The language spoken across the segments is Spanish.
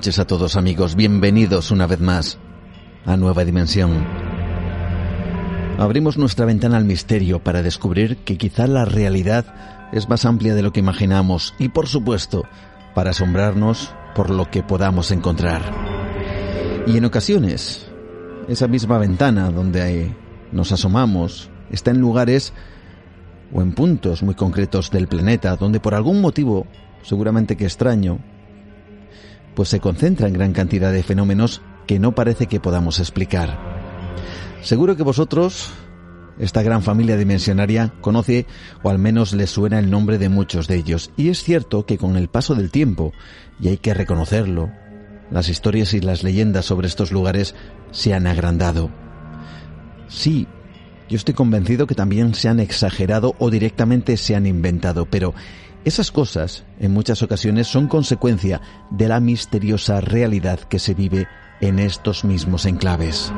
Noches a todos amigos, bienvenidos una vez más a Nueva Dimensión. Abrimos nuestra ventana al misterio para descubrir que quizá la realidad es más amplia de lo que imaginamos y por supuesto para asombrarnos por lo que podamos encontrar. Y en ocasiones, esa misma ventana donde nos asomamos está en lugares o en puntos muy concretos del planeta donde por algún motivo, seguramente que extraño, se concentra en gran cantidad de fenómenos que no parece que podamos explicar. Seguro que vosotros, esta gran familia dimensionaria, conoce o al menos le suena el nombre de muchos de ellos. Y es cierto que con el paso del tiempo, y hay que reconocerlo, las historias y las leyendas sobre estos lugares se han agrandado. Sí, yo estoy convencido que también se han exagerado o directamente se han inventado, pero esas cosas, en muchas ocasiones, son consecuencia de la misteriosa realidad que se vive en estos mismos enclaves.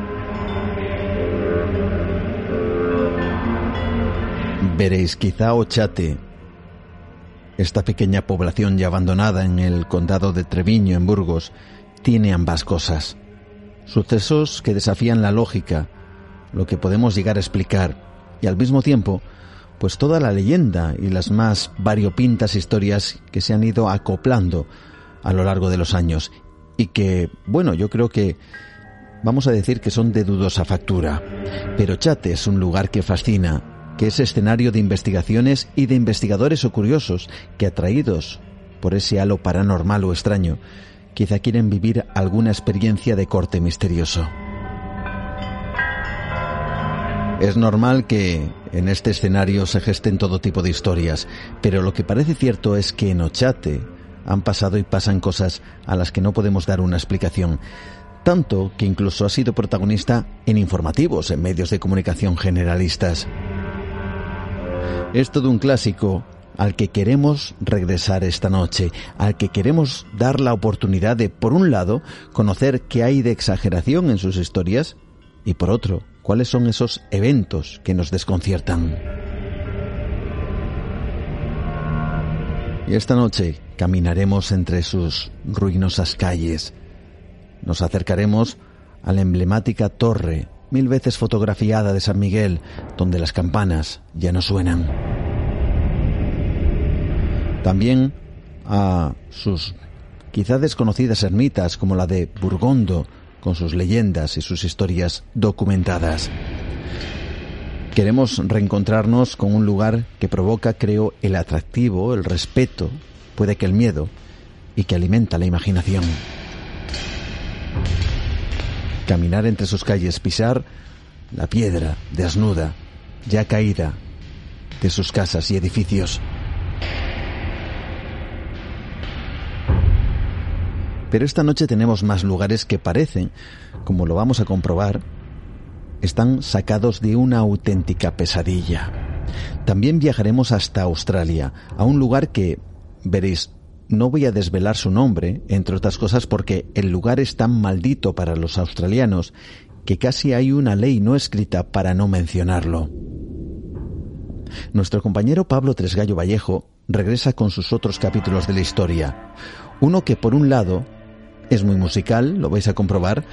Veréis, quizá Ochate, esta pequeña población ya abandonada en el condado de Treviño, en Burgos, tiene ambas cosas. Sucesos que desafían la lógica, lo que podemos llegar a explicar, y al mismo tiempo pues toda la leyenda y las más variopintas historias que se han ido acoplando a lo largo de los años y que, bueno, yo creo que vamos a decir que son de dudosa factura. Pero Chate es un lugar que fascina, que es escenario de investigaciones y de investigadores o curiosos que atraídos por ese halo paranormal o extraño, quizá quieren vivir alguna experiencia de corte misterioso. Es normal que en este escenario se gesten todo tipo de historias, pero lo que parece cierto es que en Ochate han pasado y pasan cosas a las que no podemos dar una explicación, tanto que incluso ha sido protagonista en informativos, en medios de comunicación generalistas. Es todo un clásico al que queremos regresar esta noche, al que queremos dar la oportunidad de, por un lado, conocer qué hay de exageración en sus historias y, por otro, cuáles son esos eventos que nos desconciertan. Y esta noche caminaremos entre sus ruinosas calles. Nos acercaremos a la emblemática torre, mil veces fotografiada de San Miguel, donde las campanas ya no suenan. También a sus quizá desconocidas ermitas como la de Burgondo, con sus leyendas y sus historias documentadas. Queremos reencontrarnos con un lugar que provoca, creo, el atractivo, el respeto, puede que el miedo, y que alimenta la imaginación. Caminar entre sus calles, pisar la piedra desnuda, ya caída, de sus casas y edificios. Pero esta noche tenemos más lugares que parecen, como lo vamos a comprobar, están sacados de una auténtica pesadilla. También viajaremos hasta Australia, a un lugar que, veréis, no voy a desvelar su nombre, entre otras cosas porque el lugar es tan maldito para los australianos que casi hay una ley no escrita para no mencionarlo. Nuestro compañero Pablo Tresgallo Vallejo regresa con sus otros capítulos de la historia. Uno que por un lado es muy musical, lo vais a comprobar,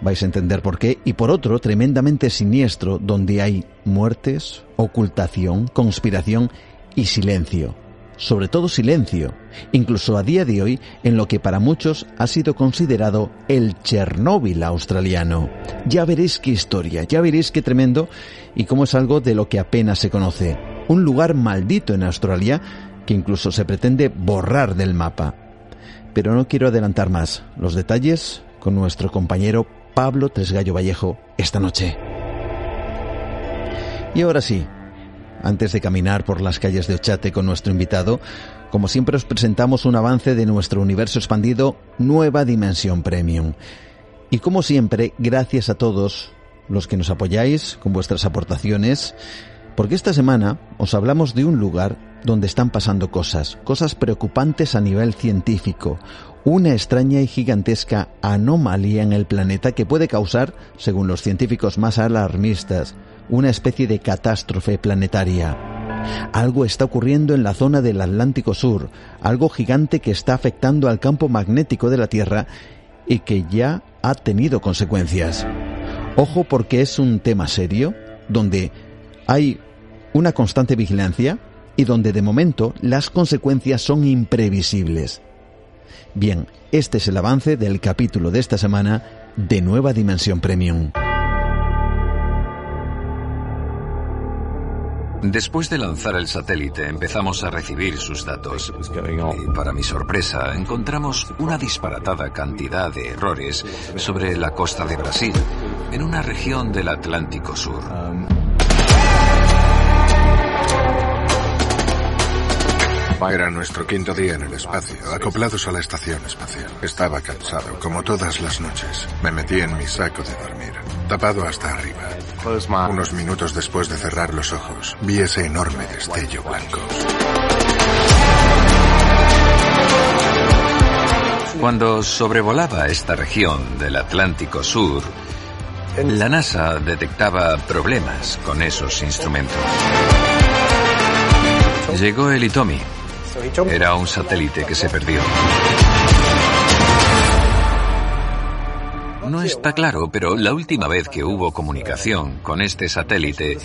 vais a entender por qué, y por otro, tremendamente siniestro, donde hay muertes, ocultación, conspiración y silencio. Sobre todo silencio, incluso a día de hoy en lo que para muchos ha sido considerado el Chernóbil australiano. Ya veréis qué historia, ya veréis qué tremendo y cómo es algo de lo que apenas se conoce. Un lugar maldito en Australia que incluso se pretende borrar del mapa pero no quiero adelantar más los detalles con nuestro compañero Pablo Tresgallo Vallejo esta noche. Y ahora sí, antes de caminar por las calles de Ochate con nuestro invitado, como siempre os presentamos un avance de nuestro universo expandido Nueva Dimensión Premium. Y como siempre, gracias a todos los que nos apoyáis con vuestras aportaciones, porque esta semana os hablamos de un lugar donde están pasando cosas, cosas preocupantes a nivel científico, una extraña y gigantesca anomalía en el planeta que puede causar, según los científicos más alarmistas, una especie de catástrofe planetaria. Algo está ocurriendo en la zona del Atlántico Sur, algo gigante que está afectando al campo magnético de la Tierra y que ya ha tenido consecuencias. Ojo porque es un tema serio, donde hay una constante vigilancia y donde de momento las consecuencias son imprevisibles. Bien, este es el avance del capítulo de esta semana de Nueva Dimensión Premium. Después de lanzar el satélite empezamos a recibir sus datos y para mi sorpresa encontramos una disparatada cantidad de errores sobre la costa de Brasil, en una región del Atlántico Sur. Era nuestro quinto día en el espacio, acoplados a la estación espacial. Estaba cansado, como todas las noches. Me metí en mi saco de dormir, tapado hasta arriba. Unos minutos después de cerrar los ojos, vi ese enorme destello blanco. Cuando sobrevolaba esta región del Atlántico Sur, la NASA detectaba problemas con esos instrumentos. Llegó el Itomi. Era un satélite que se perdió. No está claro, pero la última vez que hubo comunicación con este satélite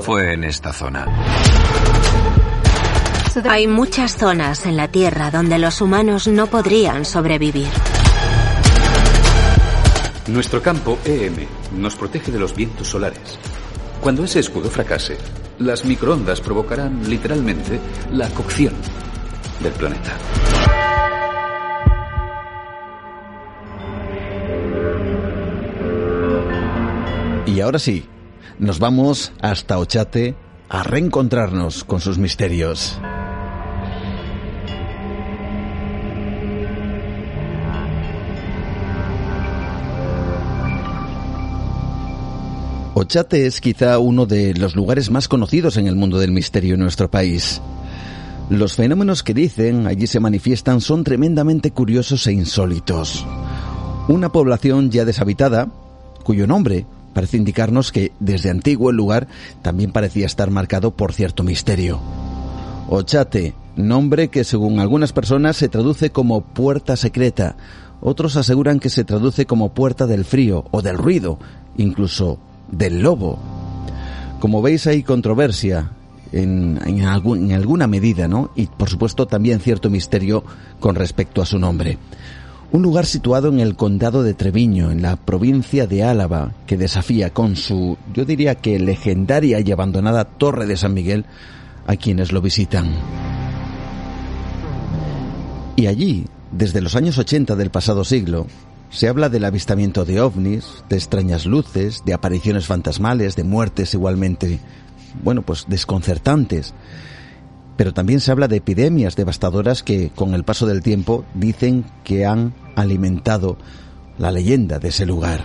fue en esta zona. Hay muchas zonas en la Tierra donde los humanos no podrían sobrevivir. Nuestro campo EM nos protege de los vientos solares. Cuando ese escudo fracase, las microondas provocarán literalmente la cocción del planeta. Y ahora sí, nos vamos hasta Ochate a reencontrarnos con sus misterios. Ochate es quizá uno de los lugares más conocidos en el mundo del misterio en nuestro país. Los fenómenos que dicen allí se manifiestan son tremendamente curiosos e insólitos. Una población ya deshabitada, cuyo nombre parece indicarnos que desde antiguo el lugar también parecía estar marcado por cierto misterio. Ochate, nombre que según algunas personas se traduce como puerta secreta, otros aseguran que se traduce como puerta del frío o del ruido, incluso del lobo. Como veis hay controversia en, en, alguna medida, ¿no? Y por supuesto también cierto misterio con respecto a su nombre. Un lugar situado en el condado de Treviño, en la provincia de Álava, que desafía con su, yo diría que legendaria y abandonada Torre de San Miguel a quienes lo visitan. Y allí, desde los años 80 del pasado siglo, se habla del avistamiento de ovnis, de extrañas luces, de apariciones fantasmales, de muertes igualmente, bueno, pues desconcertantes. Pero también se habla de epidemias devastadoras que, con el paso del tiempo, dicen que han alimentado la leyenda de ese lugar.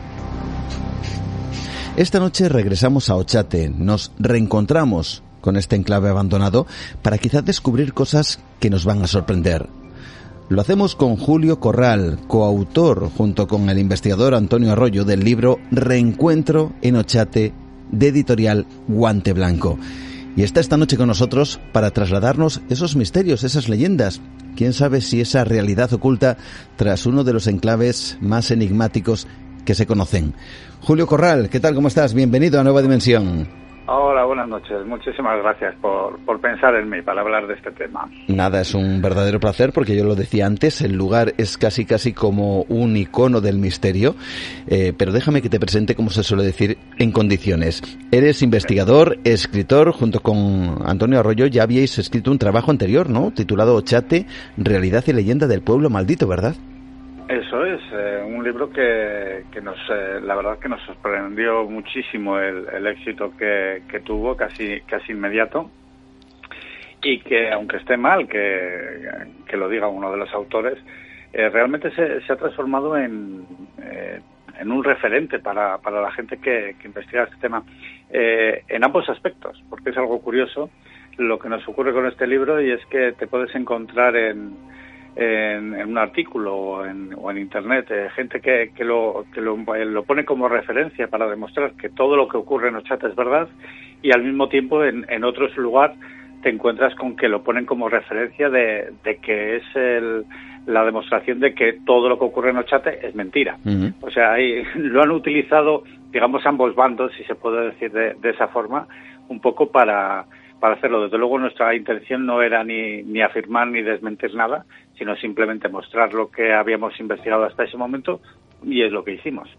Esta noche regresamos a Ochate, nos reencontramos con este enclave abandonado para quizás descubrir cosas que nos van a sorprender. Lo hacemos con Julio Corral, coautor junto con el investigador Antonio Arroyo del libro Reencuentro en Ochate de editorial Guante Blanco. Y está esta noche con nosotros para trasladarnos esos misterios, esas leyendas. Quién sabe si esa realidad oculta tras uno de los enclaves más enigmáticos que se conocen. Julio Corral, ¿qué tal? ¿Cómo estás? Bienvenido a Nueva Dimensión. Hola, buenas noches. Muchísimas gracias por, por, pensar en mí para hablar de este tema. Nada, es un verdadero placer porque yo lo decía antes, el lugar es casi casi como un icono del misterio, eh, pero déjame que te presente, como se suele decir, en condiciones. Eres investigador, escritor, junto con Antonio Arroyo ya habíais escrito un trabajo anterior, ¿no? Titulado Ochate, Realidad y Leyenda del Pueblo Maldito, ¿verdad? Eso es, eh, un libro que, que nos, eh, la verdad que nos sorprendió muchísimo el, éxito que, tuvo, casi, casi inmediato, y que aunque esté mal que, que lo diga uno de los autores, eh, realmente se, se, ha transformado en, en un referente para, para la gente que, que investiga este tema, en ambos aspectos, porque es algo curioso. Lo que nos ocurre con este libro y es que te puedes encontrar en en, un artículo o en, o en Internet, eh, gente que, que, lo, que lo, eh, lo, pone como referencia para demostrar que todo lo que ocurre en Ochata es verdad y al mismo tiempo en, en otros lugares te encuentras con que lo ponen como referencia de, de que es el, la demostración de que todo lo que ocurre en Ochate es mentira. O sea, ahí lo han utilizado, digamos, ambos bandos, si se puede decir de, de esa forma, un poco para, para hacerlo. Desde luego nuestra intención no era ni, ni afirmar ni desmentir nada, sino simplemente mostrar lo que habíamos investigado hasta ese momento y es lo que hicimos.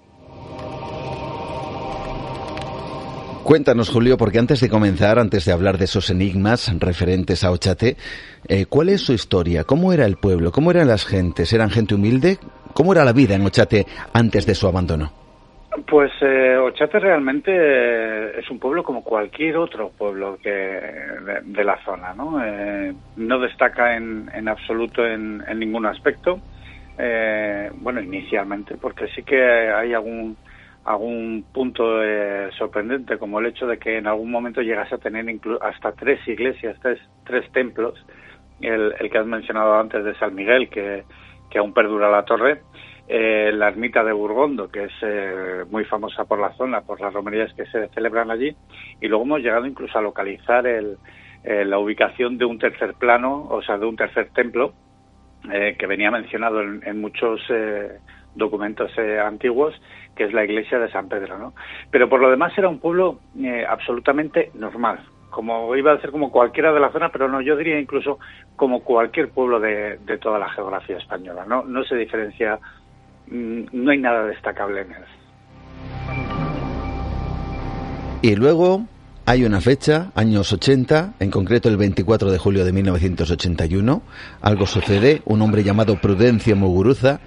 Cuéntanos, Julio, porque antes de comenzar, antes de hablar de esos enigmas referentes a Ochate, eh, ¿cuál es su historia? ¿Cómo era el pueblo? ¿Cómo eran las gentes? ¿Eran gente humilde? ¿Cómo era la vida en Ochate antes de su abandono? Pues eh, Ochate realmente eh, es un pueblo como cualquier otro pueblo que de, la zona, ¿no? Eh, no destaca en, en absoluto en, ningún aspecto. Eh, bueno, inicialmente, porque sí que hay algún algún punto eh, sorprendente, como el hecho de que en algún momento llegase a tener hasta tres iglesias, tres, tres templos, el, el que has mencionado antes de San Miguel, que, que aún perdura la torre, eh, la ermita de Burgondo, que es eh, muy famosa por la zona, por las romerías que se celebran allí, y luego hemos llegado incluso a localizar el, eh, la ubicación de un tercer plano, o sea, de un tercer templo, eh, que venía mencionado en, en muchos eh, documentos antiguos, que es la iglesia de San Pedro, ¿no? Pero por lo demás era un pueblo absolutamente normal, como iba a ser como cualquiera de la zona, pero no, yo diría incluso como cualquier pueblo de, de toda la geografía española, ¿no? No se diferencia no hay nada destacable en él. Y luego hay una fecha, años 80, en concreto el 24 de julio de 1981. Algo sucede, un hombre llamado Prudencio Muguruza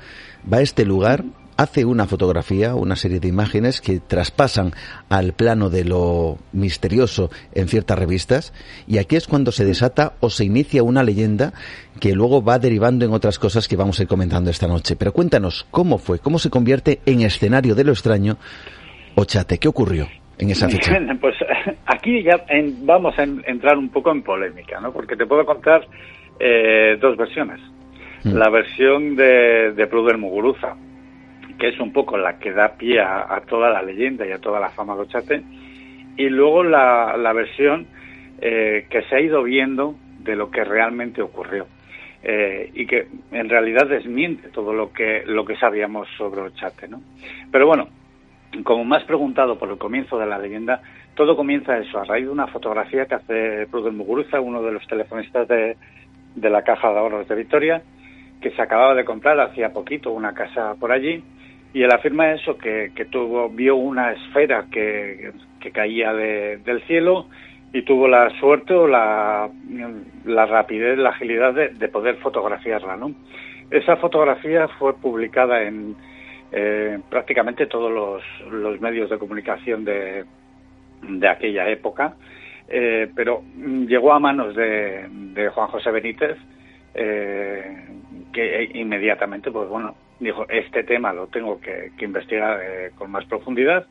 va a este lugar hace una fotografía, una serie de imágenes que traspasan al plano de lo misterioso en ciertas revistas y aquí es cuando se desata o se inicia una leyenda que luego va derivando en otras cosas que vamos a ir comentando esta noche. Pero cuéntanos, ¿cómo fue? ¿Cómo se convierte en escenario de lo extraño Ochate? ¿Qué ocurrió? En esa fecha. Pues aquí ya vamos a entrar un poco en polémica, ¿no? Porque te puedo contar eh, dos versiones. Mm. La versión de, de Pruder Muguruza, que es un poco la que da pie a, toda la leyenda y a toda la fama de Ochate, y luego la, la versión eh, que se ha ido viendo de lo que realmente ocurrió. Eh, y que en realidad desmiente todo lo que lo que sabíamos sobre Ochate, ¿no? Pero bueno, como me has preguntado por el comienzo de la leyenda, todo comienza eso, a raíz de una fotografía que hace Pruden Muguruza, uno de los telefonistas de, de la Caja de Ahorros de Victoria, que se acababa de comprar hacía poquito una casa por allí y él afirma eso, que, que tuvo, vio una esfera que, que caía de, del cielo y tuvo la suerte o la, la rapidez, la agilidad de, de, poder fotografiarla, ¿no? Esa fotografía fue publicada en eh, prácticamente todos los, los, medios de comunicación de, de aquella época, eh, pero llegó a manos de, de Juan José Benítez, eh, que inmediatamente, pues bueno, dijo, este tema lo tengo que, investigar eh, con más profundidad.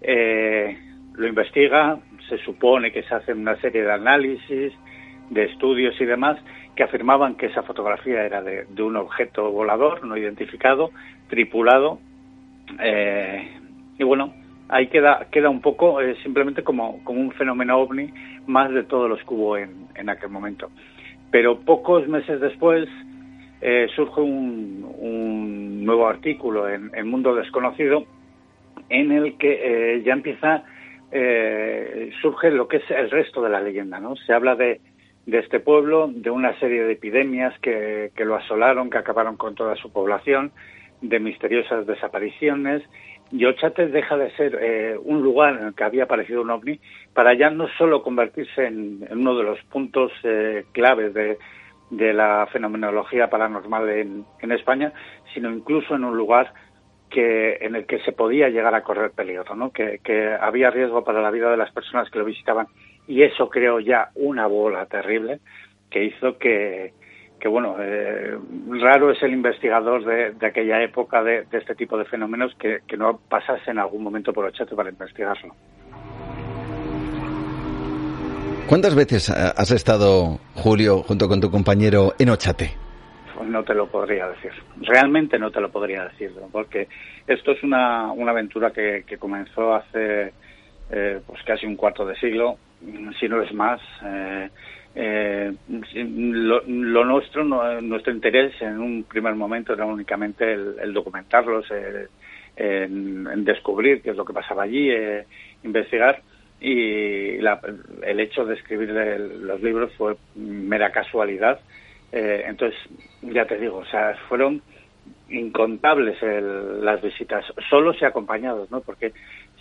Eh, lo investiga, se supone que se hacen una serie de análisis, de estudios y demás, que afirmaban que esa fotografía era de, de un objeto volador no identificado, tripulado. Eh, y bueno, ahí queda, queda un poco eh, simplemente como, como un fenómeno ovni más de todos los que hubo en, en aquel momento. Pero pocos meses después, eh, surge un, nuevo artículo en El Mundo Desconocido en el que eh, ya empieza, eh, surge lo que es el resto de la leyenda, ¿no? Se habla de, de este pueblo, de una serie de epidemias que, que lo asolaron, que acabaron con toda su población, de misteriosas desapariciones, y Ochate deja de ser eh, un lugar en el que había aparecido un ovni para ya no solo convertirse en, en uno de los puntos claves de, de la fenomenología paranormal en, España, sino incluso en un lugar que en el que se podía llegar a correr peligro, ¿no? que, había riesgo para la vida de las personas que lo visitaban y eso creó ya una bola terrible que hizo que, que bueno, eh, raro es el investigador de, de aquella época de, de, este tipo de fenómenos que, no pasase en algún momento por Ochate para investigarlo. ¿Cuántas veces has estado, Julio, junto con tu compañero, en Ochate? Pues no te lo podría decir. Realmente no te lo podría decir, porque esto es una, una aventura que, que comenzó hace eh, pues casi un cuarto de siglo, si no es más. Eh, eh, lo, lo, nuestro, no, nuestro interés en un primer momento era únicamente el, el documentarlos, eh, en, en, descubrir qué es lo que pasaba allí, eh, investigar y la, el hecho de escribir los libros fue mera casualidad. Eh, entonces, ya te digo, o sea, fueron incontables el, las visitas, solos y acompañados, ¿no? Porque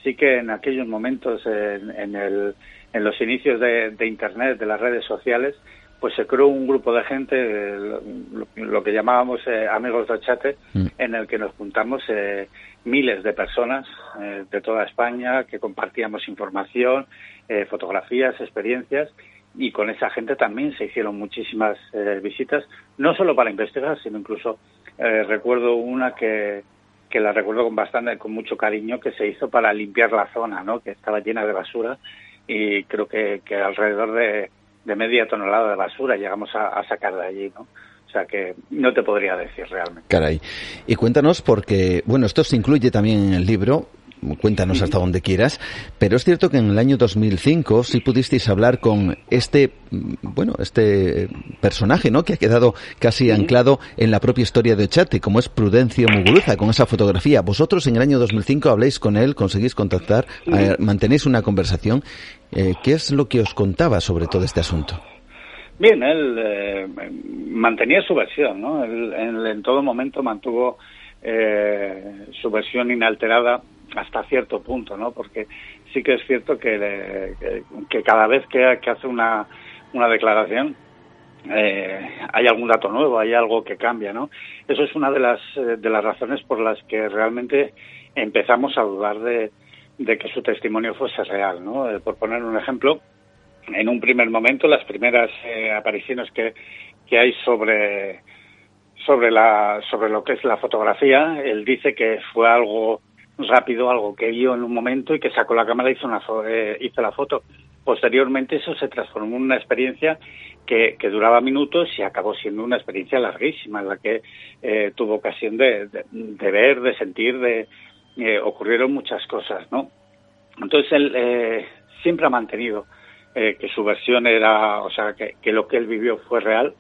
sí que en aquellos momentos, en, en el en los inicios de, Internet, de las redes sociales, pues se creó un grupo de gente, lo, lo que llamábamos eh, amigos de Ochate, mm. en el que nos juntamos eh, miles de personas eh, de toda España que compartíamos información, eh, fotografías, experiencias, y con esa gente también se hicieron muchísimas eh, visitas, no solo para investigar, sino incluso recuerdo una que, que la recuerdo con bastante, con mucho cariño, que se hizo para limpiar la zona, ¿no? que estaba llena de basura y creo que, que alrededor de, de, media tonelada de basura llegamos a, sacar de allí, ¿no? O sea que no te podría decir realmente. Caray. Y cuéntanos porque, bueno, esto se incluye también en el libro, cuéntanos hasta donde quieras, pero es cierto que en el año 2005 sí pudisteis hablar con este, bueno, este personaje, ¿no? Que ha quedado casi anclado en la propia historia de Ochate, como es Prudencio Muguruza, con esa fotografía. Vosotros en el año 2005 habléis con él, conseguís contactar, eh, mantenéis una conversación. Eh, ¿Qué es lo que os contaba sobre todo este asunto? Bien, él eh, mantenía su versión, ¿no? Él, él, en todo momento mantuvo eh, su versión inalterada hasta cierto punto, ¿no? Porque sí que es cierto que, que cada vez que, hace una, una declaración eh, hay algún dato nuevo, hay algo que cambia, ¿no? Eso es una de las, de las razones por las que realmente empezamos a dudar de, de que su testimonio fuese real, ¿no? Eh, por poner un ejemplo, en un primer momento, las primeras eh, apariciones que, que hay sobre sobre la sobre lo que es la fotografía, él dice que fue algo rápido, algo que vio en un momento y que sacó la cámara y hizo, una, eh, la foto. Posteriormente eso se transformó en una experiencia que, duraba minutos y acabó siendo una experiencia larguísima en la que eh, tuvo ocasión de, ver, de sentir, de eh, ocurrieron muchas cosas, ¿no? Entonces él eh, siempre ha mantenido eh, que su versión era, o sea, que, que, lo que él vivió fue real,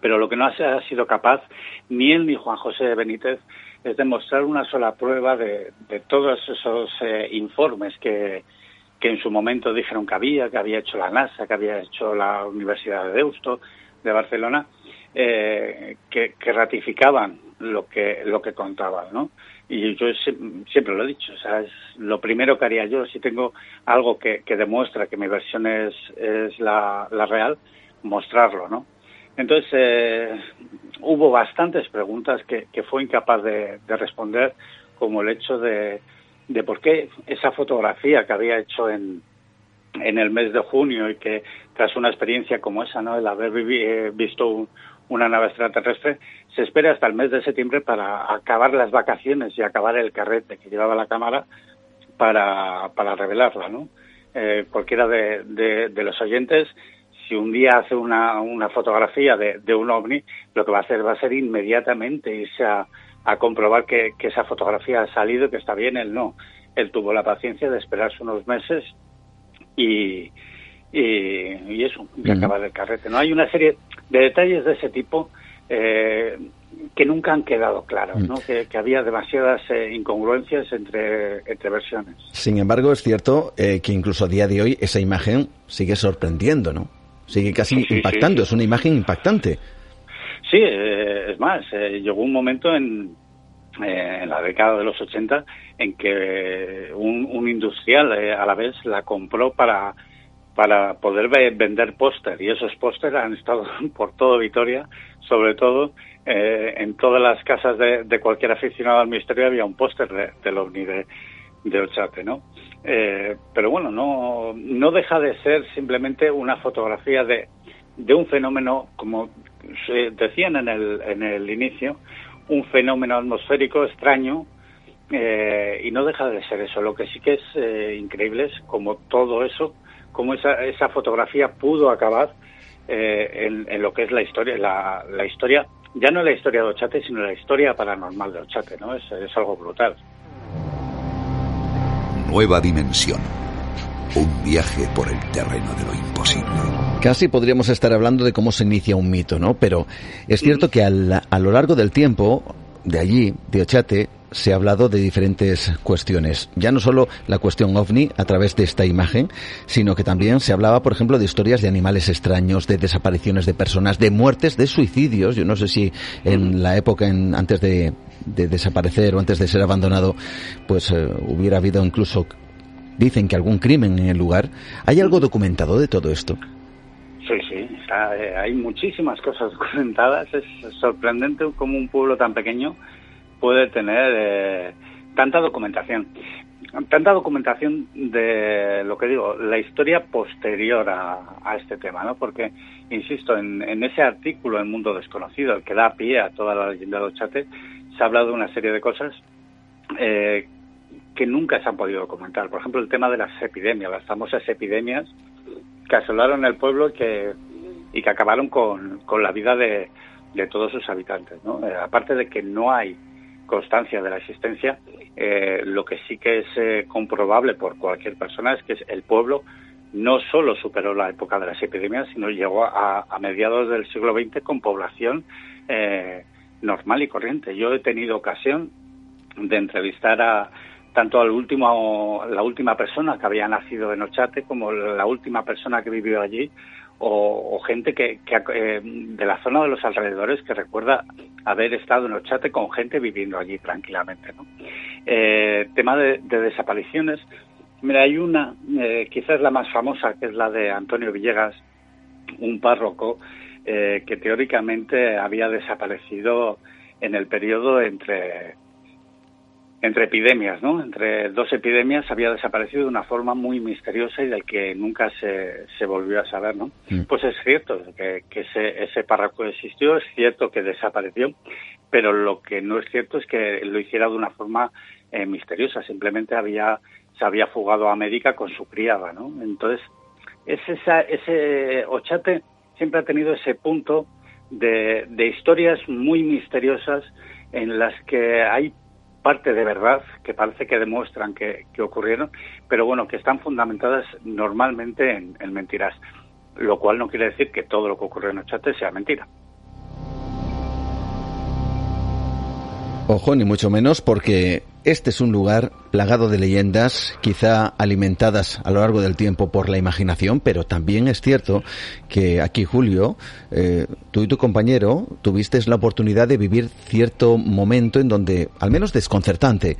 pero lo que no ha sido capaz ni él ni Juan José Benítez es demostrar una sola prueba de, de todos esos eh, informes que, que en su momento dijeron que había, que había hecho la NASA, que había hecho la Universidad de Deusto de Barcelona, eh, que, que, ratificaban lo que lo que contaban, ¿no? Y yo siempre lo he dicho, o sea, es lo primero que haría yo si tengo algo que, que demuestra que mi versión es, es la, la real, mostrarlo, ¿no? Entonces, eh, hubo bastantes preguntas que, fue incapaz de, de, responder, como el hecho de, de por qué esa fotografía que había hecho en, en el mes de junio y que tras una experiencia como esa, ¿no? el haber vivi, eh, visto un, una nave extraterrestre, se espera hasta el mes de septiembre para acabar las vacaciones y acabar el carrete que llevaba la cámara para, para revelarla, ¿no? Eh, cualquiera de, de, de los oyentes si un día hace una, una fotografía de, de, un ovni, lo que va a hacer va a ser inmediatamente irse a, a comprobar que, que, esa fotografía ha salido, que está bien, él no. Él tuvo la paciencia de esperarse unos meses y, y, y eso, y acabar el carrete. No hay una serie de detalles de ese tipo eh, que nunca han quedado claros, ¿no? que, que, había demasiadas eh, incongruencias entre, entre versiones. Sin embargo, es cierto eh, que incluso a día de hoy esa imagen sigue sorprendiendo, ¿no? Sigue casi sí, impactando, sí, sí. es una imagen impactante. Sí, eh, es más, eh, llegó un momento en, eh, en la década de los 80 en que un, un industrial a la vez la compró para para poder vender póster y esos póster han estado por todo Vitoria, sobre todo eh, en todas las casas de, cualquier aficionado al misterio había un póster de, del ovni de, de Ochate, ¿no? Eh, pero bueno, no, no deja de ser simplemente una fotografía de, de un fenómeno, como decían en el, en el inicio, un fenómeno atmosférico extraño eh, y no deja de ser eso. Lo que sí que es increíble es como todo eso cómo esa, esa fotografía pudo acabar eh, en, lo que es la historia, la, la, historia, ya no la historia de Ochate, sino la historia paranormal de Ochate, ¿no? Es, es algo brutal. Nueva dimensión. Un viaje por el terreno de lo imposible. Casi podríamos estar hablando de cómo se inicia un mito, ¿no? Pero es cierto que a lo largo del tiempo, de allí, de Ochate, se ha hablado de diferentes cuestiones. Ya no solo la cuestión ovni a través de esta imagen, sino que también se hablaba, por ejemplo, de historias de animales extraños, de desapariciones de personas, de muertes, de suicidios. Yo no sé si en la época en, antes de, desaparecer o antes de ser abandonado, pues eh, hubiera habido incluso, dicen que algún crimen en el lugar. ¿Hay algo documentado de todo esto? Sí, sí, eh, hay muchísimas cosas documentadas. Es sorprendente como un pueblo tan pequeño puede tener eh, tanta documentación. Tanta documentación de lo que digo, la historia posterior a, este tema, ¿no? Porque, insisto, en, ese artículo, El Mundo Desconocido, el que da pie a toda la leyenda de Ochate, se ha hablado de una serie de cosas eh, que nunca se han podido documentar. Por ejemplo, el tema de las epidemias, las famosas epidemias que asolaron el pueblo y que, y que acabaron con, la vida de, de todos sus habitantes. ¿no? Eh, aparte de que no hay constancia de la existencia, eh, lo que sí que es eh, comprobable por cualquier persona es que el pueblo no solo superó la época de las epidemias, sino llegó a, mediados del siglo XX con población eh, normal y corriente. Yo he tenido ocasión de entrevistar a tanto al último, la última persona que había nacido en Ochate como la última persona que vivió allí o, gente que, eh, de la zona de los alrededores que recuerda haber estado en Ochate con gente viviendo allí tranquilamente. ¿no? Eh, tema de, desapariciones, mira, hay una, eh, quizás la más famosa, que es la de Antonio Villegas, un párroco que teóricamente había desaparecido en el periodo entre entre epidemias, ¿no? Entre dos epidemias había desaparecido de una forma muy misteriosa y del que nunca se, se volvió a saber, ¿no? Mm. Pues es cierto que, que ese, ese párroco existió, es cierto que desapareció, pero lo que no es cierto es que lo hiciera de una forma eh, misteriosa, simplemente había se había fugado a América con su criada, ¿no? Entonces, es esa, ese Ochate siempre ha tenido ese punto de, de historias muy misteriosas en las que hay parte de verdad que parece que demuestran que, ocurrieron, pero bueno, que están fundamentadas normalmente en, en, mentiras, lo cual no quiere decir que todo lo que ocurre en Ochate sea mentira. Ojo, ni mucho menos, porque este es un lugar plagado de leyendas, quizá alimentadas a lo largo del tiempo por la imaginación, pero también es cierto que aquí, Julio, eh, tú y tu compañero tuvisteis la oportunidad de vivir cierto momento en donde, al menos desconcertante,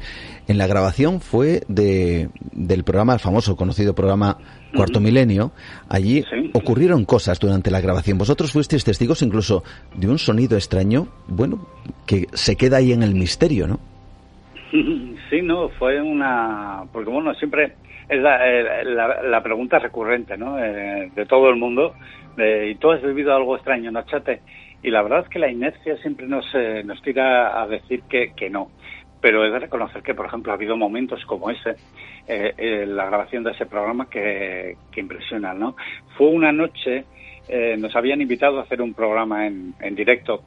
en la grabación fue de, del programa, el famoso, conocido programa Cuarto Milenio. Allí ocurrieron cosas durante la grabación. Vosotros fuisteis testigos incluso de un sonido extraño, bueno, que se queda ahí en el misterio, ¿no? Sí, no, fue una... Porque bueno, siempre es la, eh, la, pregunta recurrente, ¿no? Eh, de todo el mundo. y tú has vivido algo extraño, ¿no, Chate? Y la verdad es que la inercia siempre nos, eh, nos tira a decir que, que no. Pero he de reconocer que, por ejemplo, ha habido momentos como ese, eh, la grabación de ese programa, que, que impresionan, ¿no? Fue una noche, nos habían invitado a hacer un programa en, en directo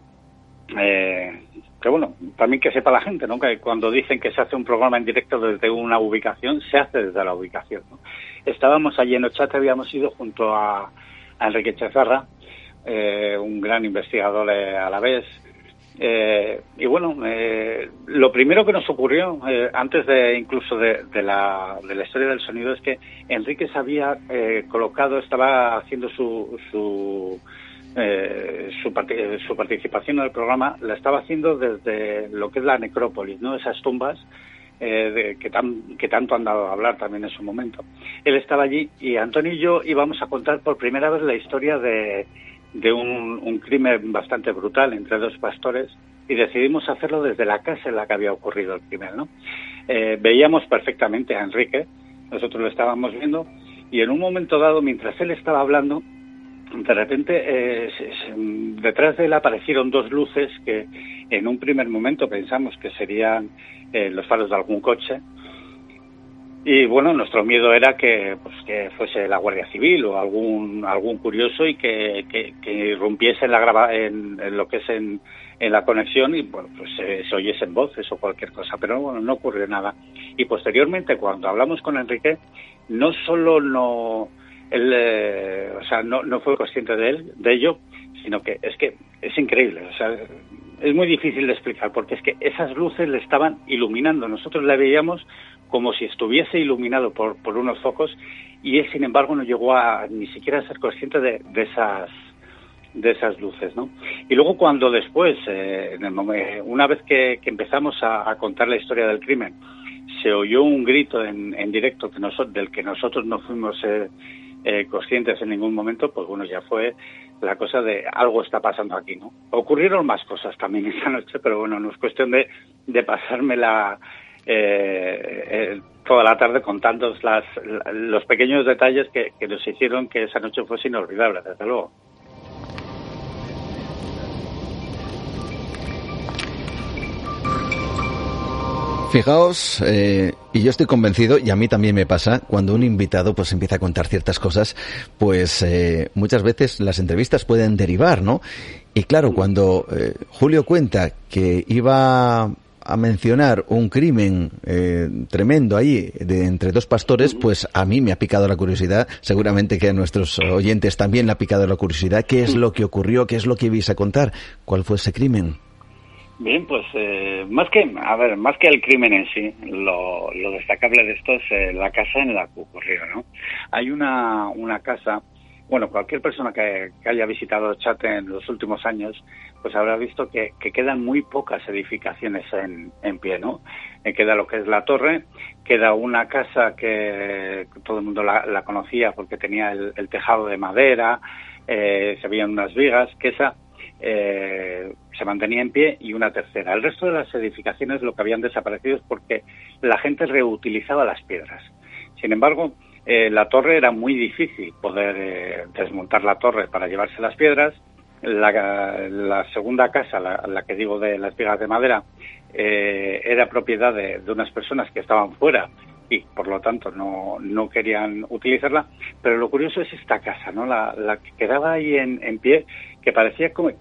eh, que bueno, también que sepa la gente, ¿no? Que cuando dicen que se hace un programa en directo desde una ubicación, se hace desde la ubicación. Estábamos allí en Ochate, habíamos ido junto a, Enrique Chezarra, eh, un gran investigador a la vez. Eh, y bueno, eh, lo primero que nos ocurrió, antes de incluso de, la, de la historia del sonido, es que Enrique se había colocado, estaba haciendo su, su eh, su, su, participación en el programa la estaba haciendo desde lo que es la necrópolis, ¿no? Esas tumbas eh, que, tan, que tanto han dado a hablar también en su momento. Él estaba allí y Antonio y yo íbamos a contar por primera vez la historia de, de un, crimen bastante brutal entre dos pastores y decidimos hacerlo desde la casa en la que había ocurrido el crimen. ¿no? Eh, veíamos perfectamente a Enrique, nosotros lo estábamos viendo y en un momento dado, mientras él estaba hablando, de repente eh, detrás de él aparecieron dos luces que en un primer momento pensamos que serían eh, los faros de algún coche. Y bueno nuestro miedo era que pues que fuese la guardia civil o algún algún curioso y que, que, irrumpiese en la grava, en, lo que es en, en, la conexión y bueno pues se, se oyesen voces o cualquier cosa pero bueno no ocurrió nada. Y posteriormente cuando hablamos con Enrique no solo no él, eh, o sea, no, no fue consciente de él, de ello, sino que es que es increíble, o sea, es muy difícil de explicar porque es que esas luces le estaban iluminando, nosotros le veíamos como si estuviese iluminado por, por unos focos y él, sin embargo, no llegó a ni siquiera a ser consciente de, de esas de esas luces, ¿no? Y luego cuando después, eh, en el una vez que, empezamos a, a, contar la historia del crimen, se oyó un grito en, en directo que nosotros, del que nosotros no fuimos eh, eh, conscientes en ningún momento, pues bueno, ya fue la cosa de algo está pasando aquí, ¿no? Ocurrieron más cosas también esa noche, pero bueno, no es cuestión de, de pasármela eh, eh, toda la tarde contando las, los pequeños detalles que, que nos hicieron que esa noche fuese inolvidable, desde luego. Fijaos, eh, y yo estoy convencido, y a mí también me pasa, cuando un invitado pues empieza a contar ciertas cosas, pues eh, muchas veces las entrevistas pueden derivar, ¿no? Y claro, cuando eh, Julio cuenta que iba a mencionar un crimen tremendo ahí de entre dos pastores, pues a mí me ha picado la curiosidad, seguramente que a nuestros oyentes también le ha picado la curiosidad, ¿qué es lo que ocurrió? ¿Qué es lo que ibais a contar? ¿Cuál fue ese crimen? Bien, pues eh, más que, a ver, más que el crimen en sí, lo, destacable de esto es eh, la casa en la que ocurrió, ¿no? Hay una, una casa, bueno, cualquier persona que, haya visitado Chate en los últimos años, pues habrá visto que, quedan muy pocas edificaciones en, en pie, ¿no? Eh, queda lo que es la torre, queda una casa que todo el mundo la, conocía porque tenía el, tejado de madera, se veían unas vigas, que esa eh, se mantenía en pie y una tercera. El resto de las edificaciones lo que habían desaparecido es porque la gente reutilizaba las piedras. Sin embargo, eh, la torre era muy difícil poder eh, desmontar la torre para llevarse las piedras. La, segunda casa, la, que digo de las vigas de madera, era propiedad de, unas personas que estaban fuera por lo tanto no, no querían utilizarla. Pero lo curioso es esta casa, ¿no? La, que quedaba ahí en, en pie, que parecía como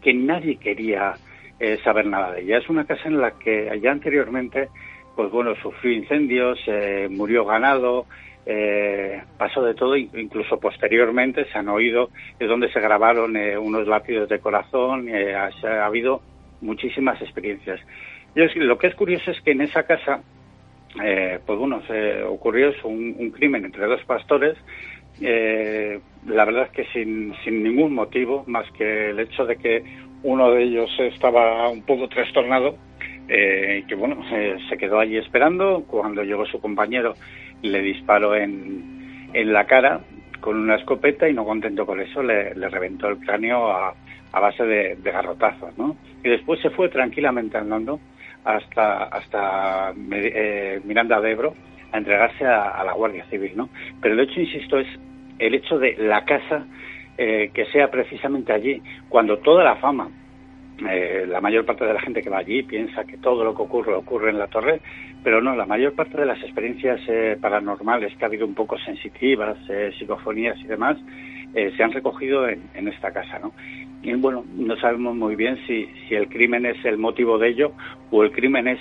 que nadie quería eh, saber nada de ella. Es una casa en la que ya anteriormente, pues bueno, sufrió incendios, eh, murió ganado, eh, pasó de todo, incluso posteriormente se han oído, es donde se grabaron unos lápidos de corazón, ha, ha, habido muchísimas experiencias. Y lo que es curioso es que en esa casa, pues bueno, se ocurrió un, un crimen entre dos pastores, eh, la verdad es que sin, sin ningún motivo, más que el hecho de que uno de ellos estaba un poco trastornado, eh, que bueno, eh, se quedó allí esperando. Cuando llegó su compañero, le disparó en, en la cara con una escopeta y no contento con eso, le, reventó el cráneo a, a base de, garrotazos, ¿no? Y después se fue tranquilamente andando hasta, hasta eh, Miranda de Ebro a entregarse a, la Guardia Civil, ¿no? Pero el hecho, insisto, es el hecho de la casa eh, que sea precisamente allí, cuando toda la fama, eh, la mayor parte de la gente que va allí piensa que todo lo que ocurre ocurre en la torre, pero no, la mayor parte de las experiencias eh, paranormales que ha habido un poco sensitivas, psicofonías y demás, se han recogido en, en, esta casa, ¿no? Y bueno, no sabemos muy bien si, si el crimen es el motivo de ello o el crimen es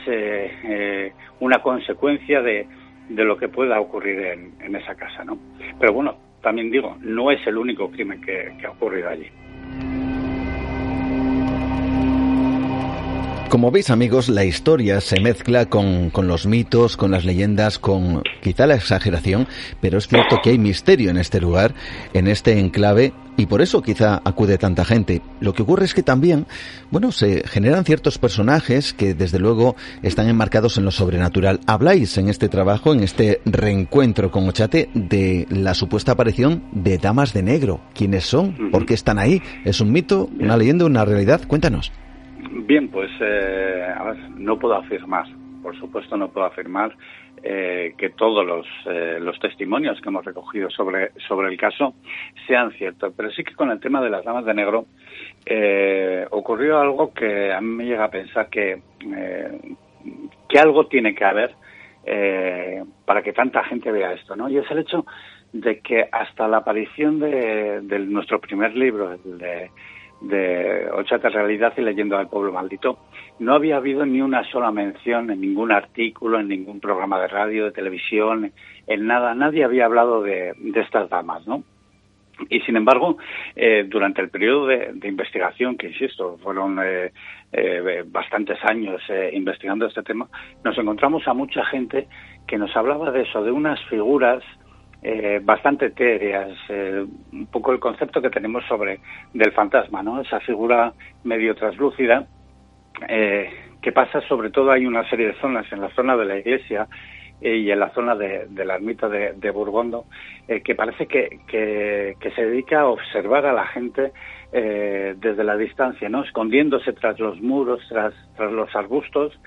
una consecuencia de, de lo que pueda ocurrir en, esa casa, ¿no? Pero bueno, también digo, no es el único crimen que, ha ocurrido allí. Como veis amigos, la historia se mezcla con, con, los mitos, con las leyendas, con quizá la exageración, pero es cierto que hay misterio en este lugar, en este enclave, y por eso quizá acude tanta gente. Lo que ocurre es que también, bueno, se generan ciertos personajes que desde luego están enmarcados en lo sobrenatural. Habláis en este trabajo, en este reencuentro con Ochate, de la supuesta aparición de damas de negro. ¿Quiénes son? ¿Por qué están ahí? ¿Es un mito, una leyenda, una realidad? Cuéntanos. Bien, pues eh, no puedo afirmar, por supuesto no puedo afirmar eh, que todos los, eh, los, testimonios que hemos recogido sobre, sobre el caso sean ciertos, pero sí que con el tema de las damas de negro ocurrió algo que a mí me llega a pensar que, que algo tiene que haber para que tanta gente vea esto, ¿no? Y es el hecho de que hasta la aparición de nuestro primer libro, el de de Ochata Realidad y Leyendo al Pueblo Maldito, no había habido ni una sola mención en ningún artículo, en ningún programa de radio, de televisión, en nada. Nadie había hablado de, estas damas, ¿no? Y sin embargo, eh, durante el periodo de, investigación, que insisto, fueron eh, eh, bastantes años investigando este tema, nos encontramos a mucha gente que nos hablaba de eso, de unas figuras eh, bastante etéreas, eh, un poco el concepto que tenemos sobre del fantasma, ¿no? Esa figura medio traslúcida eh, que pasa sobre todo hay una serie de zonas en la zona de la iglesia y en la zona de, la ermita de, Burgondo que parece que, que, se dedica a observar a la gente desde la distancia, ¿no? Escondiéndose tras los muros, tras, tras los arbustos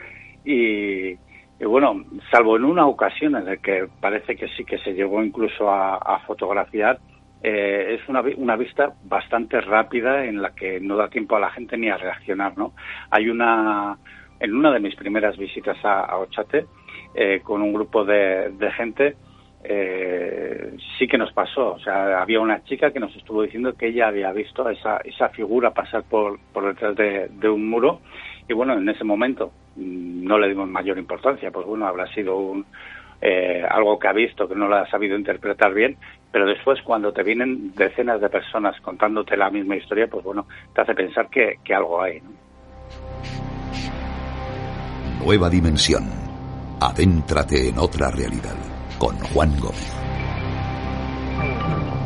y, y bueno, salvo en una ocasión en la que parece que sí que se llegó incluso a, fotografiar, eh, es una, una, vista bastante rápida en la que no da tiempo a la gente ni a reaccionar, ¿no? Hay una, en una de mis primeras visitas a, Ochate, eh, con un grupo de, gente, eh, sí que nos pasó. O sea, había una chica que nos estuvo diciendo que ella había visto esa, esa figura pasar por, por detrás de, de un muro y bueno, en ese momento mm, no le dimos mayor importancia, pues bueno, habrá sido un, eh, algo que ha visto, que no lo ha sabido interpretar bien, pero después cuando te vienen decenas de personas contándote la misma historia, pues bueno, te hace pensar que, que algo hay. Nueva dimensión. Adéntrate en otra realidad con Juan Gómez.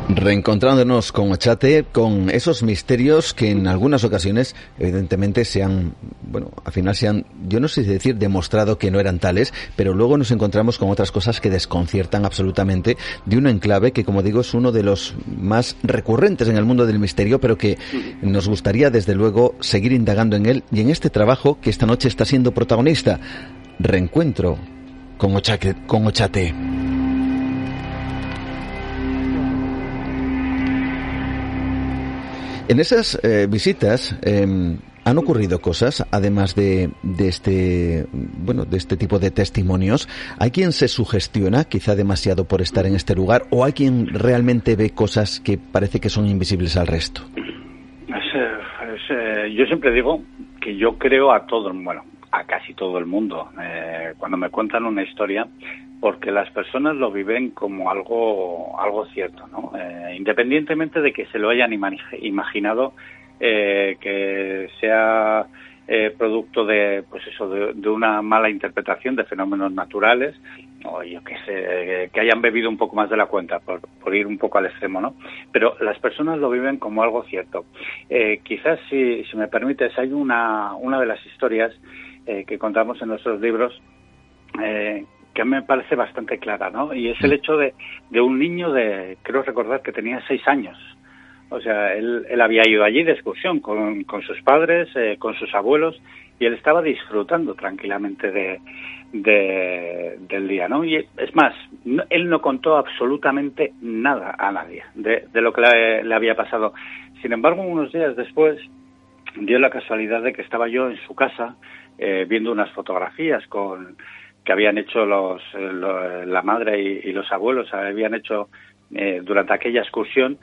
Reencontrándonos con Ochate, con esos misterios que en algunas ocasiones, evidentemente, se han, bueno, al final se han, yo no sé decir demostrado que no eran tales, pero luego nos encontramos con otras cosas que desconciertan absolutamente de un enclave que, como digo, es uno de los más recurrentes en el mundo del misterio, pero que nos gustaría, desde luego, seguir indagando en él y en este trabajo que esta noche está siendo protagonista. Reencuentro con. Con Ochate. En esas eh, visitas em, han ocurrido cosas, además de, de, este, bueno, de este tipo de testimonios. ¿Hay quien se sugestiona, quizá demasiado por estar en este lugar, o hay quien realmente ve cosas que parece que son invisibles al resto? Eh, yo siempre digo que yo creo a todo, bueno, a casi todo el mundo. Eh, cuando me cuentan una historia, porque las personas lo viven como algo, algo cierto, ¿no? Eh, independientemente de que se lo hayan imaginado eh, que sea eh, producto de, pues eso, de, una mala interpretación de fenómenos naturales, o yo que sé, que hayan bebido un poco más de la cuenta, por, por ir un poco al extremo, ¿no? Pero las personas lo viven como algo cierto. quizás, si, si me permites, hay una, una de las historias que contamos en nuestros libros eh, que me parece bastante clara, ¿no? Y es el mm. hecho de, de un niño de, creo recordar que tenía seis años. O sea, él, él había ido allí de excursión con, con sus padres, eh, con sus abuelos, y él estaba disfrutando tranquilamente de, de, del día, ¿no? Y es más, él no contó absolutamente nada a nadie de, de lo que le, le había pasado. Sin embargo, unos días después, dio la casualidad de que estaba yo en su casa eh, viendo unas fotografías con que habían hecho los, eh, la madre y, los abuelos, habían hecho eh, durante aquella excursión.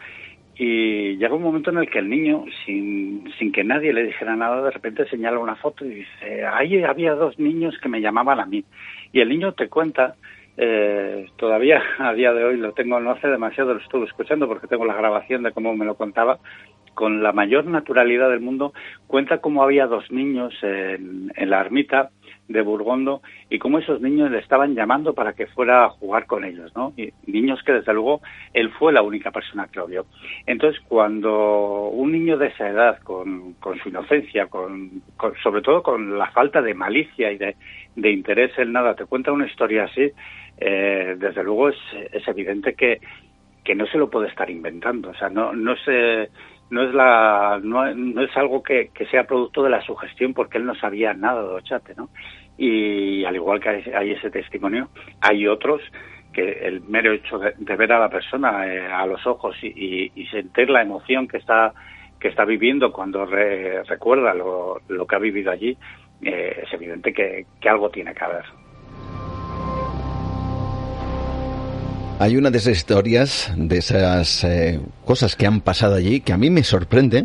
Y llega un momento en el que el niño, sin, que nadie le dijera nada, de repente señala una foto y dice, ahí había dos niños que me llamaban a mí. Y el niño te cuenta, eh, todavía a día de hoy lo tengo, no hace demasiado, lo estuve escuchando porque tengo la grabación de cómo me lo contaba, con la mayor naturalidad del mundo, cuenta cómo había dos niños en, la ermita de Burgondo y cómo esos niños le estaban llamando para que fuera a jugar con ellos, ¿no? Y niños que desde luego él fue la única persona que lo vio. Entonces, cuando un niño de esa edad, con, su inocencia, con, sobre todo con la falta de malicia y de, interés en nada, te cuenta una historia así, eh, desde luego es, es evidente que, que no se lo puede estar inventando. O sea, no, no se no es la no, es algo que, sea producto de la sugestión porque él no sabía nada de Ochate, ¿no? Y al igual que hay, ese testimonio, hay otros que el mero hecho de, ver a la persona eh, a los ojos y, sentir la emoción que está que está viviendo cuando recuerda lo, lo, que ha vivido allí, eh, es evidente que, que algo tiene que haber. Hay una de esas historias, de esas eh, cosas que han pasado allí, que a mí me sorprenden,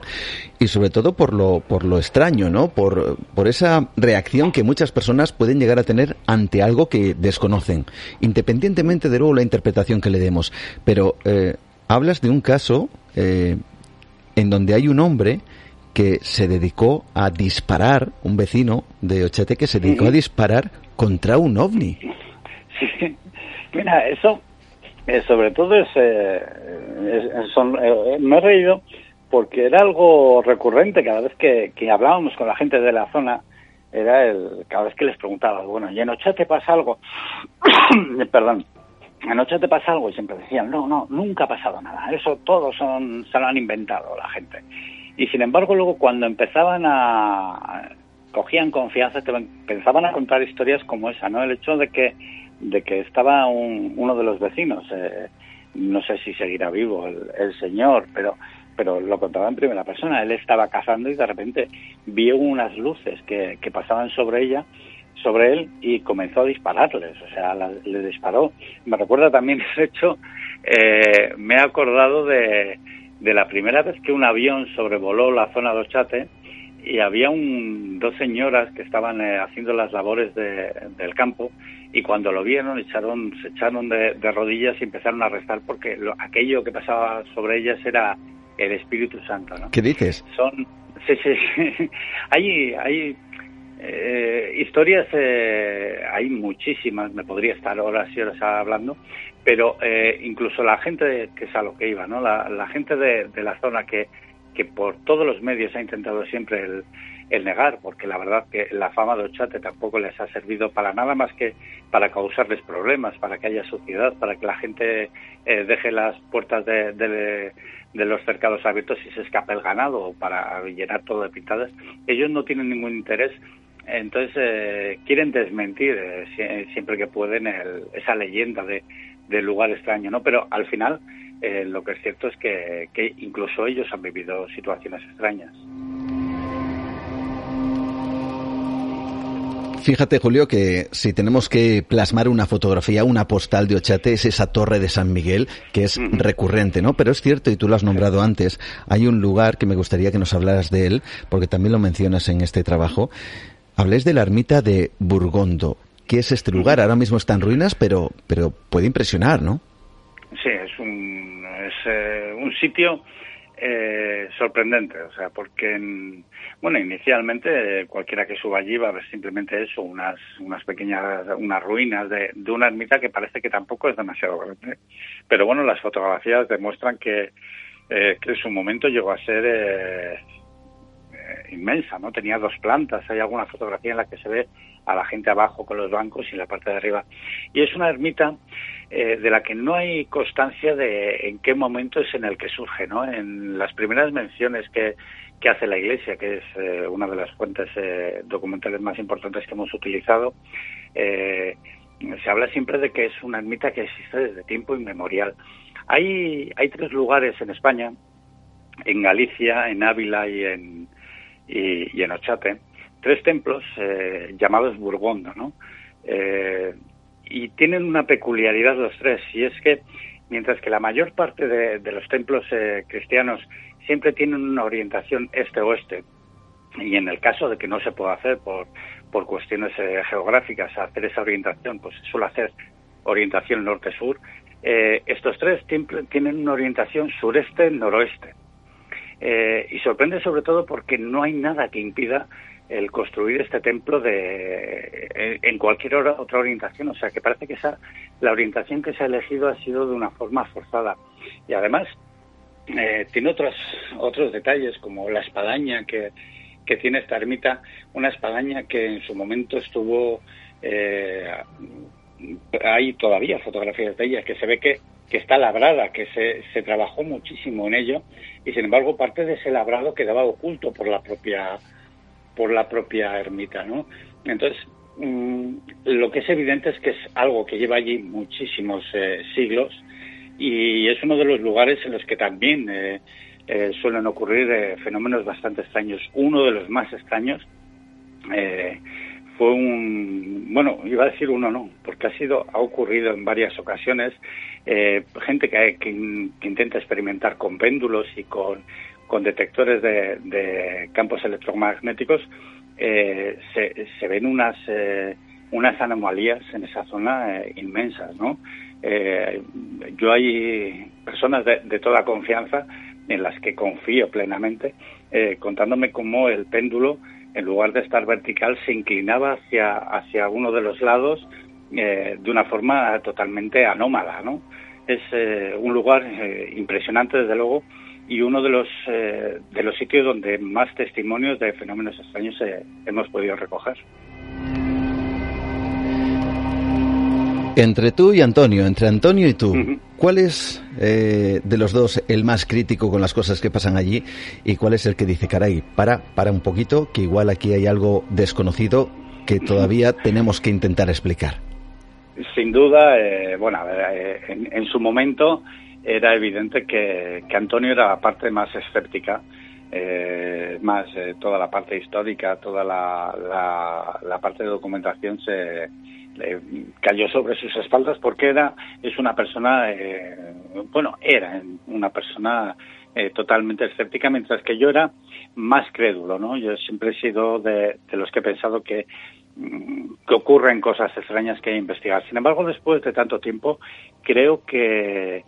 y sobre todo por lo, por lo extraño, ¿no? Por, por esa reacción que muchas personas pueden llegar a tener ante algo que desconocen, independientemente de luego la interpretación que le demos. Pero eh, hablas de un caso eh, en donde hay un hombre que se dedicó a disparar, un vecino de Ochete que se dedicó a disparar contra un ovni. Sí, mira, eso eh, sobre todo es, eh, eh, me he reído porque era algo recurrente cada vez que, hablábamos con la gente de la zona era el cada vez que les preguntaba bueno y en Ocha te pasa algo perdón en Ocha te pasa algo y siempre decían no no nunca ha pasado nada eso todo son se lo han inventado la gente. Y sin embargo luego cuando empezaban a cogían confianza te pensaban a contar historias como esa no el hecho de que de que estaba uno de los vecinos, eh, no sé si seguirá vivo el, señor, pero pero lo contaba en primera persona. Él estaba cazando y de repente vio unas luces que, que pasaban sobre ella, sobre él, y comenzó a dispararles. O sea, le disparó. Me recuerda también ese hecho. Eh, me he acordado de, de la primera vez que un avión sobrevoló la zona de Ochate y había un, dos señoras que estaban eh, haciendo las labores del campo y cuando lo vieron echaron, se echaron de, rodillas y empezaron a rezar porque aquello que pasaba sobre ellas era el Espíritu Santo. ¿no? ¿Qué dices? Son, sí, sí, sí. hay, hay eh, historias, eh, hay muchísimas, me podría estar horas y horas hablando, pero incluso la gente que es a lo que iba, ¿no? La, gente de, de la zona que que por todos los medios ha intentado siempre el, negar, porque la verdad que la fama de Ochate tampoco les ha servido para nada más que para causarles problemas, para que haya suciedad, para que la gente eh, deje las puertas de, los cercados abiertos y se escape el ganado, o para llenar todo de pintadas. Ellos no tienen ningún interés entonces eh, quieren desmentir eh, siempre que pueden esa leyenda de, del lugar extraño, ¿no? Pero al final eh, lo que es cierto es que, incluso ellos han vivido situaciones extrañas. Fíjate, Julio, que si tenemos que plasmar una fotografía, una postal de Ochate, es esa torre de San Miguel, que es recurrente, ¿no? Pero es cierto, y tú lo has nombrado antes, hay un lugar que me gustaría que nos hablaras de él, porque también lo mencionas en este trabajo. Hables de la ermita de Burgondo. ¿Qué es este lugar? Ahora mismo está en ruinas, pero, pero puede impresionar, ¿no? Sí, es un, es, eh, un sitio eh, sorprendente, o sea, porque, bueno, inicialmente cualquiera que suba allí va a ver simplemente eso, unas, unas pequeñas, unas ruinas de, de una ermita que parece que tampoco es demasiado grande. Pero bueno, las fotografías demuestran que, eh, que en su momento llegó a ser eh, inmensa, ¿no? Tenía dos plantas, hay alguna fotografía en la que se ve a la gente abajo con los bancos y la parte de arriba. Y es una ermita eh, de la que no hay constancia de en qué momento es en el que surge, ¿no? En las primeras menciones que, que hace la Iglesia, que es eh, una de las fuentes eh, documentales más importantes que hemos utilizado, se habla siempre de que es una ermita que existe desde tiempo inmemorial. Hay, hay tres lugares en España, en Galicia, en Ávila y en, y, en Ochate, tres templos eh, llamados Burgondo, ¿no? Eh, y tienen una peculiaridad los tres, y es que mientras que la mayor parte de, los templos eh, cristianos siempre tienen una orientación este-oeste, y en el caso de que no se pueda hacer por, por cuestiones geográficas hacer esa orientación, pues se suele hacer orientación norte-sur, estos tres tienen una orientación sureste-noroeste. Y sorprende sobre todo porque no hay nada que impida el construir este templo de en cualquier otra orientación, o sea que parece que esa la orientación que se ha elegido ha sido de una forma forzada. Y además eh, tiene otros otros detalles como la espadaña que, que tiene esta ermita, una espadaña que en su momento estuvo eh, hay todavía fotografías de ella que se ve que, que está labrada, que se, se trabajó muchísimo en ello y sin embargo parte de ese labrado quedaba oculto por la propia por la propia ermita, ¿no? Entonces, mm, lo que es evidente es que es algo que lleva allí muchísimos eh, siglos y es uno de los lugares en los que también eh, eh, suelen ocurrir fenómenos bastante extraños. Uno de los más extraños fue un, bueno, iba a decir uno no, porque ha sido, ha ocurrido en varias ocasiones, gente que, que, intenta experimentar con péndulos y con, con detectores de, campos electromagnéticos, eh, se, ven unas, eh, unas anomalías en esa zona eh, inmensas, ¿no? yo hay personas de, toda confianza en las que confío plenamente, contándome cómo el péndulo, en lugar de estar vertical, se inclinaba hacia, hacia uno de los lados de una forma totalmente anómala, ¿no? Es un lugar impresionante, desde luego, y uno de los, eh, de los sitios donde más testimonios de fenómenos extraños eh, hemos podido recoger. Entre tú y Antonio, entre Antonio y tú, ¿cuál es eh, de los dos el más crítico con las cosas que pasan allí y cuál es el que dice, caray, para, para un poquito, que igual aquí hay algo desconocido que todavía tenemos que intentar explicar? Sin duda, bueno, en, su momento era evidente que, Antonio era la parte más escéptica, eh, más eh, toda la parte histórica, toda la, parte de documentación se cayó sobre sus espaldas porque era es una persona eh, bueno era una persona totalmente escéptica mientras que yo era más crédulo no yo siempre he sido de, los que he pensado que mm, que ocurren cosas extrañas que investigar. Sin embargo, después de tanto tiempo, creo que,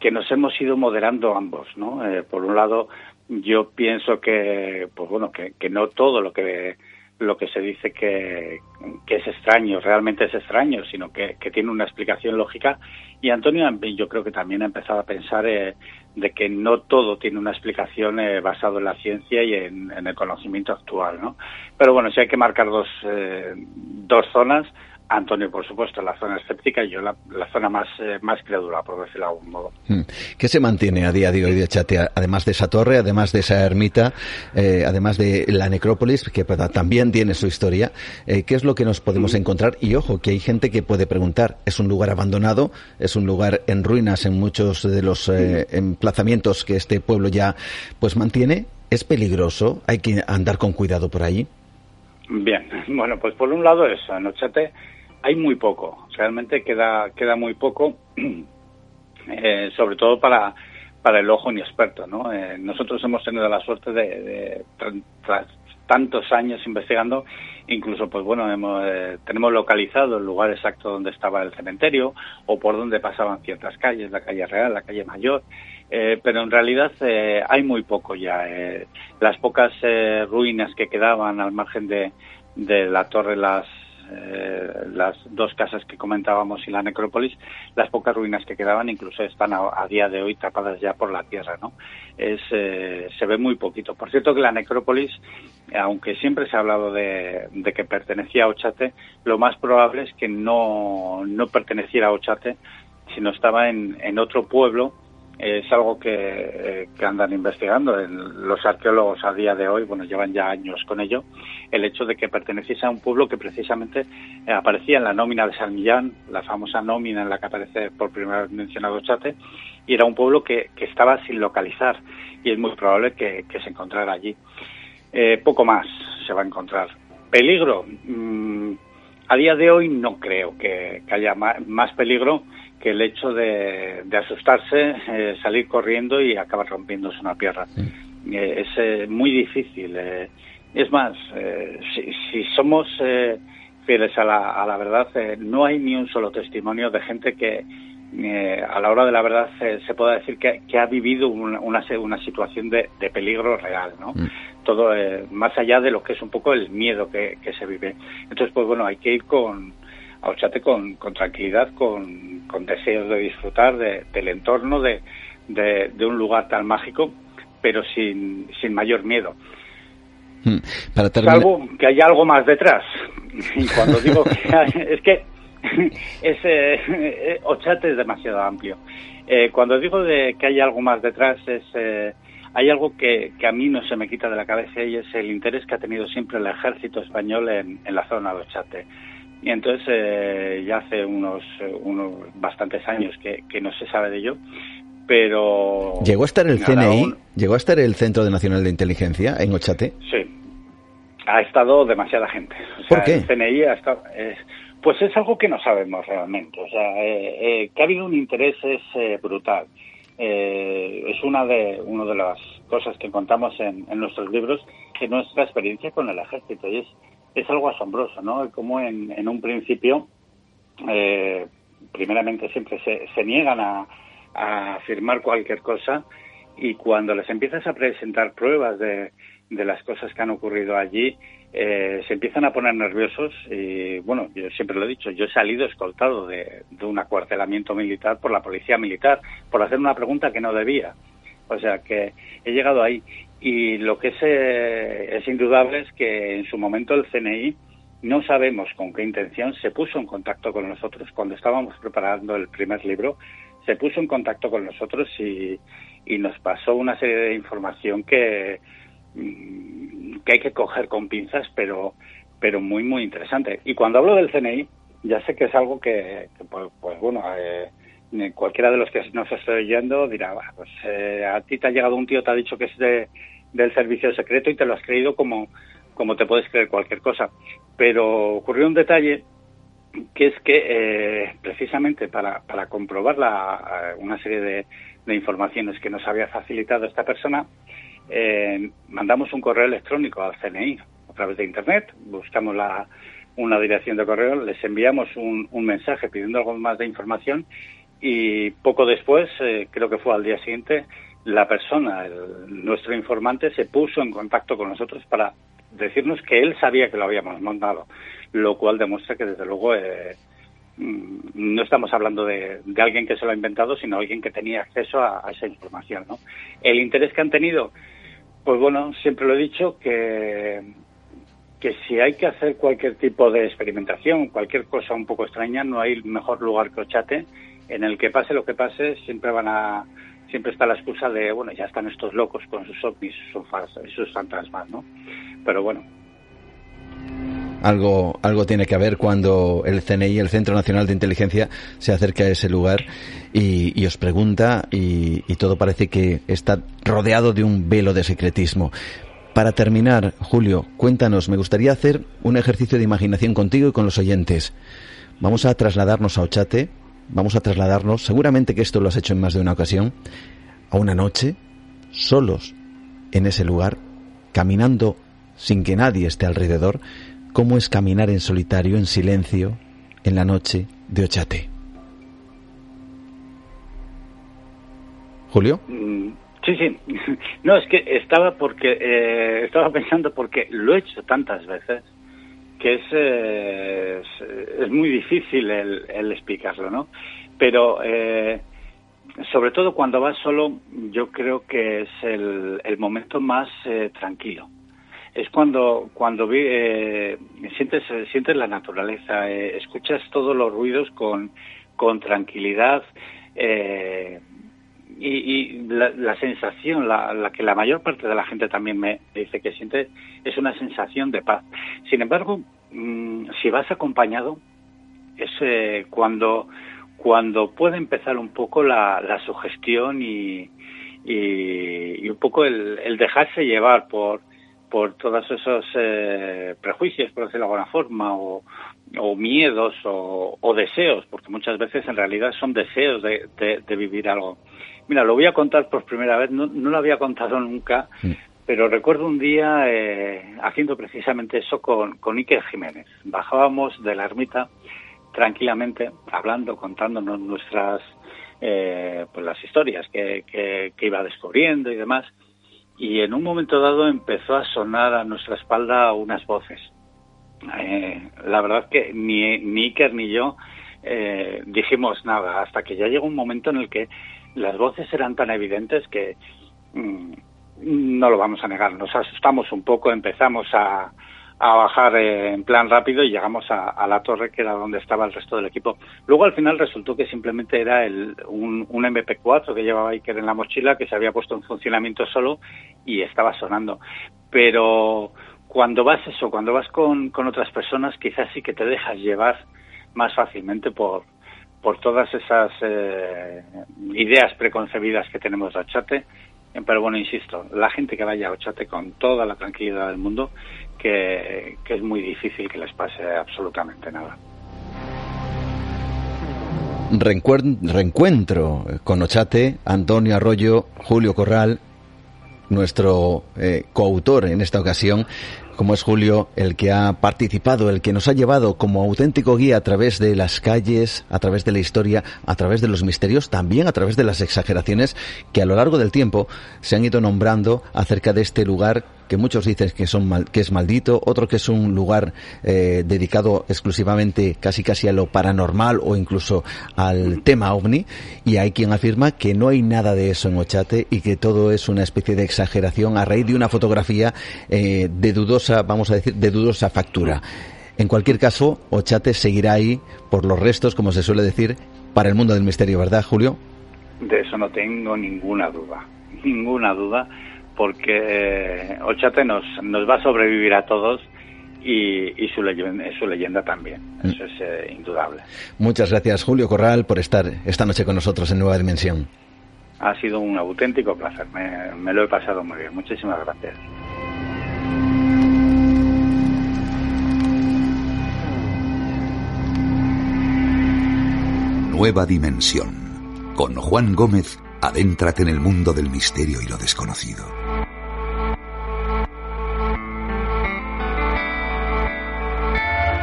que nos hemos ido moderando ambos, ¿no? Eh, por un lado, yo pienso que, pues bueno, que, que no todo lo que lo que se dice que, que es extraño, realmente es extraño, sino que, que, tiene una explicación lógica. Y Antonio, yo creo que también ha empezado a pensar eh, de que no todo tiene una explicación eh, basado en la ciencia y en, el conocimiento actual, ¿no? Pero bueno, si hay que marcar dos, eh, dos zonas, Antonio, por supuesto, la zona escéptica y yo la, zona más, eh, más crédula, por decirlo de algún modo. Hmm. ¿Qué se mantiene a día de hoy de Chate? Además de esa torre, además de esa ermita, eh, además de la necrópolis, que también tiene su historia, eh, ¿qué es lo que nos podemos encontrar? Y ojo, que hay gente que puede preguntar, ¿es un lugar abandonado? ¿Es un lugar en ruinas en muchos de los emplazamientos que este pueblo ya pues mantiene? ¿Es peligroso? ¿Hay que andar con cuidado por ahí? Bien, bueno, pues por un lado eso, en Ochate hay muy poco, realmente queda, queda muy poco, eh, sobre todo para, para el ojo inexperto. ¿no? Eh, nosotros hemos tenido la suerte de, tras tantos años investigando, incluso pues bueno, hemos, eh, tenemos localizado el lugar exacto donde estaba el cementerio o por donde pasaban ciertas calles, la calle Real, la calle Mayor, pero en realidad hay muy poco ya. las pocas ruinas que quedaban al margen de, de la torre Las eh, las dos casas que comentábamos y la necrópolis, las pocas ruinas que quedaban incluso están a, día de hoy tapadas ya por la tierra, ¿no? Es, eh, se ve muy poquito. Por cierto que la necrópolis, aunque siempre se ha hablado de, que pertenecía a Ochate, lo más probable es que no, no perteneciera a Ochate, sino estaba en, en otro pueblo es algo que, andan investigando los arqueólogos a día de hoy, bueno, llevan ya años con ello, el hecho de que perteneciese a un pueblo que precisamente eh, aparecía en la nómina de San Millán, la famosa nómina en la que aparece por primera vez mencionado Chate, y era un pueblo que, estaba sin localizar y es muy probable que, se encontrara allí. Eh, poco más se va a encontrar. Peligro. Mm, a día de hoy no creo que, haya más peligro que el hecho de, asustarse, eh, salir corriendo y acabar rompiéndose una pierna. Eh, es eh, muy difícil. es más, si, somos fieles a la, a la verdad, no hay ni un solo testimonio de gente que, eh, a la hora de la verdad se, pueda decir que, ha vivido una, una, situación de, peligro real, ¿no? Mm. Todo eh, más allá de lo que es un poco el miedo que, se vive. Entonces, pues bueno, hay que ir con, a Ochate con, con tranquilidad, con, con, deseos de disfrutar del entorno, de, de, un lugar tan mágico, pero sin, sin mayor miedo. Mm. Para Salvo que haya algo más detrás. Y cuando digo que es que es, eh, Ochate es demasiado amplio. Eh, cuando digo de que hay algo más detrás, es eh, hay algo que, que, a mí no se me quita de la cabeza y es el interés que ha tenido siempre el ejército español en, en la zona de Ochate. Y entonces eh, ya hace unos, unos bastantes años que, que, no se sabe de ello, pero... ¿Llegó a estar el CNI? ¿Llegó a estar el Centro de Nacional de Inteligencia en Ochate? Sí, ha estado demasiada gente. ¿Por qué? El CNI ha estado... Pues es algo que no sabemos realmente. O sea, eh, eh, que ha habido un interés es eh, brutal. es una de, una de las cosas que contamos en, nuestros libros, que nuestra experiencia con el ejército. Y es, es algo asombroso, ¿no? Como en, en un principio, primeramente siempre se, se niegan a, a afirmar cualquier cosa y cuando les empiezas a presentar pruebas de las cosas que han ocurrido allí, eh, se empiezan a poner nerviosos y, bueno, yo siempre lo he dicho, yo he salido escoltado de, un acuartelamiento militar por la policía militar, por hacer una pregunta que no debía. O sea que he llegado ahí. Y lo que es, eh, es indudable es que en su momento el CNI no sabemos con qué intención se puso en contacto con nosotros cuando estábamos preparando el primer libro, se puso en contacto con nosotros y, y nos pasó una serie de información que, que hay que coger con pinzas, pero, pero muy, muy interesante. Y cuando hablo del CNI, ya sé que es algo que, pues, pues, bueno, eh, cualquiera de los que nos estoy oyendo dirá, pues eh, a ti te ha llegado un tío, te ha dicho que es de, del servicio secreto y te lo has creído como, como te puedes creer cualquier cosa. Pero ocurrió un detalle que es que eh, precisamente para, para comprobar la, una serie de, de informaciones que nos había facilitado esta persona, eh, mandamos un correo electrónico al CNI a través de Internet, buscamos la, una dirección de correo, les enviamos un, mensaje pidiendo algo más de información y poco después, eh, creo que fue al día siguiente, la persona, nuestro informante, se puso en contacto con nosotros para decirnos que él sabía que lo habíamos mandado, lo cual demuestra que desde luego eh, mm, no estamos hablando de, alguien que se lo ha inventado, sino alguien que tenía acceso a, a esa información. ¿no? El interés que han tenido pues bueno, siempre lo he dicho que, que si hay que hacer cualquier tipo de experimentación, cualquier cosa un poco extraña, no hay mejor lugar que Ochate, en el que pase lo que pase, siempre van a siempre está la excusa de, bueno, ya están estos locos con sus ovnis, sus, sus fantasmas, ¿no? Pero bueno, algo, algo tiene que haber cuando el CNI, el Centro Nacional de Inteligencia, se acerca a ese lugar y, os pregunta y, todo parece que está rodeado de un velo de secretismo. Para terminar, Julio, cuéntanos, me gustaría hacer un ejercicio de imaginación contigo y con los oyentes. Vamos a trasladarnos a Ochate, vamos a trasladarnos, seguramente que esto lo has hecho en más de una ocasión, a una noche, solos en ese lugar, caminando sin que nadie esté alrededor, cómo es caminar en solitario, en silencio, en la noche de Ochate. Julio. Mm, sí, sí. No, es que estaba porque eh, estaba pensando porque lo he hecho tantas veces que es, eh, es, muy difícil el, explicarlo, ¿no? Pero eh, sobre todo cuando vas solo, yo creo que es el, el momento más tranquilo es cuando cuando vi, eh, sientes sientes la naturaleza, eh, escuchas todos los ruidos con, con tranquilidad eh, y, la, sensación, la, que la mayor parte de la gente también me dice que siente, es una sensación de paz. Sin embargo, mm, si vas acompañado, es cuando cuando puede empezar un poco la, la sugestión y, y, un poco el dejarse llevar por por todos esos eh, prejuicios, por decirlo de alguna forma, o, miedos o, deseos, porque muchas veces en realidad son deseos de, vivir algo. Mira, lo voy a contar por primera vez, no, lo había contado nunca, pero recuerdo un día eh, haciendo precisamente eso con, con Iker Jiménez. Bajábamos de la ermita tranquilamente, hablando, contándonos nuestras eh, pues las historias que, que, iba descubriendo y demás. Y en un momento dado empezó a sonar a nuestra espalda unas voces. Eh, la verdad que ni, ni Iker ni yo eh, dijimos nada, hasta que ya llegó un momento en el que las voces eran tan evidentes que mm, no lo vamos a negar, nos asustamos un poco, empezamos a, a bajar eh, en plan rápido y llegamos a, la torre que era donde estaba el resto del equipo. Luego al final resultó que simplemente era el, un, MP4 que llevaba Iker en la mochila que se había puesto en funcionamiento solo y estaba sonando. Pero cuando vas eso, cuando vas con, con otras personas quizás sí que te dejas llevar más fácilmente por, por todas esas eh, ideas preconcebidas que tenemos de Ochate. Pero bueno, insisto, la gente que vaya a Ochate con toda la tranquilidad del mundo que, es muy difícil que les pase absolutamente nada. Reencuentro con Ochate, Antonio Arroyo, Julio Corral, nuestro eh, coautor en esta ocasión, como es Julio, el que ha participado, el que nos ha llevado como auténtico guía a través de las calles, a través de la historia, a través de los misterios, también a través de las exageraciones que a lo largo del tiempo se han ido nombrando acerca de este lugar que muchos dicen que, son mal, que es maldito, otro que es un lugar eh, dedicado exclusivamente casi casi a lo paranormal o incluso al tema ovni, y hay quien afirma que no hay nada de eso en Ochate y que todo es una especie de exageración a raíz de una fotografía eh, de dudosa, vamos a decir, de dudosa factura. En cualquier caso, Ochate seguirá ahí por los restos, como se suele decir, para el mundo del misterio, ¿verdad, Julio? De eso no tengo ninguna duda, ninguna duda porque eh, Ochate nos, nos va a sobrevivir a todos y, su, leyenda, su leyenda también. Mm. Eso es eh, indudable. Muchas gracias, Julio Corral, por estar esta noche con nosotros en Nueva Dimensión. Ha sido un auténtico placer. Me, me lo he pasado muy bien. Muchísimas gracias. Nueva Dimensión. Con Juan Gómez, adéntrate en el mundo del misterio y lo desconocido.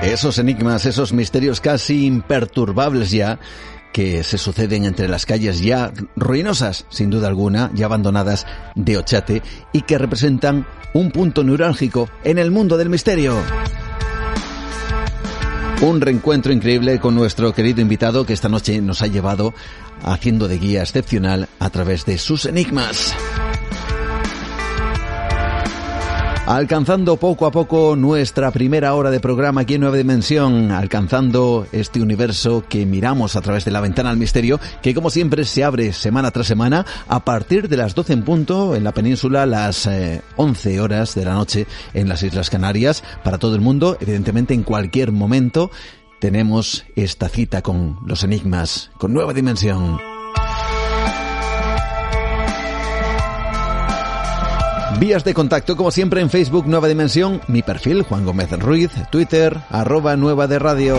Esos enigmas, esos misterios casi imperturbables ya, que se suceden entre las calles ya ruinosas, sin duda alguna, ya abandonadas de Ochate, y que representan un punto neurálgico en el mundo del misterio. Un reencuentro increíble con nuestro querido invitado que esta noche nos ha llevado haciendo de guía excepcional a través de sus enigmas. Alcanzando poco a poco nuestra primera hora de programa aquí en Nueva Dimensión, alcanzando este universo que miramos a través de la ventana al misterio, que como siempre se abre semana tras semana a partir de las 12 en punto en la península, las 11 eh, horas de la noche en las Islas Canarias, para todo el mundo, evidentemente en cualquier momento tenemos esta cita con los enigmas, con Nueva Dimensión. Vías de contacto, como siempre, en Facebook Nueva Dimensión, mi perfil Juan Gómez Ruiz, Twitter, arroba Nueva de Radio,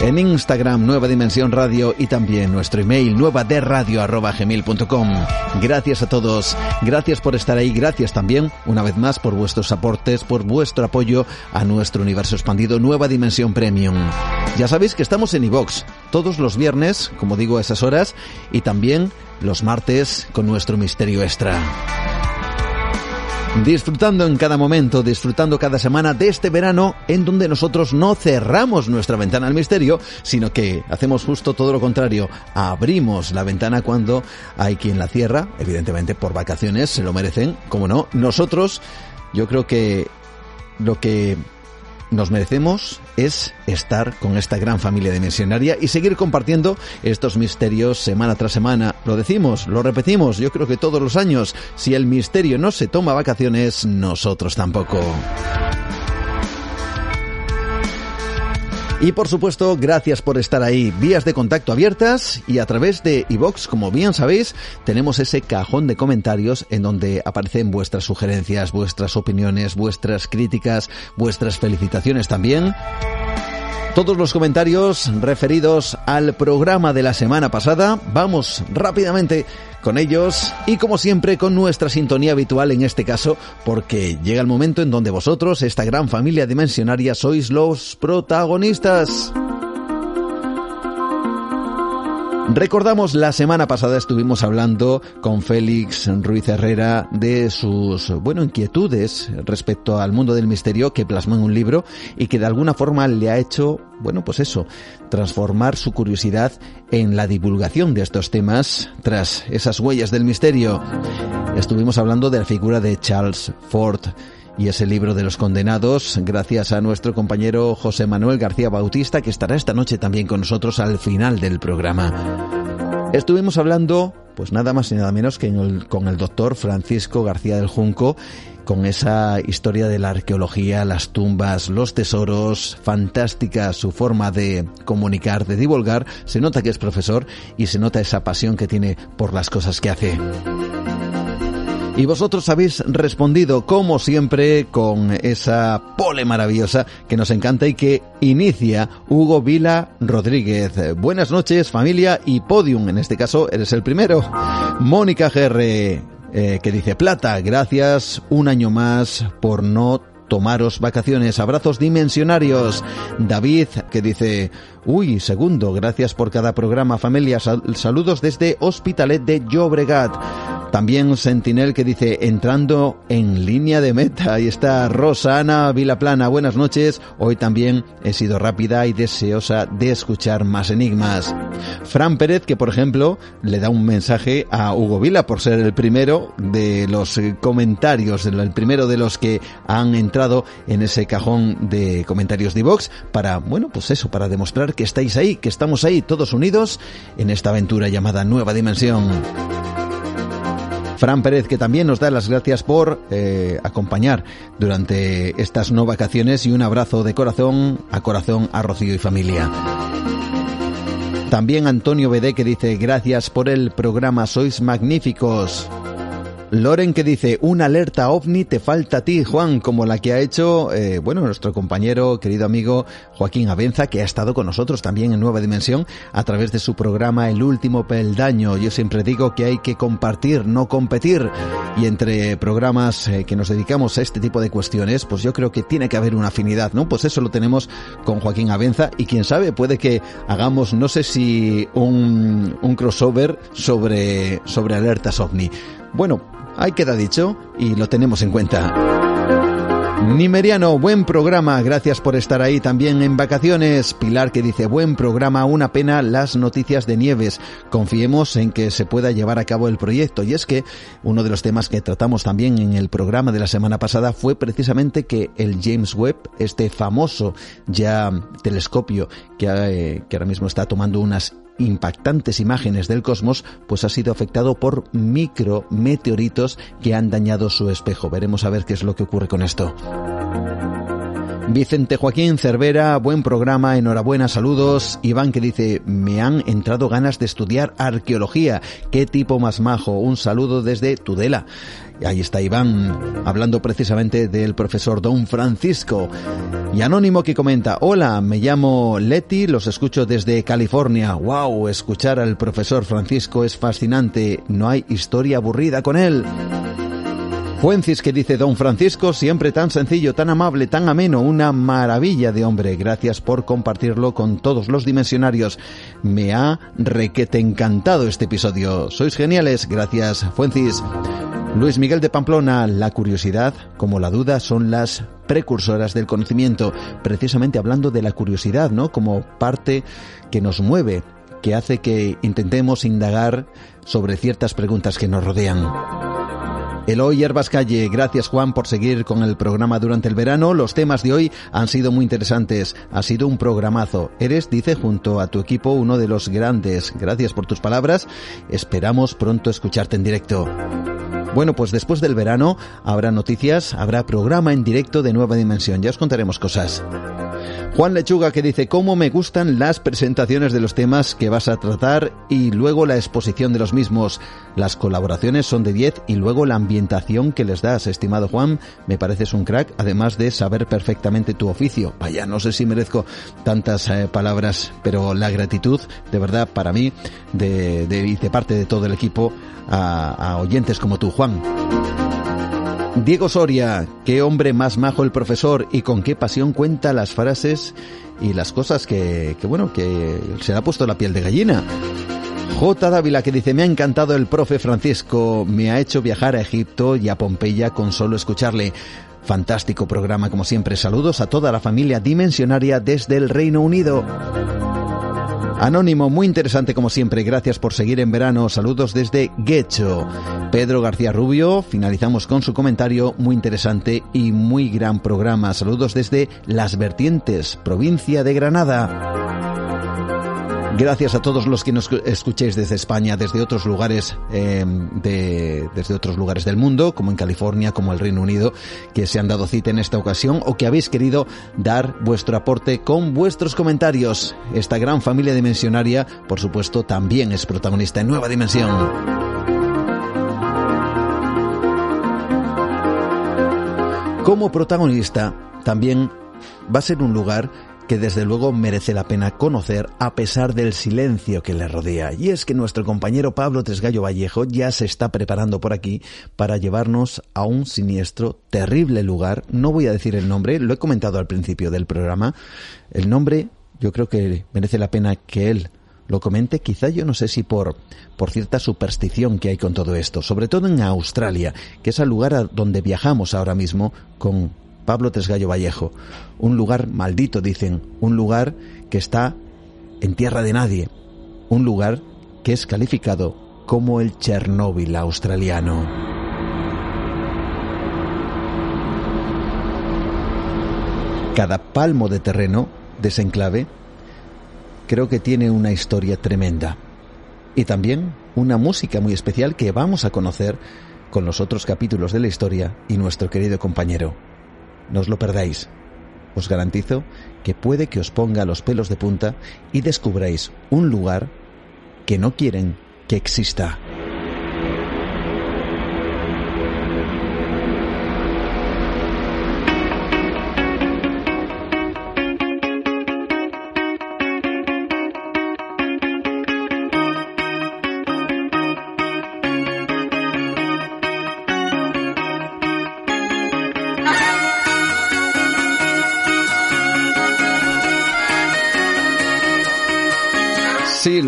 en Instagram Nueva Dimensión Radio y también nuestro email nueva de radio arroba gmail.com. Gracias a todos, gracias por estar ahí, gracias también, una vez más, por vuestros aportes, por vuestro apoyo a nuestro universo expandido Nueva Dimensión Premium. Ya sabéis que estamos en iVox todos los viernes, como digo a esas horas, y también los martes con nuestro misterio extra disfrutando en cada momento, disfrutando cada semana de este verano en donde nosotros no cerramos nuestra ventana al misterio, sino que hacemos justo todo lo contrario, abrimos la ventana cuando hay quien la cierra, evidentemente por vacaciones, se lo merecen, como no, nosotros yo creo que lo que nos merecemos es estar con esta gran familia dimensionaria y seguir compartiendo estos misterios semana tras semana. Lo decimos, lo repetimos, yo creo que todos los años, si el misterio no se toma vacaciones, nosotros tampoco. Y por supuesto, gracias por estar ahí. Vías de contacto abiertas y a través de iVox, como bien sabéis, tenemos ese cajón de comentarios en donde aparecen vuestras sugerencias, vuestras opiniones, vuestras críticas, vuestras felicitaciones también. Todos los comentarios referidos al programa de la semana pasada, vamos rápidamente con ellos y como siempre con nuestra sintonía habitual en este caso, porque llega el momento en donde vosotros, esta gran familia dimensionaria, sois los protagonistas. Recordamos la semana pasada estuvimos hablando con Félix Ruiz Herrera de sus, bueno, inquietudes respecto al mundo del misterio que plasmó en un libro y que de alguna forma le ha hecho, bueno, pues eso, transformar su curiosidad en la divulgación de estos temas tras esas huellas del misterio. Estuvimos hablando de la figura de Charles Ford y ese libro de los condenados, gracias a nuestro compañero José Manuel García Bautista, que estará esta noche también con nosotros al final del programa. Estuvimos hablando, pues nada más y nada menos que con el doctor Francisco García del Junco, con esa historia de la arqueología, las tumbas, los tesoros, fantástica su forma de comunicar, de divulgar, se nota que es profesor y se nota esa pasión que tiene por las cosas que hace. Y vosotros habéis respondido, como siempre, con esa pole maravillosa que nos encanta y que inicia Hugo Vila Rodríguez. Buenas noches, familia y podium. En este caso, eres el primero. Mónica GR, eh, que dice plata, gracias un año más por no tomaros vacaciones. Abrazos dimensionarios. David, que dice, uy, segundo, gracias por cada programa, familia. saludos desde Hospitalet de Llobregat. También Sentinel que dice, entrando en línea de meta. Ahí está Rosana Vilaplana. Buenas noches. Hoy también he sido rápida y deseosa de escuchar más enigmas. Fran Pérez que, por ejemplo, le da un mensaje a Hugo Vila por ser el primero de los comentarios, el primero de los que han entrado en ese cajón de comentarios de Vox para, bueno, pues eso, para demostrar que estáis ahí, que estamos ahí todos unidos en esta aventura llamada Nueva Dimensión. Fran Pérez, que también nos da las gracias por eh, acompañar durante estas no vacaciones y un abrazo de corazón a corazón a Rocío y familia. También Antonio Bedé que dice gracias por el programa, sois magníficos. Loren que dice, una alerta ovni te falta a ti, Juan, como la que ha hecho, eh, bueno, nuestro compañero, querido amigo Joaquín Abenza, que ha estado con nosotros también en Nueva Dimensión a través de su programa El Último Peldaño. Yo siempre digo que hay que compartir, no competir. Y entre programas eh, que nos dedicamos a este tipo de cuestiones, pues yo creo que tiene que haber una afinidad, ¿no? Pues eso lo tenemos con Joaquín Abenza y quién sabe, puede que hagamos, no sé si un, un crossover sobre, sobre alertas ovni. Bueno, ahí queda dicho y lo tenemos en cuenta. Nimeriano, buen programa, gracias por estar ahí también en vacaciones. Pilar que dice, buen programa, una pena las noticias de Nieves. Confiemos en que se pueda llevar a cabo el proyecto. Y es que uno de los temas que tratamos también en el programa de la semana pasada fue precisamente que el James Webb, este famoso ya telescopio que, eh, que ahora mismo está tomando unas impactantes imágenes del cosmos, pues ha sido afectado por micrometeoritos que han dañado su espejo. Veremos a ver qué es lo que ocurre con esto. Vicente Joaquín Cervera, buen programa, enhorabuena, saludos. Iván que dice, me han entrado ganas de estudiar arqueología. Qué tipo más majo. Un saludo desde Tudela. Ahí está Iván, hablando precisamente del profesor Don Francisco. Y Anónimo que comenta, hola, me llamo Leti, los escucho desde California. Wow, escuchar al profesor Francisco es fascinante, no hay historia aburrida con él. Fuencis que dice Don Francisco, siempre tan sencillo, tan amable, tan ameno, una maravilla de hombre. Gracias por compartirlo con todos los dimensionarios. Me ha requete encantado este episodio. Sois geniales. Gracias, Fuencis. Luis Miguel de Pamplona, la curiosidad como la duda son las precursoras del conocimiento, precisamente hablando de la curiosidad, ¿no? Como parte que nos mueve, que hace que intentemos indagar sobre ciertas preguntas que nos rodean. Eloy Herbas Calle, gracias Juan por seguir con el programa durante el verano. Los temas de hoy han sido muy interesantes. Ha sido un programazo. Eres, dice, junto a tu equipo uno de los grandes. Gracias por tus palabras. Esperamos pronto escucharte en directo. Bueno, pues después del verano habrá noticias, habrá programa en directo de Nueva Dimensión. Ya os contaremos cosas. Juan Lechuga que dice cómo me gustan las presentaciones de los temas que vas a tratar y luego la exposición de los mismos. Las colaboraciones son de 10 y luego la ambientación que les das, estimado Juan, me pareces un crack, además de saber perfectamente tu oficio. Vaya, no sé si merezco tantas eh, palabras, pero la gratitud, de verdad, para mí, de, de, parte de todo el equipo, a oyentes como tú, Juan. Diego Soria, qué hombre más majo el profesor y con qué pasión cuenta las frases y las cosas que, que bueno, que se le ha puesto la piel de gallina. J. Dávila que dice, me ha encantado el profe Francisco, me ha hecho viajar a Egipto y a Pompeya con solo escucharle. Fantástico programa como siempre. Saludos a toda la familia dimensionaria desde el Reino Unido. Anónimo, muy interesante como siempre. Gracias por seguir en verano. Saludos desde Guecho. Pedro García Rubio, finalizamos con su comentario. Muy interesante y muy gran programa. Saludos desde Las Vertientes, provincia de Granada. Gracias a todos los que nos escuchéis desde España, desde otros lugares, em, de, desde otros lugares del mundo, como en California, como el Reino Unido, que se han dado cita en esta ocasión o que habéis querido dar vuestro aporte con vuestros comentarios. Esta gran familia dimensionaria, por supuesto, también es protagonista en Nueva Dimensión. Como protagonista, también va a ser un lugar que desde luego merece la pena conocer a pesar del silencio que le rodea. Y es que nuestro compañero Pablo Tresgallo Vallejo ya se está preparando por aquí para llevarnos a un siniestro, terrible lugar. No voy a decir el nombre, lo he comentado al principio del programa. El nombre yo creo que merece la pena que él lo comente, quizá yo no sé si por, por cierta superstición que hay con todo esto, sobre todo en Australia, que es el lugar a donde viajamos ahora mismo con Pablo Tresgallo Vallejo. Un lugar maldito, dicen, un lugar que está en tierra de nadie, un lugar que es calificado como el Chernóbil australiano. Cada palmo de terreno de ese enclave creo que tiene una historia tremenda y también una música muy especial que vamos a conocer con los otros capítulos de la historia y nuestro querido compañero no os lo perdáis. Os garantizo que puede que os ponga los pelos de punta y descubráis un lugar que no quieren que exista.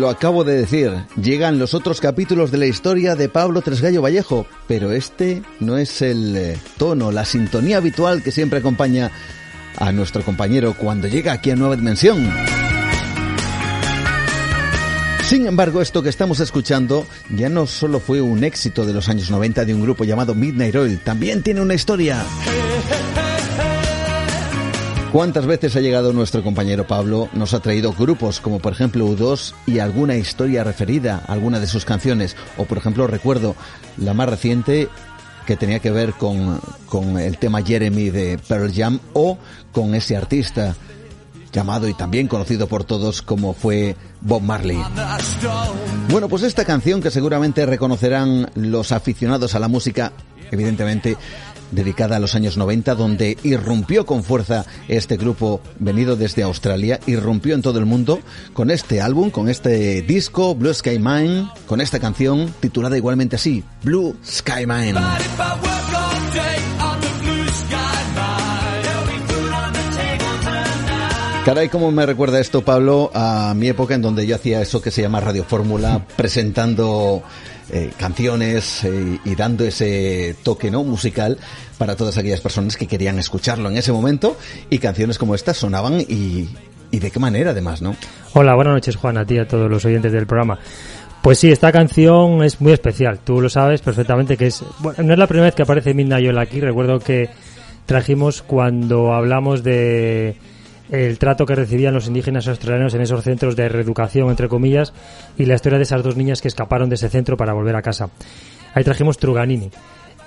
Acabo de decir. Llegan los otros capítulos de la historia de Pablo Tresgallo Vallejo, pero este no es el eh, tono, la sintonía habitual que siempre acompaña a nuestro compañero cuando llega aquí a Nueva Dimensión. Sin embargo, esto que estamos escuchando ya no solo fue un éxito de los años 90 de un grupo llamado Midnight Oil, también tiene una historia. ¿Cuántas veces ha llegado nuestro compañero Pablo? Nos ha traído grupos como por ejemplo U2 y alguna historia referida a alguna de sus canciones. O por ejemplo recuerdo la más reciente que tenía que ver con, con el tema Jeremy de Pearl Jam o con ese artista llamado y también conocido por todos como fue Bob Marley. Bueno, pues esta canción que seguramente reconocerán los aficionados a la música, evidentemente dedicada a los años 90, donde irrumpió con fuerza este grupo venido desde Australia, irrumpió en todo el mundo con este álbum, con este disco, Blue Sky Mine, con esta canción titulada igualmente así, Blue Sky Mine. Caray, cómo me recuerda esto, Pablo, a mi época en donde yo hacía eso que se llama Radio Fórmula, presentando eh, canciones eh, y dando ese toque no musical para todas aquellas personas que querían escucharlo en ese momento y canciones como estas sonaban y, y de qué manera además, ¿no? Hola, buenas noches Juan, a ti a todos los oyentes del programa. Pues sí, esta canción es muy especial, tú lo sabes perfectamente que es, bueno, no es la primera vez que aparece Midnight Oil aquí, recuerdo que trajimos cuando hablamos de el trato que recibían los indígenas australianos en esos centros de reeducación, entre comillas, y la historia de esas dos niñas que escaparon de ese centro para volver a casa. Ahí trajimos Truganini.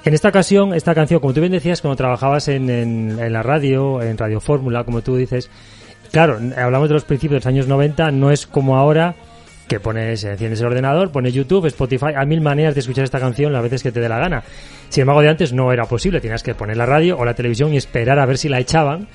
En esta ocasión, esta canción, como tú bien decías, cuando trabajabas en, la radio, en Radio Fórmula, como tú dices, claro, hablamos de los principios de los años 90, no es como ahora que pones, enciendes el ordenador, pones YouTube, Spotify, hay mil maneras de escuchar esta canción las veces que te dé la gana. Sin embargo, de antes no era posible, tenías que poner la radio o la televisión y esperar a ver si la echaban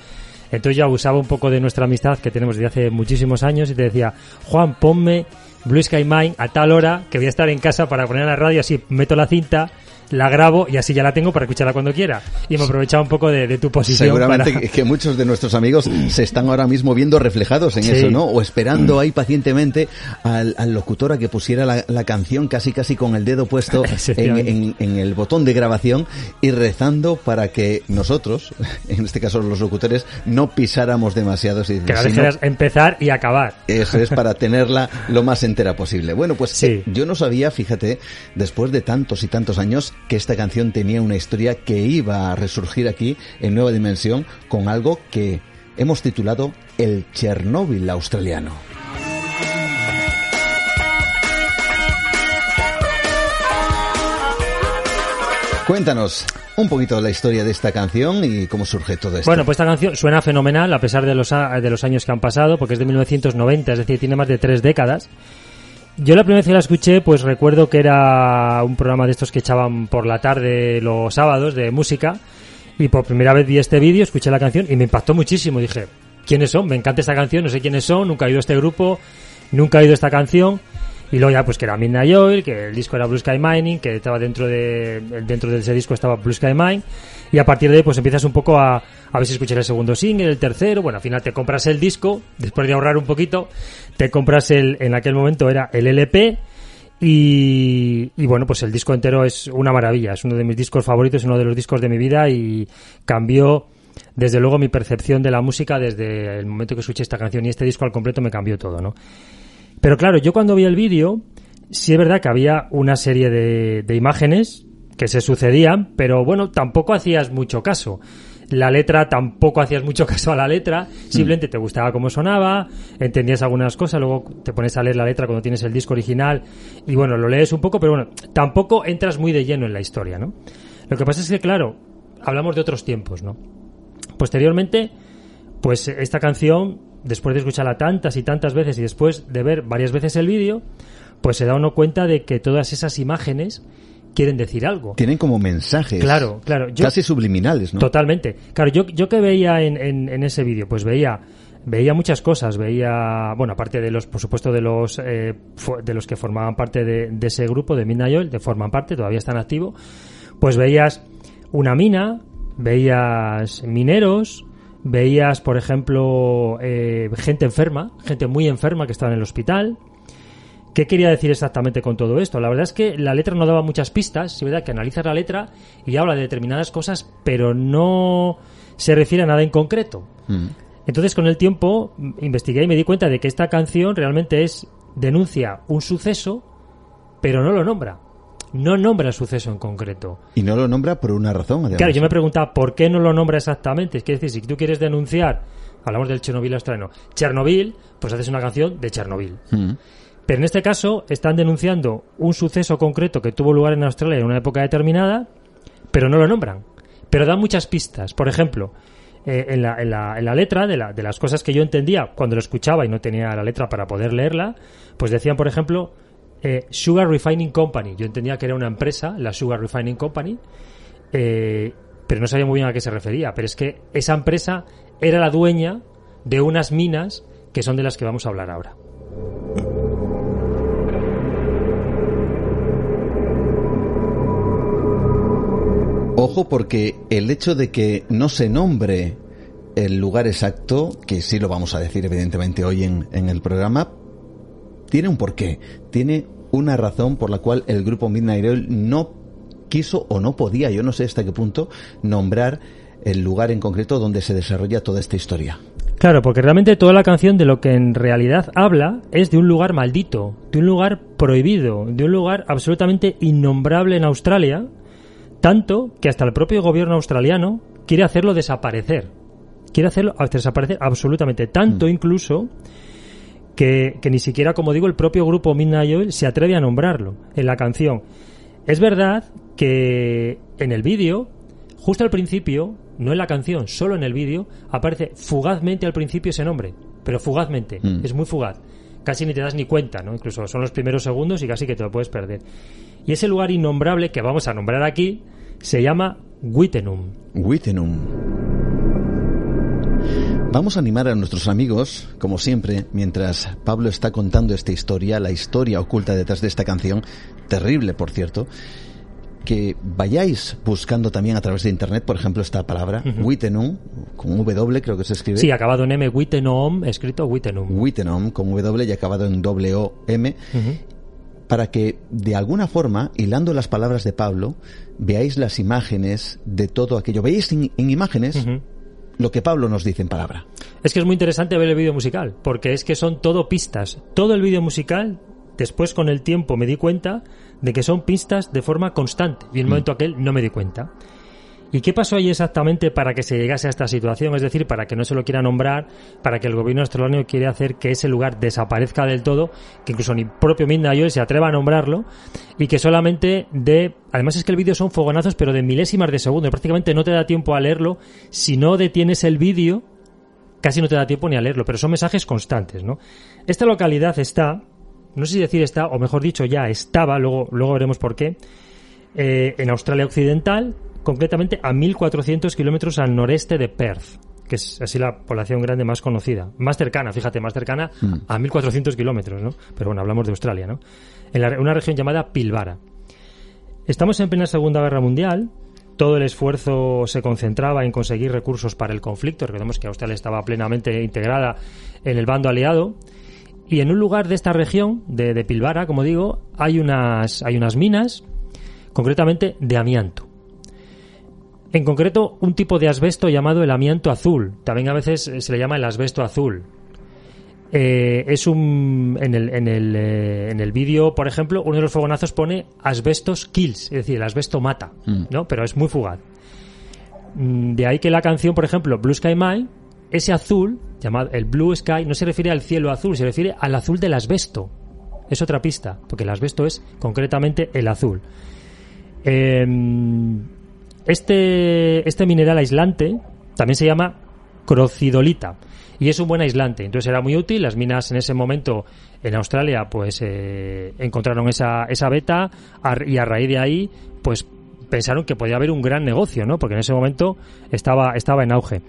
entonces yo abusaba un poco de nuestra amistad que tenemos desde hace muchísimos años y te decía, Juan, ponme Blue Sky Mine a tal hora que voy a estar en casa para poner la radio, así meto la cinta, la grabo y así ya la tengo para escucharla cuando quiera. Y me aprovechado un poco de, tu posición. Seguramente que muchos de nuestros amigos se están ahora mismo viendo reflejados en eso, ¿no? O esperando ahí pacientemente al, locutor a que pusiera la, canción casi casi con el dedo puesto en, el botón de grabación y rezando para que nosotros, en este caso los locutores, no pisáramos demasiado. que la empezar y acabar. Eso es para tenerla lo más entera posible. Bueno, pues eh, yo no sabía, fíjate, después de tantos y tantos años, que esta canción tenía una historia que iba a resurgir aquí en Nueva Dimensión con algo que hemos titulado El Chernóbil australiano. Cuéntanos un poquito de la historia de esta canción y cómo surge todo esto. Bueno, pues esta canción suena fenomenal a pesar de los, de los años que han pasado, porque es de 1990, es decir, tiene más de tres décadas. Yo la primera vez que la escuché, pues recuerdo que era un programa de estos que echaban por la tarde los sábados de música. Y por primera vez vi este vídeo, escuché la canción y me impactó muchísimo. Dije, ¿quiénes son? Me encanta esta canción, no sé quiénes son, nunca he oído este grupo, nunca he oído esta canción. Y luego ya pues que era Midnight Oil, que el disco era Blue Sky Mining, que estaba dentro de dentro de ese disco estaba Blue Sky Mine y a partir de ahí pues empiezas un poco a, a ver si escuchas el segundo single, el tercero, bueno, al final te compras el disco, después de ahorrar un poquito, te compras el en aquel momento era el LP y, y, bueno, pues el disco entero es una maravilla, es uno de mis discos favoritos, uno de los discos de mi vida y cambió desde luego mi percepción de la música desde el momento que escuché esta canción y este disco al completo me cambió todo, ¿no? Pero claro, yo cuando vi el vídeo, sí es verdad que había una serie de, de imágenes que se sucedían, pero bueno, tampoco hacías mucho caso la letra tampoco hacías mucho caso a la letra, simplemente te gustaba cómo sonaba, entendías algunas cosas, luego te pones a leer la letra cuando tienes el disco original y bueno, lo lees un poco, pero bueno, tampoco entras muy de lleno en la historia, ¿no? Lo que pasa es que, claro, hablamos de otros tiempos, ¿no? Posteriormente, pues esta canción después de escucharla tantas y tantas veces y después de ver varias veces el vídeo, pues se da uno cuenta de que todas esas imágenes quieren decir algo. Tienen como mensajes. Claro, claro. casi subliminales, ¿no? Totalmente. Claro, yo, yo que veía en, en, ese vídeo, pues veía veía muchas cosas veía bueno aparte de los por supuesto de los eh, de los que formaban parte de, ese grupo de Midnight Oil de forman parte todavía están activos pues veías una mina veías mineros veías, por ejemplo, eh, gente enferma, gente muy enferma que estaba en el hospital. ¿Qué quería decir exactamente con todo esto? La verdad es que la letra no daba muchas pistas, es verdad que analizas la letra y habla de determinadas cosas, pero no se refiere a nada en concreto. Mm. Entonces, con el tiempo, investigué y me di cuenta de que esta canción realmente es denuncia un suceso, pero no lo nombra no nombra el suceso en concreto. Y no lo nombra por una razón, además. Claro, yo me preguntaba por qué no lo nombra exactamente. Es decir, si tú quieres denunciar, hablamos del Chernobyl australiano, Chernobyl, pues haces una canción de Chernobyl. Mm. Pero en este caso están denunciando un suceso concreto que tuvo lugar en Australia en una época determinada, pero no lo nombran. Pero dan muchas pistas. Por ejemplo, eh, en, la, letra de las cosas que yo entendía cuando lo escuchaba y no tenía la letra para poder leerla, pues decían, por ejemplo, eh, Sugar Refining Company. Yo entendía que era una empresa, la Sugar Refining Company, eh, pero no sabía muy bien a qué se refería. Pero es que esa empresa era la dueña de unas minas que son de las que vamos a hablar ahora. Ojo porque el hecho de que no se nombre el lugar exacto, que sí lo vamos a decir evidentemente hoy en, en el programa, tiene un porqué, tiene una razón por la cual el grupo Midnight Oil no quiso o no podía, yo no sé hasta qué punto, nombrar el lugar en concreto donde se desarrolla toda esta historia. Claro, porque realmente toda la canción de lo que en realidad habla es de un lugar maldito, de un lugar prohibido, de un lugar absolutamente innombrable en Australia, tanto que hasta el propio gobierno australiano quiere hacerlo desaparecer. Quiere hacerlo desaparecer absolutamente, tanto mm. incluso que, ni siquiera, como digo, el propio grupo Midnight Oil se atreve a nombrarlo en la canción. Es verdad que en el vídeo, justo al principio, no en la canción, solo en el vídeo, aparece fugazmente al principio ese nombre, pero fugazmente, mm. es muy fugaz. Casi ni te das ni cuenta, ¿no? Incluso son los primeros segundos y casi que te lo puedes perder. Y ese lugar innombrable que vamos a nombrar aquí se llama Wittenum. Wittenum. Vamos a animar a nuestros amigos, como siempre, mientras Pablo está contando esta historia, la historia oculta detrás de esta canción, terrible por cierto, que vayáis buscando también a través de internet, por ejemplo, esta palabra, Wittenum, con W creo que se escribe. Sí, acabado en M, Wittenum, escrito Wittenum. Wittenum, con W y acabado en W O M. Para que de alguna forma, hilando las palabras de Pablo, veáis las imágenes de todo aquello. Veis en, imágenes lo que Pablo nos dice en palabra. Es que es muy interesante ver el vídeo musical, porque es que son todo pistas. Todo el vídeo musical Después, con el tiempo, me di cuenta de que son pistas de forma constante. Y en el mm. momento aquel no me di cuenta. ¿Y qué pasó ahí exactamente para que se llegase a esta situación? Es decir, para que no se lo quiera nombrar, para que el gobierno australiano quiere hacer que ese lugar desaparezca del todo, que incluso ni propio Midna se atreva a nombrarlo, y que solamente de... Además es que el vídeo son fogonazos, pero de milésimas de segundo, prácticamente no te da tiempo a leerlo. Si no detienes el vídeo, casi no te da tiempo ni a leerlo, pero son mensajes constantes, ¿no? Esta localidad está no sé si decir está, o mejor dicho, ya estaba, luego, luego veremos por qué, eh, en Australia Occidental, concretamente a 1.400 kilómetros al noreste de Perth, que es así la población grande más conocida. Más cercana, fíjate, más cercana mm. a 1.400 kilómetros, ¿no? Pero bueno, hablamos de Australia, ¿no? En una región llamada Pilbara. Estamos en plena Segunda Guerra Mundial, todo el esfuerzo se concentraba en conseguir recursos para el conflicto. Recordemos que Australia estaba plenamente integrada en el bando aliado y en un lugar de esta región, de, de Pilbara, como digo, hay unas, hay unas minas, concretamente de amianto. En concreto, un tipo de asbesto llamado el amianto azul. También a veces se le llama el asbesto azul. Eh, es un. En el, en el, eh, en el vídeo, por ejemplo, uno de los fogonazos pone asbestos kills, es decir, el asbesto mata, mm. ¿no? Pero es muy fugaz. Mm, de ahí que la canción, por ejemplo, Blue Sky Mine, ese azul, llamado el Blue Sky, no se refiere al cielo azul, se refiere al azul del asbesto. Es otra pista, porque el asbesto es concretamente el azul. Em, este, este mineral aislante también se llama crocidolita y es un buen aislante. Entonces era muy útil. Las minas en ese momento en Australia pues eh, encontraron esa, esa beta y a raíz de ahí pues pensaron que podía haber un gran negocio, ¿no? Porque en ese momento estaba, estaba en auge.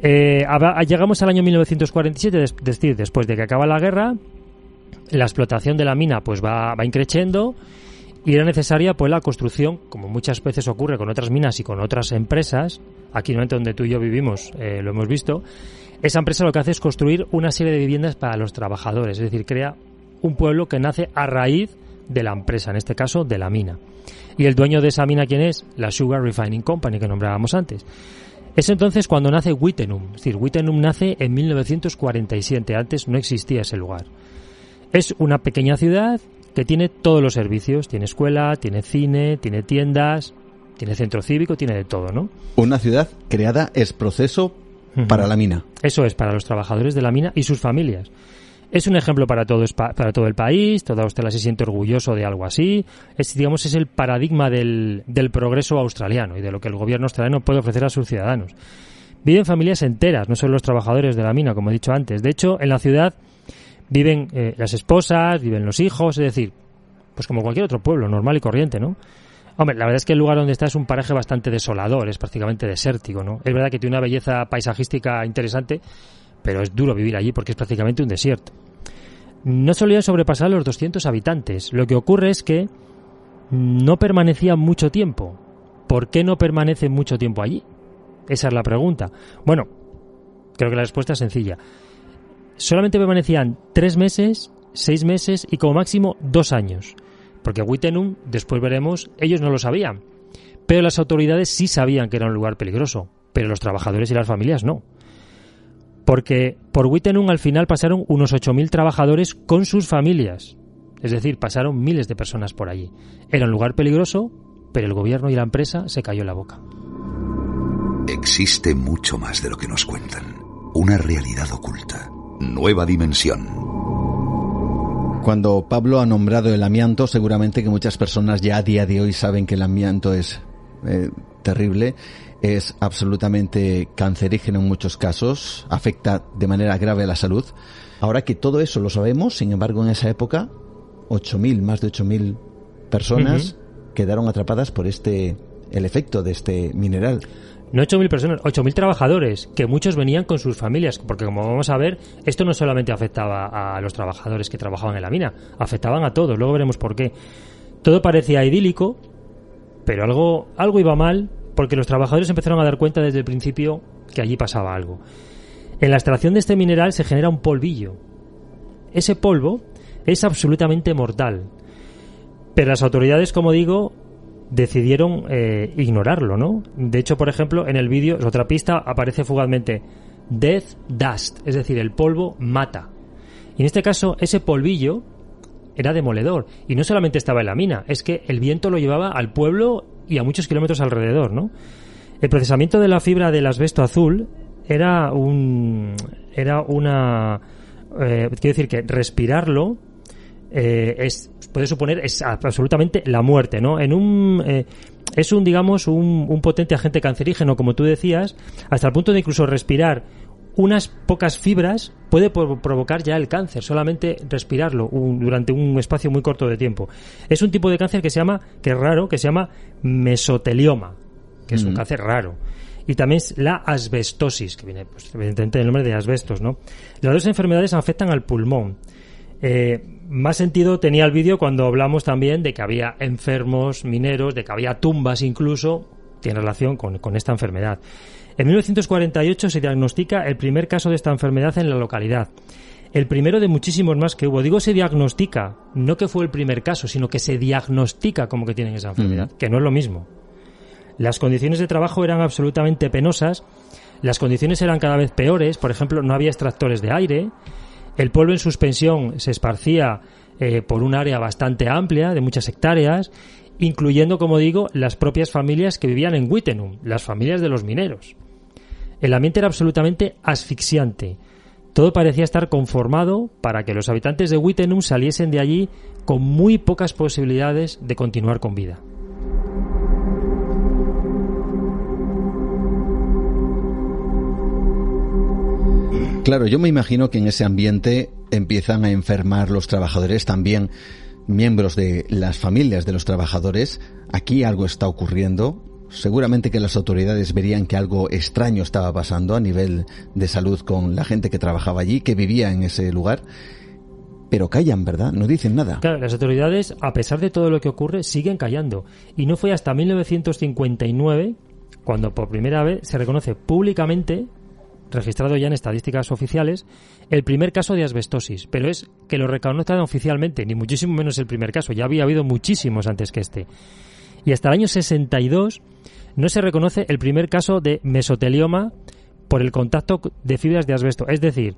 Eh, llegamos al año 1947, es decir, después de que acaba la guerra, la explotación de la mina pues va, va increciendo y era necesaria pues la construcción, como muchas veces ocurre con otras minas y con otras empresas, aquí en donde tú y yo vivimos eh, lo hemos visto, esa empresa lo que hace es construir una serie de viviendas para los trabajadores, es decir, crea un pueblo que nace a raíz de la empresa, en este caso de la mina. ¿Y el dueño de esa mina quién es? La Sugar Refining Company que nombrábamos antes. Es entonces cuando nace Wittenum. Es decir, Wittenum nace en 1947. Antes no existía ese lugar. Es una pequeña ciudad que tiene todos los servicios. Tiene escuela, tiene cine, tiene tiendas, tiene centro cívico, tiene de todo, ¿no? Una ciudad creada es proceso para la mina. Eso es, para los trabajadores de la mina y sus familias. Es un ejemplo para todo, para todo el país, toda Australia se siente orgulloso de algo así. Es, digamos, es el paradigma del, del progreso australiano y de lo que el gobierno australiano puede ofrecer a sus ciudadanos. Viven familias enteras, no solo los trabajadores de la mina, como he dicho antes. De hecho, en la ciudad viven eh, las esposas, viven los hijos, es decir, pues como cualquier otro pueblo, normal y corriente, ¿no? Hombre, la verdad es que el lugar donde está es un paraje bastante desolador, es prácticamente desértico, ¿no? Es verdad que tiene una belleza paisajística interesante, pero es duro vivir allí porque es prácticamente un desierto. No solía sobrepasar los 200 habitantes. Lo que ocurre es que no permanecían mucho tiempo. ¿Por qué no permanece mucho tiempo allí? Esa es la pregunta. Bueno, creo que la respuesta es sencilla. Solamente permanecían tres meses, seis meses y como máximo dos años. Porque Wittenum, después veremos, ellos no lo sabían. Pero las autoridades sí sabían que era un lugar peligroso. Pero los trabajadores y las familias no porque por Wittenum al final pasaron unos 8.000 trabajadores con sus familias. Es decir, pasaron miles de personas por allí. Era un lugar peligroso, pero el gobierno y la empresa se cayó la boca. Existe mucho más de lo que nos cuentan. Una realidad oculta. Nueva dimensión. Cuando Pablo ha nombrado el amianto, seguramente que muchas personas ya a día de hoy saben que el amianto es eh, terrible es absolutamente cancerígeno en muchos casos, afecta de manera grave a la salud. Ahora que todo eso lo sabemos, sin embargo, en esa época, 8.000, más de 8.000 personas quedaron atrapadas por este, el efecto de este mineral. No 8.000 personas, 8.000 trabajadores, que muchos venían con sus familias, porque como vamos a ver, esto no solamente afectaba a los trabajadores que trabajaban en la mina, afectaban a todos, luego veremos por qué. Todo parecía idílico, Pero algo, algo iba mal porque los trabajadores empezaron a dar cuenta desde el principio que allí pasaba algo. En la extracción de este mineral se genera un polvillo. Ese polvo es absolutamente mortal. Pero las autoridades, como digo, decidieron eh, ignorarlo, ¿no? De hecho, por ejemplo, en el vídeo, otra pista, aparece fugazmente Death Dust, es decir, el polvo mata. Y en este caso, ese polvillo era demoledor. Y no solamente estaba en la mina, es que el viento lo llevaba al pueblo y a muchos kilómetros alrededor, ¿no? El procesamiento de la fibra del asbesto azul era un. era una. Eh, quiero decir que respirarlo eh, es puede suponer es absolutamente la muerte, ¿no? En un eh, es un digamos un, un potente agente cancerígeno, como tú decías, hasta el punto de incluso respirar unas pocas fibras puede provocar ya el cáncer, solamente respirarlo durante un espacio muy corto de tiempo. Es un tipo de cáncer que se llama, que es raro, que se llama mesotelioma, que es un cáncer raro. Y también es la asbestosis, que viene, pues, evidentemente, del nombre de asbestos, ¿no? Las dos enfermedades afectan al pulmón. Eh, más sentido tenía el vídeo cuando hablamos también de que había enfermos mineros, de que había tumbas incluso, tiene relación con, con esta enfermedad. En 1948 se diagnostica el primer caso de esta enfermedad en la localidad. El primero de muchísimos más que hubo. Digo se diagnostica, no que fue el primer caso, sino que se diagnostica como que tienen esa enfermedad, que no es lo mismo. Las condiciones de trabajo eran absolutamente penosas, las condiciones eran cada vez peores, por ejemplo, no había extractores de aire, el polvo en suspensión se esparcía eh, por un área bastante amplia, de muchas hectáreas, incluyendo, como digo, las propias familias que vivían en Wittenum, las familias de los mineros. El ambiente era absolutamente asfixiante. Todo parecía estar conformado para que los habitantes de Wittenum saliesen de allí con muy pocas posibilidades de continuar con vida. Claro, yo me imagino que en ese ambiente empiezan a enfermar los trabajadores también miembros de las familias de los trabajadores, aquí algo está ocurriendo. Seguramente que las autoridades verían que algo extraño estaba pasando a nivel de salud con la gente que trabajaba allí, que vivía en ese lugar. Pero callan, ¿verdad? No dicen nada. Claro, las autoridades, a pesar de todo lo que ocurre, siguen callando. Y no fue hasta 1959 cuando por primera vez se reconoce públicamente registrado ya en estadísticas oficiales, el primer caso de asbestosis, pero es que lo reconozcan oficialmente, ni muchísimo menos el primer caso, ya había habido muchísimos antes que este. Y hasta el año 62 no se reconoce el primer caso de mesotelioma por el contacto de fibras de asbesto. Es decir,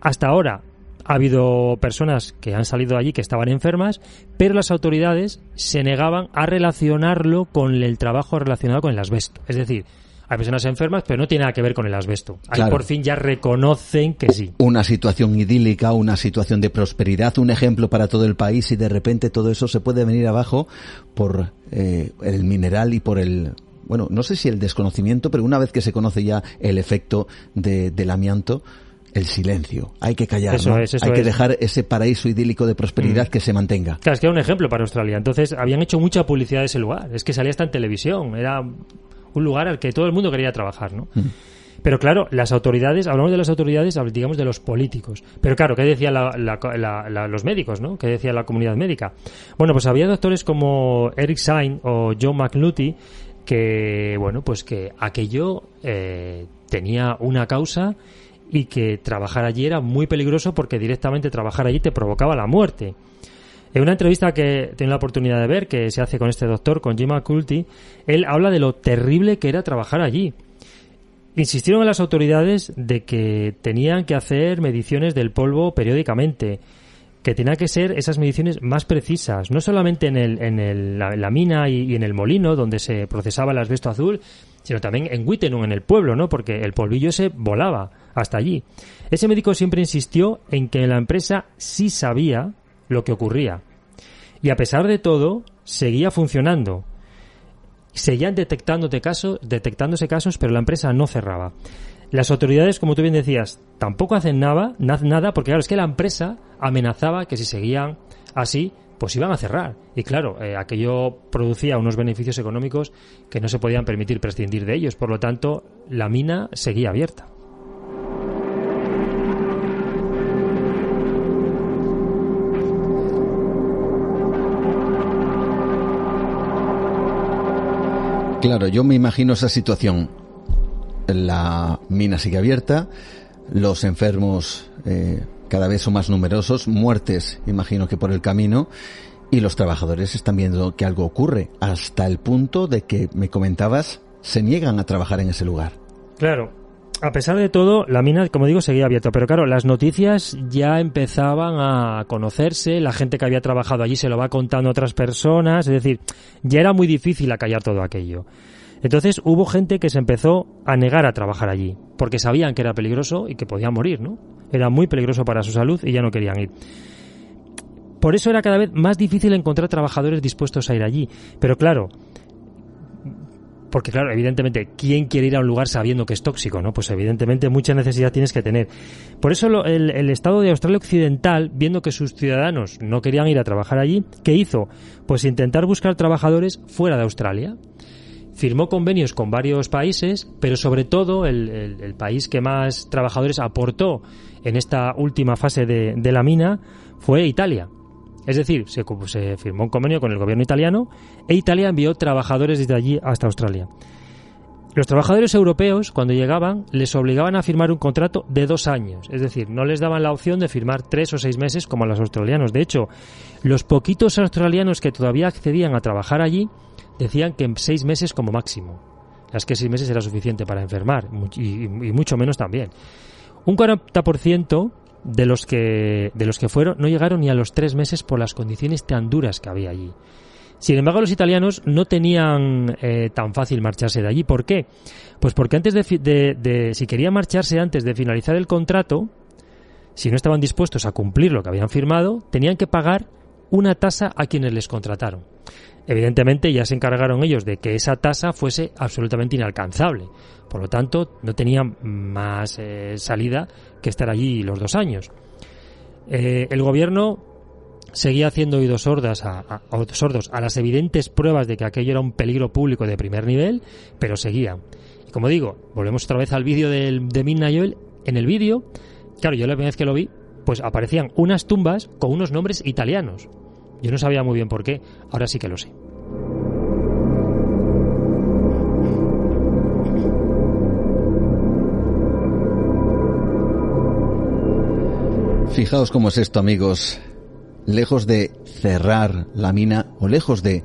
hasta ahora ha habido personas que han salido allí que estaban enfermas, pero las autoridades se negaban a relacionarlo con el trabajo relacionado con el asbesto. Es decir, hay personas enfermas, pero no tiene nada que ver con el asbesto. Ahí por fin ya reconocen que sí. Una situación idílica, una situación de prosperidad, un ejemplo para todo el país y de repente todo eso se puede venir abajo por eh, el mineral y por el bueno, no sé si el desconocimiento, pero una vez que se conoce ya el efecto del amianto, el silencio. Hay que callar, Hay que dejar ese paraíso idílico de prosperidad mm. que se mantenga. Claro, es que era un ejemplo para Australia. Entonces, habían hecho mucha publicidad de ese lugar. Es que salía hasta en televisión. Era un lugar al que todo el mundo quería trabajar, ¿no? Mm. Pero claro, las autoridades, hablamos de las autoridades, digamos de los políticos. Pero claro, ¿qué decían los médicos, no? ¿Qué decía la comunidad médica? Bueno, pues había doctores como Eric Sain o John McNulty que, bueno, pues que aquello eh, tenía una causa y que trabajar allí era muy peligroso porque directamente trabajar allí te provocaba la muerte. En una entrevista que tengo la oportunidad de ver, que se hace con este doctor, con Jim McCulty, él habla de lo terrible que era trabajar allí. Insistieron en las autoridades de que tenían que hacer mediciones del polvo periódicamente, que tenían que ser esas mediciones más precisas, no solamente en, el, en la, mina y, en el molino donde se procesaba el asbesto azul, sino también en Wittenum, en el pueblo, ¿no? Porque el polvillo se volaba hasta allí. Ese médico siempre insistió en que la empresa sí sabía lo que ocurría. Y a pesar de todo, seguía funcionando. Seguían detectándose casos, detectándose casos, pero la empresa no cerraba. Las autoridades, como tú bien decías, tampoco hacen nada, nada, porque claro, es que la empresa amenazaba que si seguían así, pues iban a cerrar. Y claro, eh, aquello producía unos beneficios económicos que no se podían permitir prescindir de ellos. Por lo tanto, la mina seguía abierta. Claro, yo me imagino esa situación. La mina sigue abierta, los enfermos eh, cada vez son más numerosos, muertes, imagino que por el camino, y los trabajadores están viendo que algo ocurre, hasta el punto de que me comentabas, se niegan a trabajar en ese lugar. Claro, a pesar de todo, la mina, como digo, seguía abierta. Pero claro, las noticias ya empezaban a conocerse, la gente que había trabajado allí se lo va contando a otras personas, es decir, ya era muy difícil acallar todo aquello. Entonces hubo gente que se empezó a negar a trabajar allí, porque sabían que era peligroso y que podían morir, ¿no? Era muy peligroso para su salud y ya no querían ir. Por eso era cada vez más difícil encontrar trabajadores dispuestos a ir allí. Pero claro, porque claro, evidentemente, ¿quién quiere ir a un lugar sabiendo que es tóxico? ¿no? Pues evidentemente mucha necesidad tienes que tener. Por eso el, Estado de Australia Occidental, viendo que sus ciudadanos no querían ir a trabajar allí, ¿qué hizo? Pues intentar buscar trabajadores fuera de Australia. Firmó convenios con varios países, pero sobre todo el, país que más trabajadores aportó en esta última fase de la mina fue Italia. Es decir, se, firmó un convenio con el gobierno italiano e Italia envió trabajadores desde allí hasta Australia. Los trabajadores europeos, cuando llegaban, les obligaban a firmar un contrato de dos años. Es decir, no les daban la opción de firmar tres o seis meses como a los australianos. De hecho, los poquitos australianos que todavía accedían a trabajar allí decían que en seis meses como máximo. Es que seis meses era suficiente para enfermar y, y mucho menos también. Un 40% de los que de los que fueron no llegaron ni a los tres meses por las condiciones tan duras que había allí. Sin embargo, los italianos no tenían eh, tan fácil marcharse de allí. ¿Por qué? Pues porque antes de, de, si querían marcharse antes de finalizar el contrato, si no estaban dispuestos a cumplir lo que habían firmado, tenían que pagar una tasa a quienes les contrataron. Evidentemente ya se encargaron ellos de que esa tasa fuese absolutamente inalcanzable. Por lo tanto, no tenían más eh, salida que estar allí los dos años. Eh, el gobierno seguía haciendo oídos sordas a, sordos a las evidentes pruebas de que aquello era un peligro público de primer nivel, pero seguía. Y como digo, volvemos otra vez al vídeo de Minna Joel. En el vídeo, claro, yo la primera vez que lo vi, pues aparecían unas tumbas con unos nombres italianos. Yo no sabía muy bien por qué, ahora sí que lo sé. Fijaos cómo es esto, amigos. Lejos de cerrar la mina o lejos de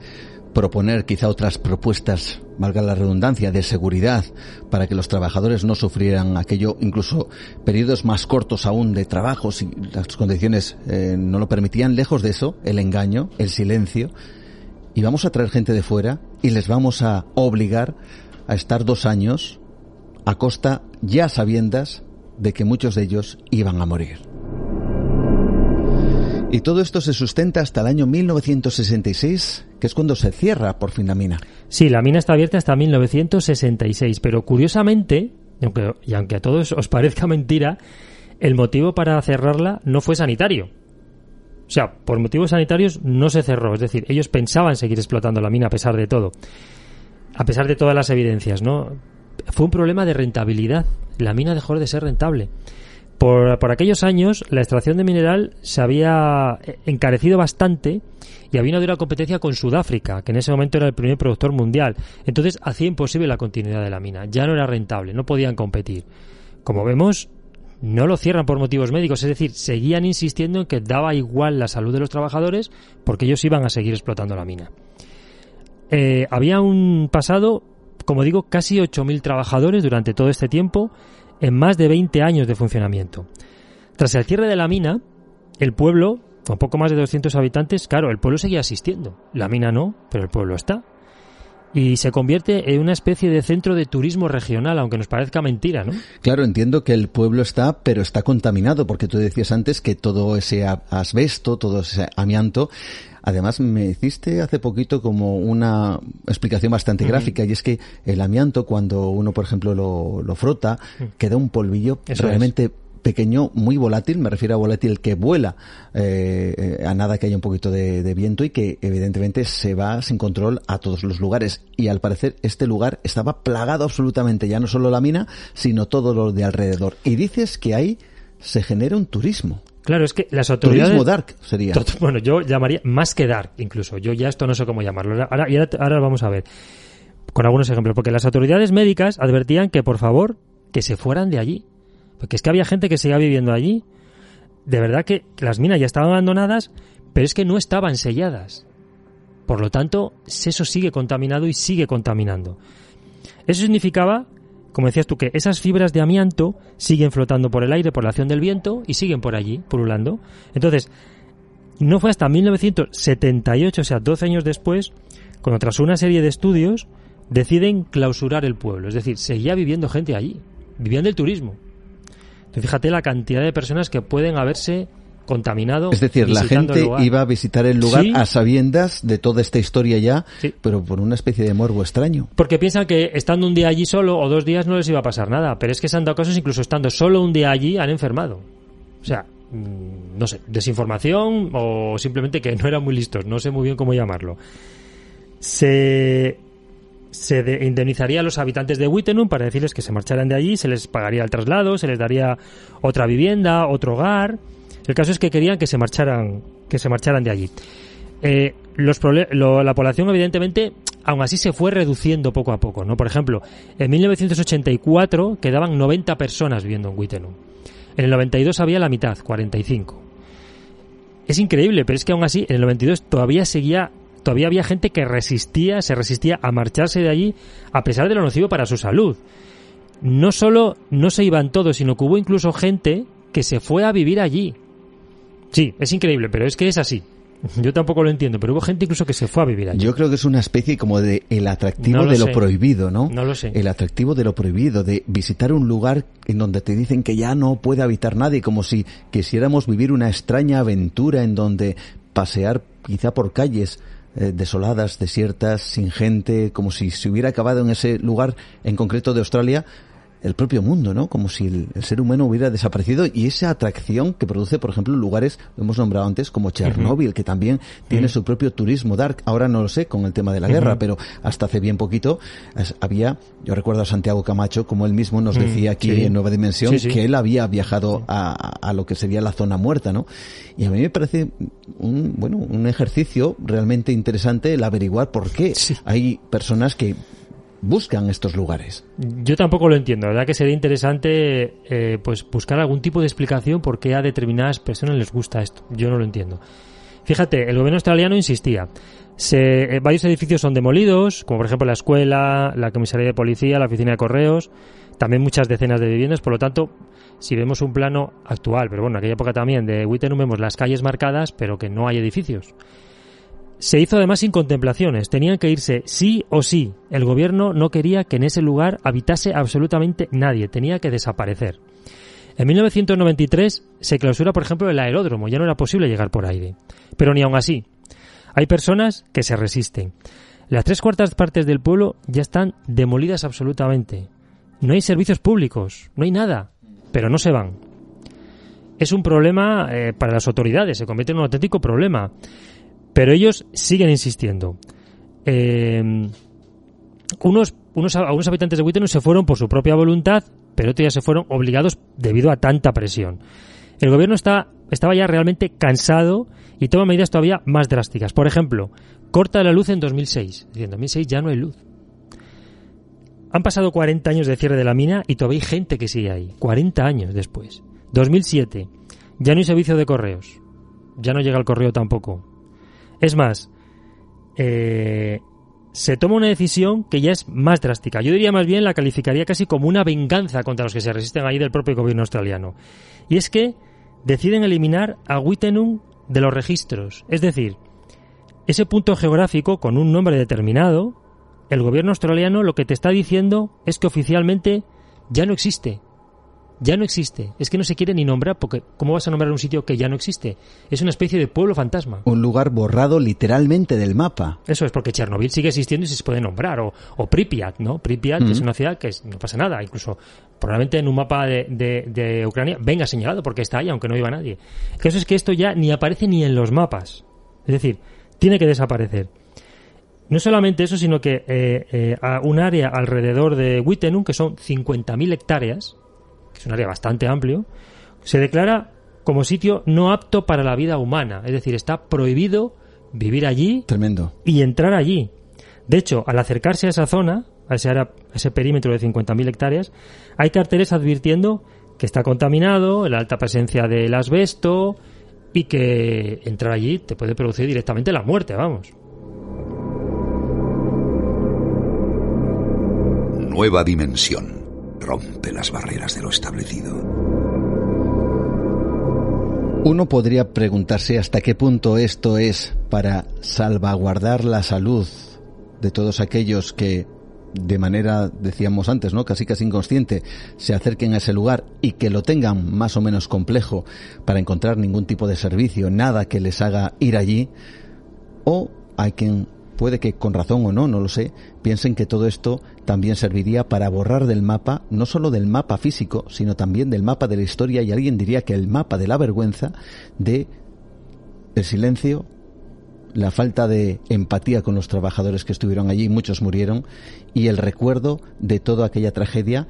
proponer quizá otras propuestas, valga la redundancia, de seguridad para que los trabajadores no sufrieran aquello, incluso periodos más cortos aún de trabajo si las condiciones eh, no lo permitían. Lejos de eso, el engaño, el silencio. Y vamos a traer gente de fuera y les vamos a obligar a estar dos años a costa ya sabiendas de que muchos de ellos iban a morir. Y todo esto se sustenta hasta el año 1966, que es cuando se cierra por fin la mina. Sí, la mina está abierta hasta 1966, pero curiosamente, y aunque, y aunque a todos os parezca mentira, el motivo para cerrarla no fue sanitario. O sea, por motivos sanitarios no se cerró, es decir, ellos pensaban seguir explotando la mina a pesar de todo, a pesar de todas las evidencias, ¿no? Fue un problema de rentabilidad. La mina dejó de ser rentable. Por, por, aquellos años, la extracción de mineral se había encarecido bastante y había una dura competencia con Sudáfrica, que en ese momento era el primer productor mundial. Entonces hacía imposible la continuidad de la mina. Ya no era rentable, no podían competir. Como vemos, no lo cierran por motivos médicos, es decir, seguían insistiendo en que daba igual la salud de los trabajadores porque ellos iban a seguir explotando la mina. Eh, había un pasado, como digo, casi 8.000 trabajadores durante todo este tiempo en más de 20 años de funcionamiento. Tras el cierre de la mina, el pueblo, con poco más de 200 habitantes, claro, el pueblo seguía asistiendo. La mina no, pero el pueblo está. Y se convierte en una especie de centro de turismo regional, aunque nos parezca mentira, ¿no? Claro, entiendo que el pueblo está, pero está contaminado, porque tú decías antes que todo ese asbesto, todo ese amianto, Además, me hiciste hace poquito como una explicación bastante gráfica, y es que el amianto, cuando uno, por ejemplo, lo, lo frota, queda un polvillo Eso realmente es. pequeño, muy volátil, me refiero a volátil que vuela eh, a nada que haya un poquito de, de, viento y que evidentemente se va sin control a todos los lugares. Y al parecer este lugar estaba plagado absolutamente, ya no solo la mina, sino todo lo de alrededor. Y dices que ahí se genera un turismo. Claro, es que las autoridades... Turismo dark sería. Bueno, yo llamaría más que dark incluso. Yo ya esto no sé cómo llamarlo. Ahora, ahora, ahora vamos a ver. con algunos ejemplos, porque las autoridades médicas advertían que por favor que se fueran de allí, porque es que había gente que seguía viviendo allí. De verdad que las minas ya estaban abandonadas, pero es que no estaban selladas. Por lo tanto, eso sigue contaminado y sigue contaminando. Eso significaba, como decías tú, que esas fibras de amianto siguen flotando por el aire por la acción del viento y siguen por allí, pululando. Entonces, no fue hasta 1978, o sea, 12 años después, cuando tras una serie de estudios deciden clausurar el pueblo. Es decir, seguía viviendo gente allí, vivían del turismo. Entonces, fíjate la cantidad de personas que pueden haberse contaminado. Es decir, la gente iba a visitar el lugar a sabiendas de toda esta historia ya, pero por una especie de morbo extraño. Porque piensan que estando un día allí solo o dos días no les iba a pasar nada, pero es que se han dado casos incluso estando solo un día allí han enfermado. O sea, mm, no sé, desinformación o simplemente que no eran muy listos, no sé muy bien cómo llamarlo. Se se indemnizaría a los habitantes de Wittenum para decirles que se marcharan de allí, se les pagaría el traslado, se les daría otra vivienda, otro hogar. El caso es que querían que se marcharan, que se marcharan de allí. Eh, la población, evidentemente, aún así se fue reduciendo poco a poco, ¿no? Por ejemplo, en 1984 quedaban 90 personas viviendo en Wittenum. En el 92 había la mitad, 45. Es increíble, pero es que aún así, en el 92 todavía seguía todavía había gente que resistía, se resistía a marcharse de allí a pesar de lo nocivo para su salud. No solo no se iban todos, sino que hubo incluso gente que se fue a vivir allí. Sí, es increíble, pero es que es así. Yo tampoco lo entiendo, pero hubo gente incluso que se fue a vivir allí. Yo creo que es una especie como de el atractivo de lo prohibido, ¿no? No lo sé. El atractivo de lo prohibido, de visitar un lugar en donde te dicen que ya no puede habitar nadie, como si quisiéramos vivir una extraña aventura en donde pasear quizá por calles eh, desoladas, desiertas, sin gente, como si se hubiera acabado en ese lugar en concreto de Australia el propio mundo, ¿no? Como si el, ser humano hubiera desaparecido y esa atracción que produce, por ejemplo, lugares, lo hemos nombrado antes, como Chernóbil, que también tiene su propio turismo. Dark. Ahora no lo sé con el tema de la guerra, pero hasta hace bien poquito había, yo recuerdo a Santiago Camacho, como él mismo nos decía aquí en Nueva Dimensión, que él había viajado a, a, lo que sería la zona muerta, ¿no? Y a mí me parece un, bueno, un ejercicio realmente interesante el averiguar por qué hay personas que buscan estos lugares. Yo tampoco lo entiendo. La verdad que sería interesante eh, pues buscar algún tipo de explicación por qué a determinadas personas les gusta esto. Yo no lo entiendo. Fíjate, el gobierno australiano insistía. Se, eh, varios edificios son demolidos, como por ejemplo la escuela, la comisaría de policía, la oficina de correos, también muchas decenas de viviendas. Por lo tanto, si vemos un plano actual, pero bueno, en aquella época también de Wittenham vemos las calles marcadas, pero que no hay edificios. Se hizo además sin contemplaciones, tenían que irse sí o sí. El gobierno no quería que en ese lugar habitase absolutamente nadie, tenía que desaparecer. En 1993 se clausura, por ejemplo, el aeródromo, ya no era posible llegar por aire. Pero ni aun así. Hay personas que se resisten. Las tres cuartas partes del pueblo ya están demolidas absolutamente. No hay servicios públicos, no hay nada, pero no se van. Es un problema eh, para las autoridades, se convierte en un auténtico problema. Pero ellos siguen insistiendo. Eh, unos, unos, algunos habitantes de Wittenham se fueron por su propia voluntad, pero otros ya se fueron obligados debido a tanta presión. El gobierno está, estaba ya realmente cansado y toma medidas todavía más drásticas. Por ejemplo, corta la luz en 2006. En 2006 ya no hay luz. Han pasado 40 años de cierre de la mina y todavía hay gente que sigue ahí. 40 años después. 2007. Ya no hay servicio de correos. Ya no llega el correo tampoco. Es más, eh, se toma una decisión que ya es más drástica. Yo diría más bien la calificaría casi como una venganza contra los que se resisten ahí del propio gobierno australiano. Y es que deciden eliminar a Wittenum de los registros. Es decir, ese punto geográfico con un nombre determinado, el gobierno australiano lo que te está diciendo es que oficialmente ya no existe ya no existe. Es que no se quiere ni nombrar, porque ¿cómo vas a nombrar un sitio que ya no existe? Es una especie de pueblo fantasma. Un lugar borrado literalmente del mapa. Eso es, porque Chernobyl sigue existiendo y se puede nombrar. O, o Pripyat, ¿no? Pripyat es una ciudad que no pasa nada. Incluso probablemente en un mapa de, de, Ucrania venga señalado porque está ahí, aunque no viva nadie. El caso es que esto ya ni aparece ni en los mapas. Es decir, tiene que desaparecer. No solamente eso, sino que eh, eh, a un área alrededor de Wittenum, que son 50.000 hectáreas, es un área bastante amplio, se declara como sitio no apto para la vida humana. Es decir, está prohibido vivir allí Tremendo. y entrar allí. De hecho, al acercarse a esa zona, a ese, a ese perímetro de 50.000 hectáreas, hay carteles advirtiendo que está contaminado, la alta presencia del asbesto y que entrar allí te puede producir directamente la muerte, vamos. Nueva dimensión. Rompe las barreras de lo establecido. Uno podría preguntarse hasta qué punto esto es para salvaguardar la salud de todos aquellos que de manera, decíamos antes, ¿no? Casi casi inconsciente, se acerquen a ese lugar y que lo tengan más o menos complejo para encontrar ningún tipo de servicio, nada que les haga ir allí, o hay quien puede que con razón o no, no lo sé, piensen que todo esto también serviría para borrar del mapa, no solo del mapa físico, sino también del mapa de la historia y alguien diría que el mapa de la vergüenza de el silencio, la falta de empatía con los trabajadores que estuvieron allí, muchos murieron, y el recuerdo de toda aquella tragedia,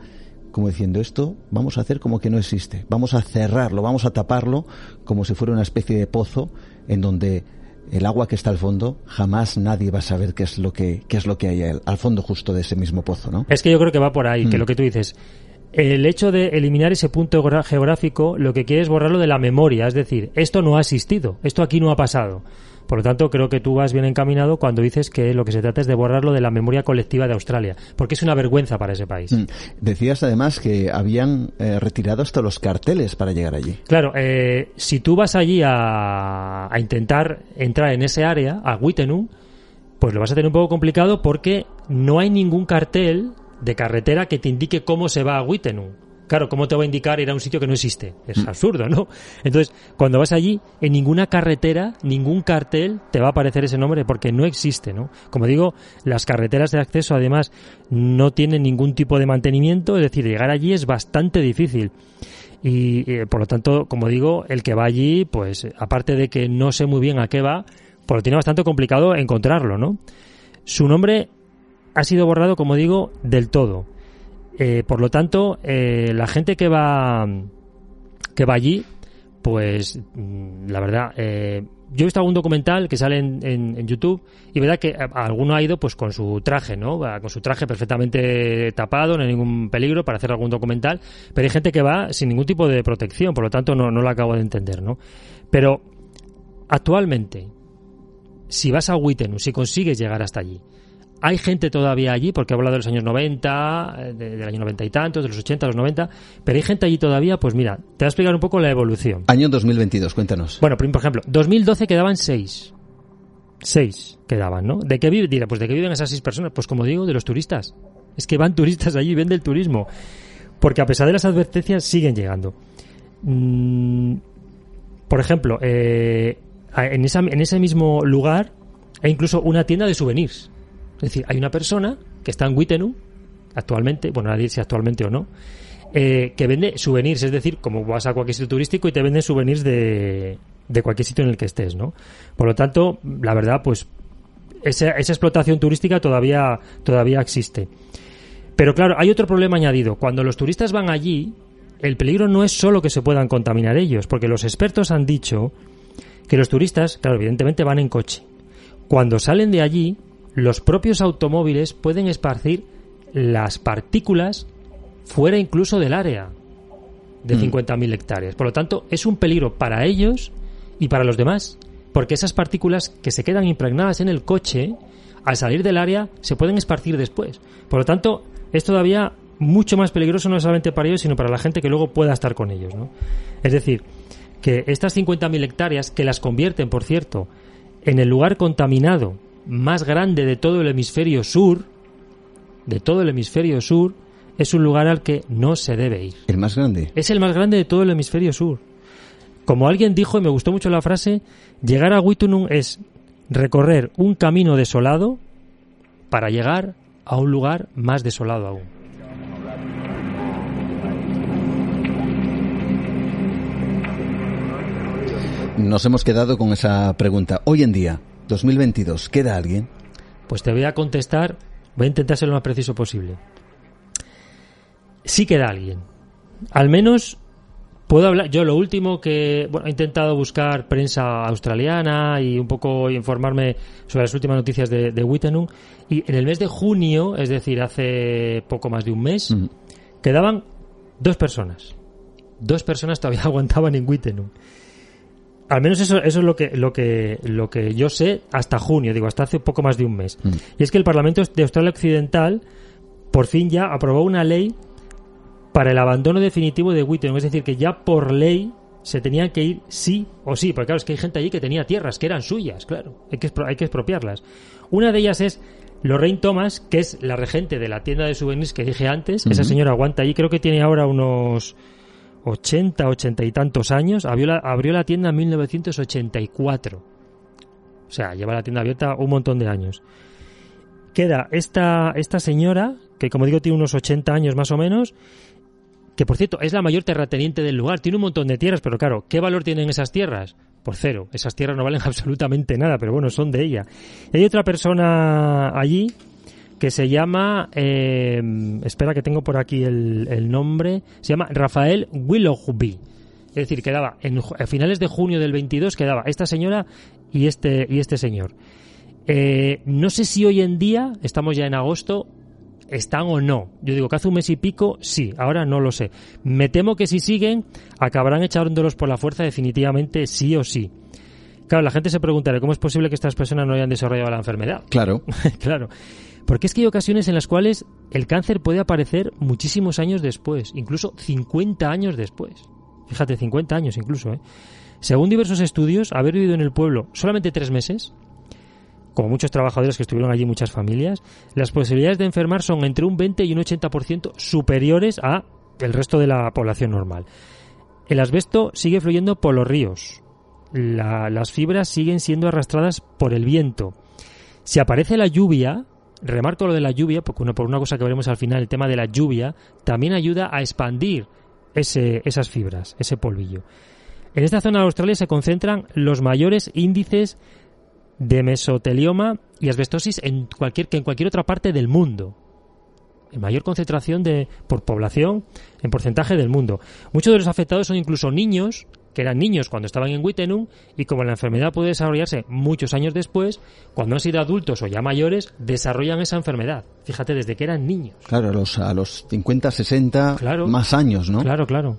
como diciendo esto, vamos a hacer como que no existe, vamos a cerrarlo, vamos a taparlo como si fuera una especie de pozo en donde el agua que está al fondo, jamás nadie va a saber qué es lo que, qué es lo que hay al, fondo justo de ese mismo pozo, ¿no? Es que yo creo que va por ahí, que mm. lo que tú dices, el hecho de eliminar ese punto geográfico lo que quiere es borrarlo de la memoria, es decir, esto no ha existido, esto aquí no ha pasado. Por lo tanto, creo que tú vas bien encaminado cuando dices que lo que se trata es de borrarlo de la memoria colectiva de Australia, porque es una vergüenza para ese país. Mm. Decías además que habían eh, retirado hasta los carteles para llegar allí. Claro, eh, si tú vas allí a, intentar entrar en ese área, a Wittenum, pues lo vas a tener un poco complicado porque no hay ningún cartel de carretera que te indique cómo se va a Wittenum. Claro, ¿cómo te va a indicar ir a un sitio que no existe? Es mm. absurdo, ¿no? Entonces, cuando vas allí, en ninguna carretera, ningún cartel te va a aparecer ese nombre porque no existe, ¿no? Como digo, las carreteras de acceso además no tienen ningún tipo de mantenimiento, es decir, llegar allí es bastante difícil. Y, eh, por lo tanto, como digo, el que va allí, pues aparte de que no sé muy bien a qué va, pues lo tiene bastante complicado encontrarlo, ¿no? Su nombre ha sido borrado, como digo, del todo. Eh, por lo tanto, eh, la gente que va que va allí, pues mm, la verdad, eh, yo he visto algún documental que sale en, YouTube y verdad que alguno ha ido pues con su traje, ¿no? Con su traje perfectamente tapado, no hay ningún peligro para hacer algún documental, pero hay gente que va sin ningún tipo de protección, por lo tanto no, no lo acabo de entender, ¿no? Pero actualmente, si vas a Witten, si consigues llegar hasta allí, hay gente todavía allí, porque he hablado de los años 90, eh, del año 90 y tantos, de los 80, los 90, pero hay gente allí todavía, pues mira, te voy a explicar un poco la evolución. Año 2022, cuéntanos. Bueno, por ejemplo, 2012 quedaban seis. Seis quedaban, ¿no? ¿De qué viven? Pues ¿de qué viven esas seis personas? Pues como digo, de los turistas. Es que van turistas allí, ven del turismo. Porque a pesar de las advertencias, siguen llegando. Mm, por ejemplo, eh, en, esa, en ese mismo lugar hay incluso una tienda de souvenirs es decir, hay una persona que está en Wittenum, actualmente, bueno, nadie si actualmente o no, eh, que vende souvenirs, es decir, como vas a cualquier sitio turístico y te venden souvenirs de, de cualquier sitio en el que estés, ¿no? Por lo tanto, la verdad, pues esa, esa explotación turística todavía, todavía existe. Pero claro, hay otro problema añadido. Cuando los turistas van allí, el peligro no es solo que se puedan contaminar ellos, porque los expertos han dicho que los turistas, claro, evidentemente van en coche. Cuando salen de allí, los propios automóviles pueden esparcir las partículas fuera incluso del área de 50.000 mm. hectáreas. Por lo tanto, es un peligro para ellos y para los demás, porque esas partículas que se quedan impregnadas en el coche, al salir del área, se pueden esparcir después. Por lo tanto, es todavía mucho más peligroso no solamente para ellos, sino para la gente que luego pueda estar con ellos. ¿no? Es decir, que estas 50.000 hectáreas, que las convierten, por cierto, en el lugar contaminado más grande de todo el hemisferio sur, de todo el hemisferio sur, es un lugar al que no se debe ir. ¿El más grande? Es el más grande de todo el hemisferio sur. Como alguien dijo, y me gustó mucho la frase, llegar a Wittunum es recorrer un camino desolado para llegar a un lugar más desolado aún. Nos hemos quedado con esa pregunta. Hoy en día, 2022, ¿queda alguien? Pues te voy a contestar, voy a intentar ser lo más preciso posible. Sí queda alguien. Al menos Puedo hablar, yo lo último que, bueno, he intentado buscar prensa australiana y un poco informarme sobre las últimas noticias de, de Wittenung y en el mes de junio, es decir, hace poco más de un mes, quedaban dos personas. Dos personas todavía aguantaban en Wittenung. Al menos eso, eso es lo que, lo que, lo que yo sé hasta junio, digo, hasta hace poco más de un mes. Y es que el Parlamento de Australia Occidental por fin ya aprobó una ley para el abandono definitivo de Wittenung. Es decir, que ya por ley se tenía que ir sí o sí. Porque claro, es que hay gente allí que tenía tierras que eran suyas, claro. Hay que, hay que expropiarlas. Una de ellas es Lorraine Thomas, que es la regente de la tienda de souvenirs que dije antes. Esa señora aguanta allí. Creo que tiene ahora unos 80, 80 y tantos años. Abrió la, abrió la tienda en 1984. O sea, lleva la tienda abierta un montón de años. Queda esta, esta señora, que como digo tiene unos 80 años más o menos, que por cierto es la mayor terrateniente del lugar, tiene un montón de tierras, pero claro, ¿qué valor tienen esas tierras? Por cero, esas tierras no valen absolutamente nada, pero bueno, son de ella. Y hay otra persona allí que se llama, eh, espera que tengo por aquí el, nombre, se llama Rafael Willoughby. Es decir, quedaba en, a finales de junio del 22 quedaba esta señora y este y este señor. Eh, no sé si hoy en día, estamos ya en agosto, están o no. Yo digo que hace un mes y pico, sí, ahora no lo sé. Me temo que si siguen, acabarán echándolos por la fuerza definitivamente sí o sí. Claro, la gente se preguntará cómo es posible que estas personas no hayan desarrollado la enfermedad. Claro. claro. Porque es que hay ocasiones en las cuales el cáncer puede aparecer muchísimos años después, incluso 50 años después. Fíjate, 50 años incluso, ¿eh? Según diversos estudios, haber vivido en el pueblo solamente tres meses como muchos trabajadores que estuvieron allí, muchas familias, las posibilidades de enfermar son entre un 20 y un 80% superiores a el resto de la población normal. El asbesto sigue fluyendo por los ríos. las fibras siguen siendo arrastradas por el viento. Si aparece la lluvia, remarco lo de la lluvia, porque por una cosa que veremos al final, el tema de la lluvia, también ayuda a expandir ese, esas fibras, ese polvillo. En esta zona de Australia se concentran los mayores índices de mesotelioma y asbestosis en cualquier, que en cualquier otra parte del mundo. En mayor concentración de, por población en porcentaje del mundo. Muchos de los afectados son incluso niños, que eran niños cuando estaban en Wittenung, y como la enfermedad puede desarrollarse muchos años después, cuando han sido adultos o ya mayores, desarrollan esa enfermedad. Fíjate, desde que eran niños. Claro, a los, a los 50, 60, más años, ¿no? Claro, claro.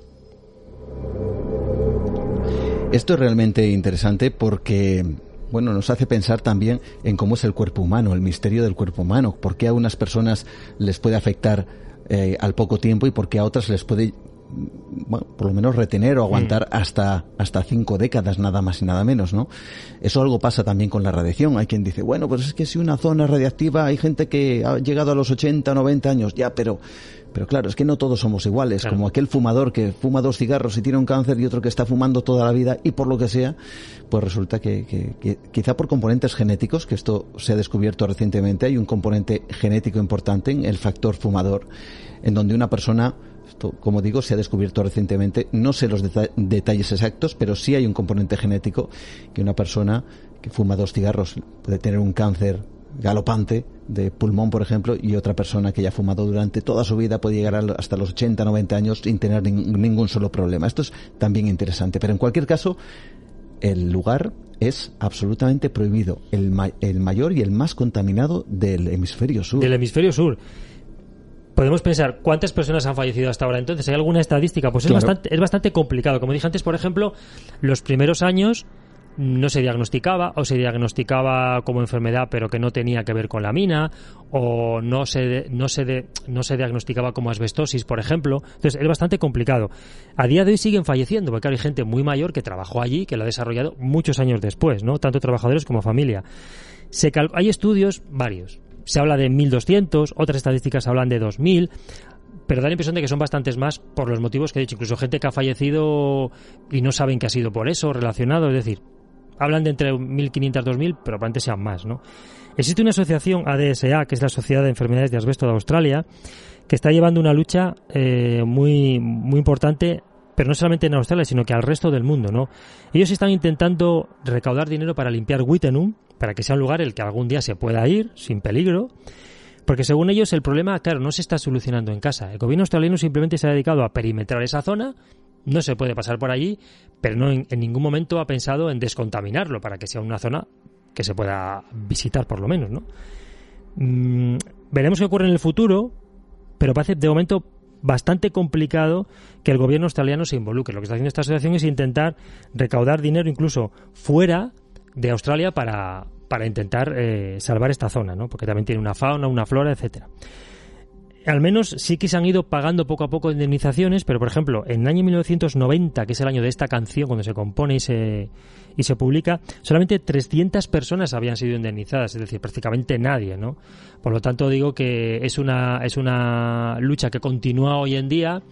Esto es realmente interesante porque bueno, nos hace pensar también en cómo es el cuerpo humano, el misterio del cuerpo humano, por qué a unas personas les puede afectar eh, al poco tiempo y por qué a otras les puede bueno, por lo menos retener o aguantar mm. hasta, hasta cinco décadas, nada más y nada menos, ¿no? Eso algo pasa también con la radiación. Hay quien dice, bueno, pues es que si una zona radiactiva hay gente que ha llegado a los 80, 90 años, ya, pero, pero claro, es que no todos somos iguales. Como aquel fumador que fuma dos cigarros y tiene un cáncer y otro que está fumando toda la vida y por lo que sea, pues resulta que, que quizá por componentes genéticos, que esto se ha descubierto recientemente, hay un componente genético importante en el factor fumador, en donde una persona como digo, se ha descubierto recientemente. No sé los detalles exactos, pero sí hay un componente genético que una persona que fuma dos cigarros puede tener un cáncer galopante de pulmón, por ejemplo, y otra persona que ya ha fumado durante toda su vida puede llegar hasta los 80, 90 años sin tener ningún solo problema. Esto es también interesante, pero en cualquier caso, el lugar es absolutamente prohibido, el, el mayor y el más contaminado del hemisferio sur. Del hemisferio sur podemos pensar cuántas personas han fallecido hasta ahora. Entonces, ¿hay alguna estadística? Pues es, bastante, es bastante complicado. Como dije antes, por ejemplo, los primeros años no se diagnosticaba o se diagnosticaba como enfermedad pero que no tenía que ver con la mina o no se no se no se diagnosticaba como asbestosis por ejemplo entonces es bastante complicado a día de hoy siguen falleciendo porque hay gente muy mayor que trabajó allí que lo ha desarrollado muchos años después no tanto trabajadores como familia se hay estudios varios se habla de 1.200, otras estadísticas hablan de 2.000, pero da la impresión de que son bastantes más por los motivos que he dicho. Incluso gente que ha fallecido y no saben que ha sido por eso relacionado, es decir, hablan de entre 1.500 2.000, pero probablemente sean más, ¿no? Existe una asociación ADSA, que es la Sociedad de Enfermedades de Asbesto de Australia, que está llevando una lucha eh, muy, muy importante pero no solamente en Australia, sino que al resto del mundo, ¿no? Ellos están intentando recaudar dinero para limpiar Wittenum, para que sea un lugar el que algún día se pueda ir sin peligro, porque según ellos el problema, claro, no se está solucionando en casa. El gobierno australiano simplemente se ha dedicado a perimetrar esa zona no se puede pasar por allí, pero no en, ningún momento ha pensado en descontaminarlo para que sea una zona que se pueda visitar por lo menos, ¿no? Mm, veremos qué ocurre en el futuro, pero parece de momento bastante complicado que el gobierno australiano se involucre. Lo que está haciendo esta asociación es intentar recaudar dinero incluso fuera de Australia para, para intentar eh, salvar esta zona, ¿no? Porque también tiene una fauna, una flora, etcétera al menos sí que se han ido pagando poco a poco indemnizaciones, pero por ejemplo, en el año 1990, que es el año de esta canción, cuando se compone y se, y se publica, solamente 300 personas habían sido indemnizadas, es decir, prácticamente nadie, ¿no? Por lo tanto, digo que es una, es una lucha que continúa hoy en día,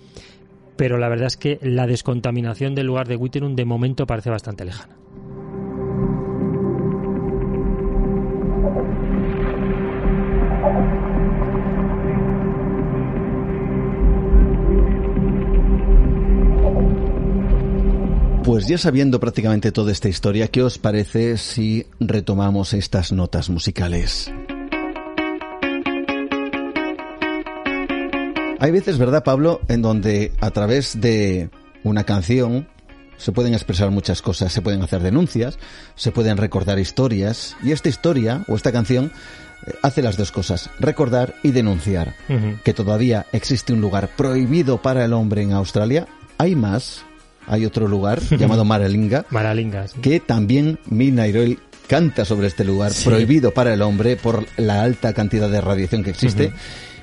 pero la verdad es que la descontaminación del lugar de Wittenum de momento parece bastante lejana. Pues ya sabiendo prácticamente toda esta historia, ¿qué os parece si retomamos estas notas musicales? Hay veces, ¿verdad, Pablo?, en donde a través de una canción se pueden expresar muchas cosas, se pueden hacer denuncias, se pueden recordar historias, y esta historia o esta canción eh, hace las dos cosas, recordar y denunciar. Que todavía existe un lugar prohibido para el hombre en Australia. Hay más, hay otro lugar llamado Maralinga, Maralinga que también Midnight Oil canta sobre este lugar, prohibido para el hombre por la alta cantidad de radiación que existe.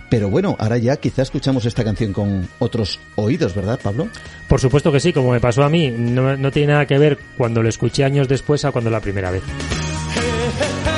Pero bueno, ahora ya quizá escuchamos esta canción con otros oídos, ¿verdad, Pablo? Por supuesto que sí, como me pasó a mí. No, no tiene nada que ver cuando lo escuché años después a cuando la primera vez.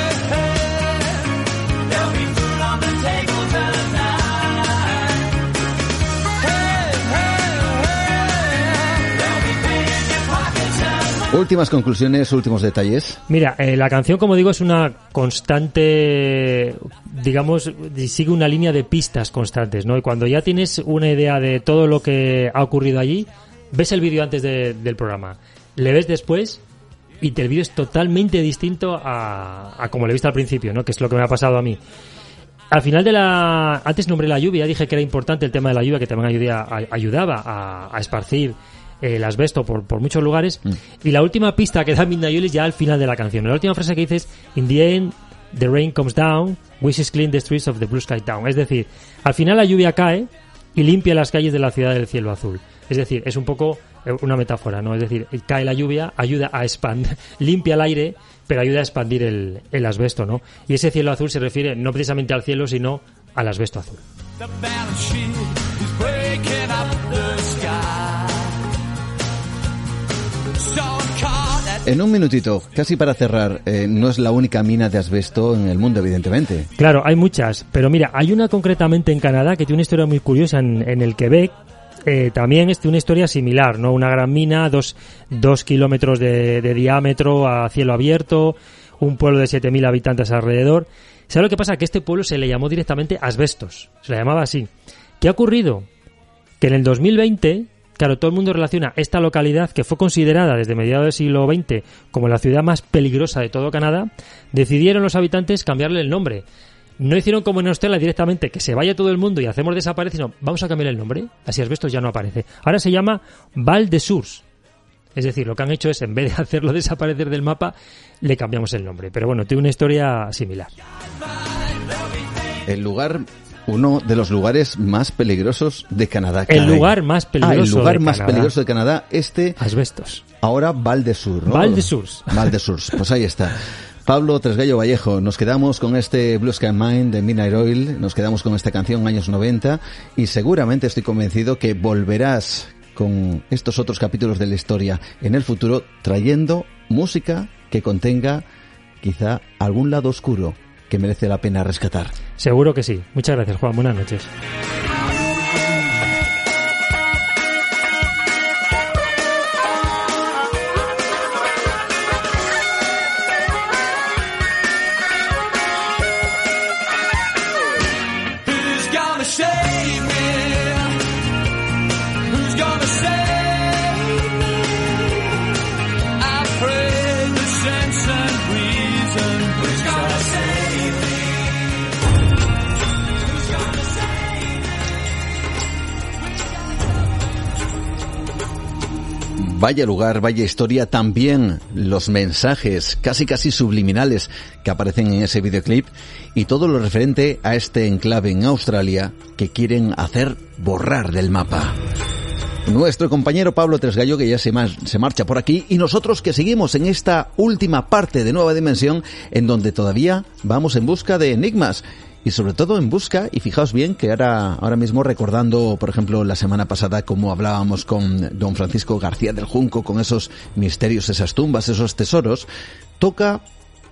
Últimas conclusiones, últimos detalles. Mira, eh, la canción, como digo, es una constante, digamos, sigue una línea de pistas constantes, ¿no? Y cuando ya tienes una idea de todo lo que ha ocurrido allí, ves el vídeo antes del programa, le ves después y el vídeo es totalmente distinto a, como lo he visto al principio, ¿no? Que es lo que me ha pasado a mí. Al final de la... Antes nombré la lluvia, dije que era importante el tema de la lluvia, que también ayudaba a, a esparcir el asbesto por, por muchos lugares. Mm. Y la última pista que da Midnight es ya al final de la canción. La última frase que dice es, In the end, the rain comes down, wishes clean the streets of the blue sky town. Es decir, al final la lluvia cae y limpia las calles de la ciudad del cielo azul. Es decir, es un poco eh, una metáfora, ¿no? Es decir, cae la lluvia, ayuda a expandir, limpia el aire, pero ayuda a expandir el, el asbesto, ¿no? Y ese cielo azul se refiere no precisamente al cielo, sino al asbesto azul. En un minutito, casi para cerrar, eh, no es la única mina de asbesto en el mundo, evidentemente. Claro, hay muchas, pero mira, hay una concretamente en Canadá que tiene una historia muy curiosa en, el Quebec. Eh, también es una historia similar, ¿no? Una gran mina, dos, dos kilómetros de, diámetro a cielo abierto, un pueblo de 7.000 habitantes alrededor. ¿Sabes lo que pasa? Que este pueblo se le llamó directamente asbestos, se le llamaba así. ¿Qué ha ocurrido? Que en el 2020 Claro, todo el mundo relaciona esta localidad, que fue considerada desde mediados del siglo XX como la ciudad más peligrosa de todo Canadá, decidieron los habitantes cambiarle el nombre. No hicieron como en Australia directamente, que se vaya todo el mundo y hacemos desaparecer, sino vamos a cambiar el nombre, así Asbestos ya no aparece. Ahora se llama Val de Surs. Es decir, lo que han hecho es, en vez de hacerlo desaparecer del mapa, le cambiamos el nombre. Pero bueno, tiene una historia similar. El lugar uno de los lugares más peligrosos de Canadá. El lugar más peligroso. Ah, el lugar más peligroso de Canadá, este. Asbestos. Ahora Val de Sur, ¿no? Val de Sur. Val de Sur. Pues ahí está. Pablo Tresgallo Vallejo, nos quedamos con este Blue Sky Mind de Midnight Oil, nos quedamos con esta canción años 90 y seguramente estoy convencido que volverás con estos otros capítulos de la historia en el futuro trayendo música que contenga quizá algún lado oscuro que merece la pena rescatar. Seguro que sí. Muchas gracias, Juan. Buenas noches. Vaya lugar, vaya historia, también los mensajes casi casi subliminales que aparecen en ese videoclip y todo lo referente a este enclave en Australia que quieren hacer borrar del mapa. Nuestro compañero Pablo Tresgallo que ya se, se marcha por aquí y nosotros que seguimos en esta última parte de Nueva Dimensión en donde todavía vamos en busca de enigmas y sobre todo en busca, y fijaos bien que ahora, ahora mismo recordando, por ejemplo, la semana pasada como hablábamos con don Francisco García del Junco, con esos misterios, esas tumbas, esos tesoros, toca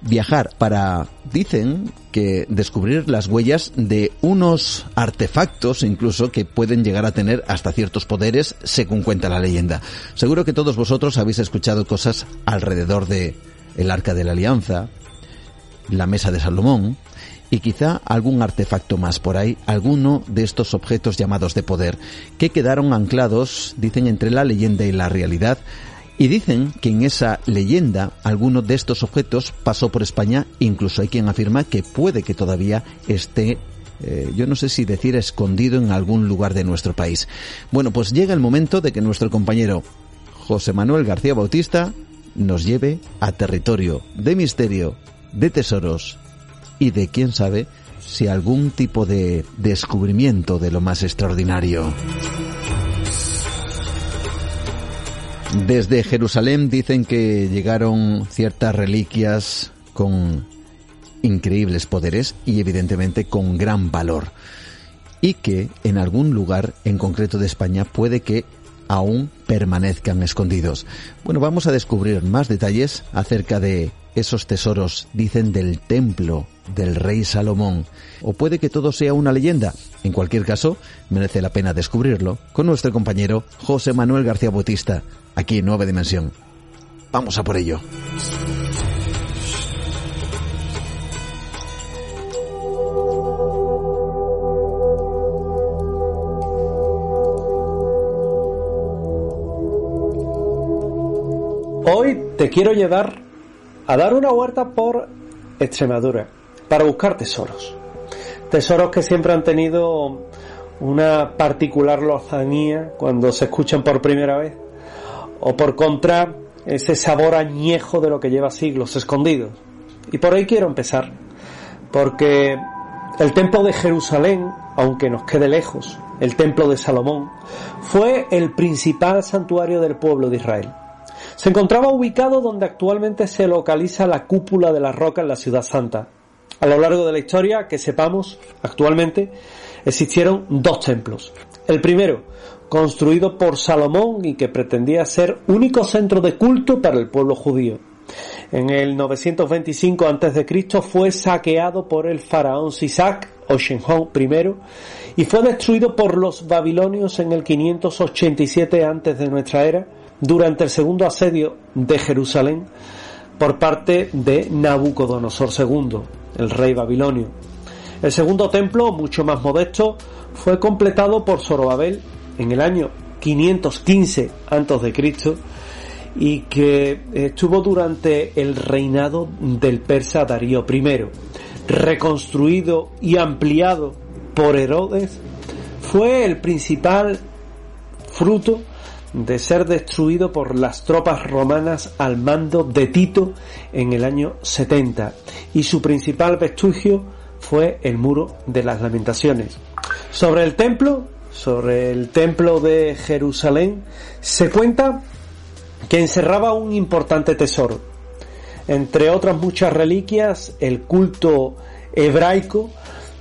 viajar para, dicen que descubrir las huellas de unos artefactos incluso que pueden llegar a tener hasta ciertos poderes según cuenta la leyenda. Seguro que todos vosotros habéis escuchado cosas alrededor de el Arca de la Alianza, la Mesa de Salomón, y quizá algún artefacto más por ahí, alguno de estos objetos llamados de poder, que quedaron anclados, dicen, entre la leyenda y la realidad, y dicen que en esa leyenda alguno de estos objetos pasó por España, incluso hay quien afirma que puede que todavía esté eh, yo no sé si decir escondido en algún lugar de nuestro país. Bueno, pues llega el momento de que nuestro compañero José Manuel García Bautista nos lleve a territorio de misterio, de tesoros y de quién sabe si algún tipo de descubrimiento de lo más extraordinario. Desde Jerusalén dicen que llegaron ciertas reliquias con increíbles poderes y evidentemente con gran valor. Y que en algún lugar en concreto de España puede que aún permanezcan escondidos. Bueno, vamos a descubrir más detalles acerca de esos tesoros, dicen, del templo del rey Salomón. O puede que todo sea una leyenda. En cualquier caso, merece la pena descubrirlo con nuestro compañero José Manuel García Bautista, aquí en Nueva Dimensión. Vamos a por ello. Hoy te quiero llevar a dar una vuelta por Extremadura para buscar tesoros. Tesoros que siempre han tenido una particular lozanía cuando se escuchan por primera vez o por contra ese sabor añejo de lo que lleva siglos escondidos. Y por ahí quiero empezar, porque el templo de Jerusalén, aunque nos quede lejos, el templo de Salomón, fue el principal santuario del pueblo de Israel. Se encontraba ubicado donde actualmente se localiza la cúpula de la roca en la ciudad santa. A lo largo de la historia, que sepamos, actualmente existieron dos templos. El primero, construido por Salomón y que pretendía ser único centro de culto para el pueblo judío. En el 925 a.C. fue saqueado por el faraón Sisac o Shenhong I y fue destruido por los babilonios en el 587 antes de nuestra era durante el segundo asedio de Jerusalén por parte de Nabucodonosor II, el rey babilonio. El segundo templo, mucho más modesto, fue completado por Zorobabel en el año 515 a.C. y que estuvo durante el reinado del persa Darío I. Reconstruido y ampliado por Herodes, fue el principal fruto de ser destruido por las tropas romanas al mando de Tito en el año 70 y su principal vestigio fue el muro de las lamentaciones. Sobre el templo, sobre el templo de Jerusalén, se cuenta que encerraba un importante tesoro. Entre otras muchas reliquias, el culto hebraico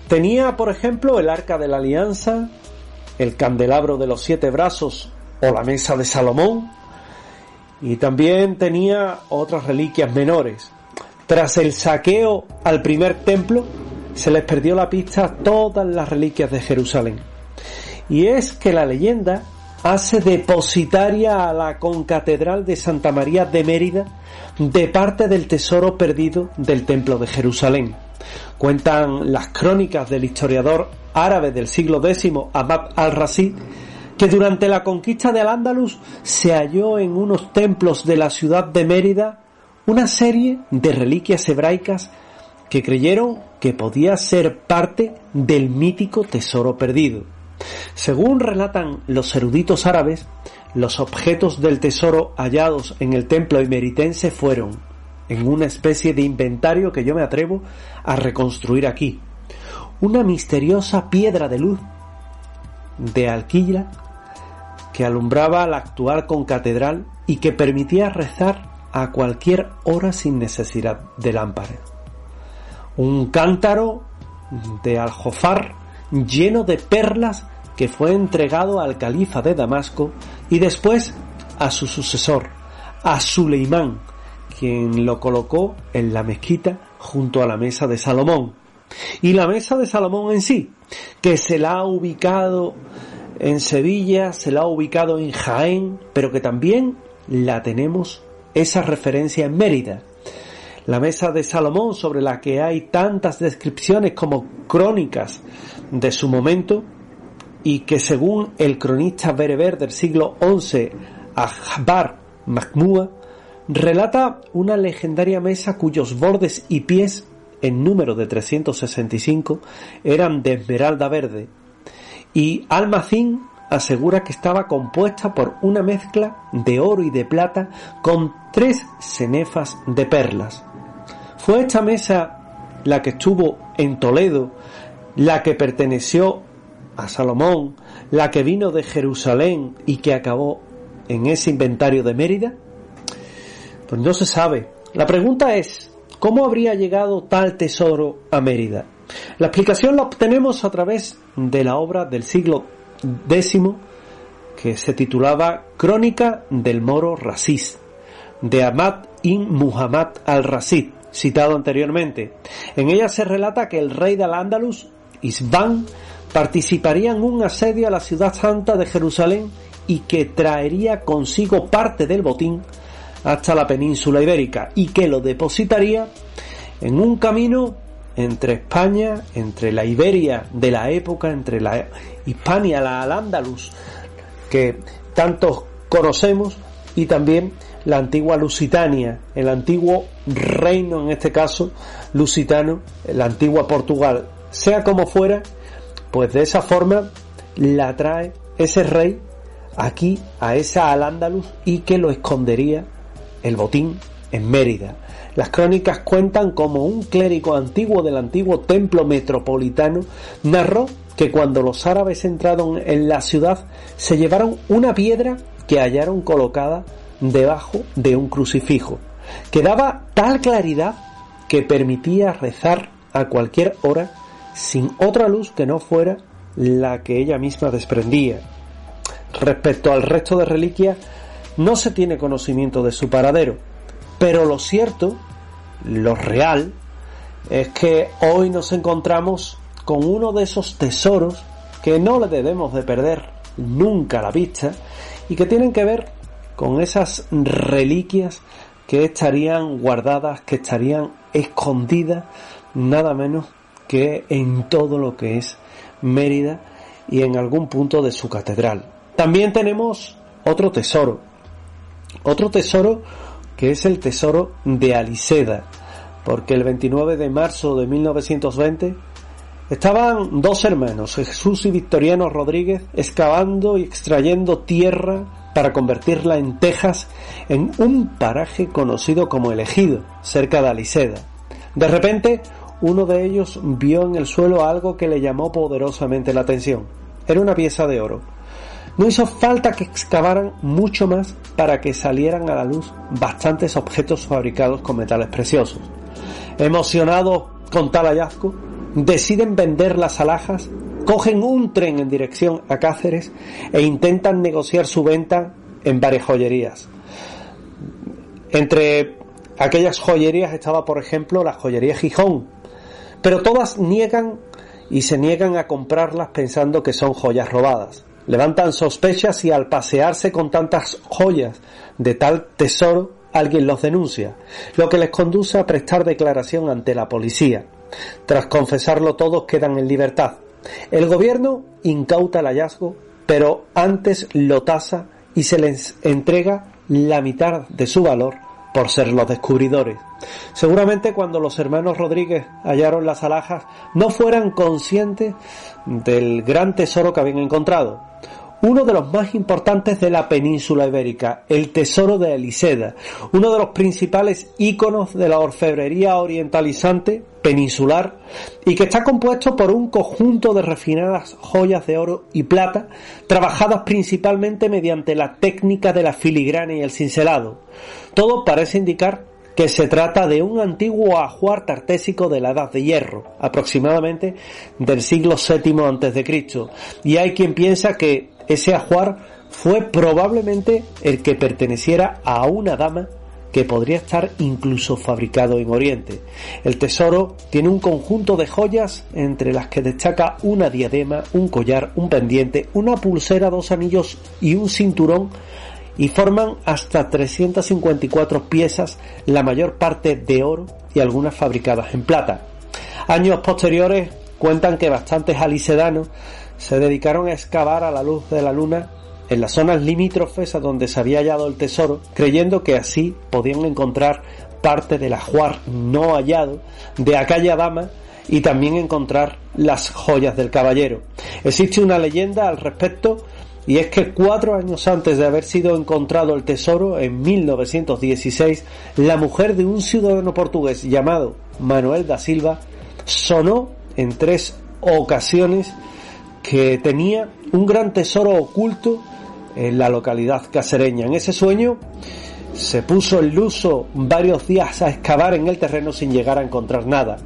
tenía, por ejemplo, el arca de la alianza, el candelabro de los siete brazos o la mesa de Salomón, y también tenía otras reliquias menores. Tras el saqueo al primer templo, se les perdió la pista a todas las reliquias de Jerusalén. Y es que la leyenda hace depositaria a la concatedral de Santa María de Mérida de parte del tesoro perdido del templo de Jerusalén. Cuentan las crónicas del historiador árabe del siglo X, Abad al-Rasid, que durante la conquista de Al-Ándalus se halló en unos templos de la ciudad de Mérida una serie de reliquias hebraicas que creyeron que podía ser parte del mítico tesoro perdido. Según relatan los eruditos árabes, los objetos del tesoro hallados en el templo emeritense fueron en una especie de inventario que yo me atrevo a reconstruir aquí. Una misteriosa piedra de luz de alquila que alumbraba la actual concatedral y que permitía rezar a cualquier hora sin necesidad de lámpara. Un cántaro de aljofar lleno de perlas que fue entregado al califa de Damasco y después a su sucesor, a Suleimán, quien lo colocó en la mezquita junto a la mesa de Salomón. Y la mesa de Salomón en sí, que se la ha ubicado en Sevilla, se la ha ubicado en Jaén, pero que también la tenemos esa referencia en Mérida. La mesa de Salomón, sobre la que hay tantas descripciones como crónicas de su momento, y que según el cronista bereber del siglo XI, Ahbar Mahmúa, relata una legendaria mesa cuyos bordes y pies, en número de 365, eran de esmeralda verde, y Almacín asegura que estaba compuesta por una mezcla de oro y de plata con tres cenefas de perlas. Fue esta mesa la que estuvo en Toledo, la que perteneció a Salomón, la que vino de Jerusalén y que acabó en ese inventario de Mérida? Pues no se sabe. La pregunta es, ¿cómo habría llegado tal tesoro a Mérida? La explicación la obtenemos a través de la obra del siglo X que se titulaba Crónica del Moro Rasid, de Ahmad ibn Muhammad al-Rasid, citado anteriormente. En ella se relata que el rey del Andalus, Isbán, participaría en un asedio a la ciudad santa de Jerusalén y que traería consigo parte del botín hasta la península ibérica y que lo depositaría en un camino entre España, entre la Iberia de la época, entre la Hispania, la Al-Ándalus, que tantos conocemos, y también la antigua Lusitania, el antiguo reino, en este caso, lusitano, la antigua Portugal. Sea como fuera, pues de esa forma la trae ese rey aquí a esa Al-Ándalus y que lo escondería el botín en Mérida. Las crónicas cuentan como un clérigo antiguo del antiguo templo metropolitano narró que cuando los árabes entraron en la ciudad se llevaron una piedra que hallaron colocada debajo de un crucifijo, que daba tal claridad que permitía rezar a cualquier hora sin otra luz que no fuera la que ella misma desprendía. Respecto al resto de reliquias, no se tiene conocimiento de su paradero, pero lo cierto, lo real, es que hoy nos encontramos con uno de esos tesoros que no le debemos de perder nunca la vista y que tienen que ver con esas reliquias que estarían guardadas, que estarían escondidas nada menos que en todo lo que es Mérida y en algún punto de su catedral. También tenemos otro tesoro, otro tesoro que es el tesoro de Aliseda, porque el 29 de marzo de 1920 estaban dos hermanos, Jesús y Victoriano Rodríguez, excavando y extrayendo tierra para convertirla en tejas en un paraje conocido como El Ejido, cerca de Aliseda. De repente, uno de ellos vio en el suelo algo que le llamó poderosamente la atención. Era una pieza de oro. No hizo falta que excavaran mucho más para que salieran a la luz bastantes objetos fabricados con metales preciosos. Emocionados con tal hallazgo, deciden vender las alhajas, cogen un tren en dirección a Cáceres e intentan negociar su venta en varias joyerías. Entre aquellas joyerías estaba, por ejemplo, la joyería Gijón, pero todas niegan y se niegan a comprarlas pensando que son joyas robadas. Levantan sospechas y al pasearse con tantas joyas de tal tesoro, alguien los denuncia, lo que les conduce a prestar declaración ante la policía. Tras confesarlo todos quedan en libertad. El gobierno incauta el hallazgo, pero antes lo tasa y se les entrega la mitad de su valor por ser los descubridores. Seguramente cuando los hermanos Rodríguez hallaron las alhajas no fueran conscientes del gran tesoro que habían encontrado. Uno de los más importantes de la península ibérica, el Tesoro de Eliseda, uno de los principales íconos de la orfebrería orientalizante peninsular y que está compuesto por un conjunto de refinadas joyas de oro y plata trabajadas principalmente mediante la técnica de la filigrana y el cincelado. Todo parece indicar que se trata de un antiguo ajuar tartésico de la Edad de Hierro, aproximadamente del siglo VII a.C. Y hay quien piensa que ese ajuar fue probablemente el que perteneciera a una dama que podría estar incluso fabricado en Oriente. El tesoro tiene un conjunto de joyas entre las que destaca una diadema, un collar, un pendiente, una pulsera, dos anillos y un cinturón y forman hasta 354 piezas, la mayor parte de oro y algunas fabricadas en plata. Años posteriores cuentan que bastantes alisedanos se dedicaron a excavar a la luz de la luna en las zonas limítrofes a donde se había hallado el tesoro, creyendo que así podían encontrar parte del ajuar no hallado de aquella dama y también encontrar las joyas del caballero. Existe una leyenda al respecto y es que cuatro años antes de haber sido encontrado el tesoro, en 1916, la mujer de un ciudadano portugués llamado Manuel da Silva sonó en tres ocasiones que tenía un gran tesoro oculto en la localidad casereña. En ese sueño se puso el luso varios días a excavar en el terreno sin llegar a encontrar nada.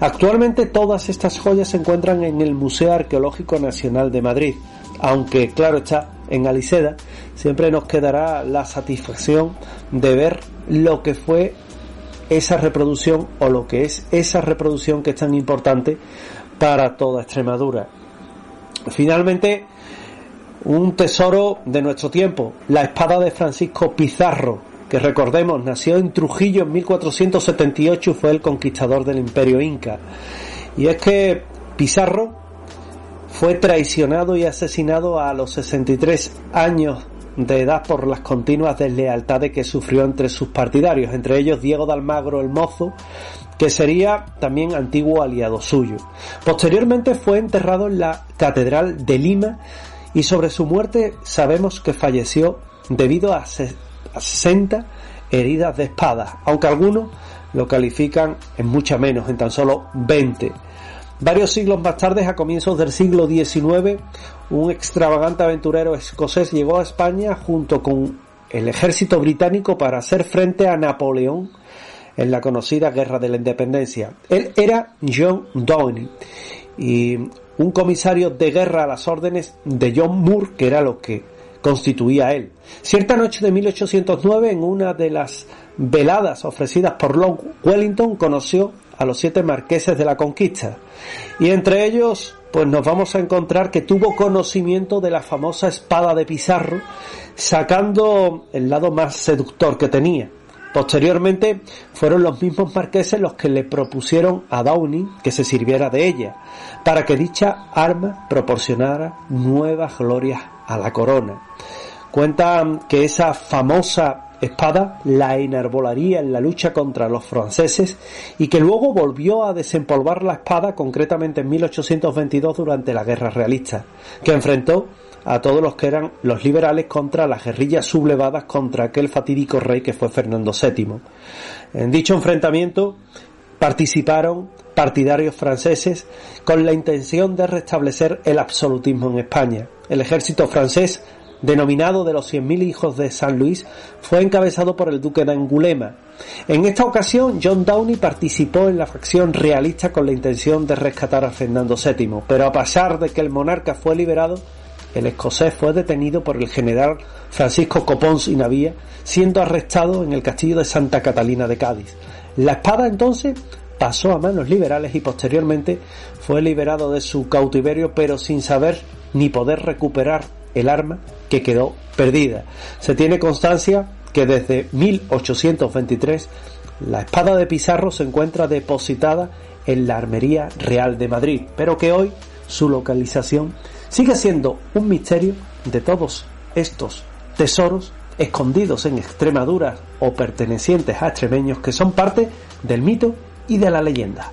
Actualmente todas estas joyas se encuentran en el Museo Arqueológico Nacional de Madrid aunque claro está, en Aliseda siempre nos quedará la satisfacción de ver lo que fue esa reproducción o lo que es esa reproducción que es tan importante para toda Extremadura. Finalmente, un tesoro de nuestro tiempo, la espada de Francisco Pizarro, que recordemos nació en Trujillo en 1478 y fue el conquistador del imperio inca. Y es que Pizarro fue traicionado y asesinado a los 63 años de edad por las continuas deslealtades que sufrió entre sus partidarios, entre ellos Diego de Almagro el Mozo, que sería también antiguo aliado suyo. Posteriormente fue enterrado en la Catedral de Lima y sobre su muerte sabemos que falleció debido a 60 heridas de espada, aunque algunos lo califican en mucha menos, en tan solo 20. Varios siglos más tarde, a comienzos del siglo XIX, un extravagante aventurero escocés llegó a España junto con el ejército británico para hacer frente a Napoleón en la conocida Guerra de la Independencia. Él era John Downey y un comisario de guerra a las órdenes de John Moore, que era lo que constituía él. Cierta noche de 1809, en una de las veladas ofrecidas por Lord Wellington, conoció a los siete marqueses de la conquista. Y entre ellos, pues nos vamos a encontrar que tuvo conocimiento de la famosa espada de Pizarro, sacando el lado más seductor que tenía. Posteriormente fueron los mismos marqueses los que le propusieron a Downing que se sirviera de ella, para que dicha arma proporcionara nuevas glorias a la corona. Cuentan que esa famosa espada la enarbolaría en la lucha contra los franceses y que luego volvió a desempolvar la espada concretamente en 1822 durante la guerra realista, que enfrentó a todos los que eran los liberales contra las guerrillas sublevadas contra aquel fatídico rey que fue Fernando VII. En dicho enfrentamiento participaron partidarios franceses con la intención de restablecer el absolutismo en España. El ejército francés denominado de los 100.000 hijos de San Luis, fue encabezado por el duque de Angulema. En esta ocasión, John Downey participó en la facción realista con la intención de rescatar a Fernando VII, pero a pesar de que el monarca fue liberado, el escocés fue detenido por el general Francisco Copons y Navía, siendo arrestado en el castillo de Santa Catalina de Cádiz. La espada entonces pasó a manos liberales y posteriormente fue liberado de su cautiverio, pero sin saber ni poder recuperar el arma que quedó perdida. Se tiene constancia que desde 1823 la espada de Pizarro se encuentra depositada en la Armería Real de Madrid, pero que hoy su localización sigue siendo un misterio de todos estos tesoros escondidos en Extremadura o pertenecientes a extremeños que son parte del mito y de la leyenda.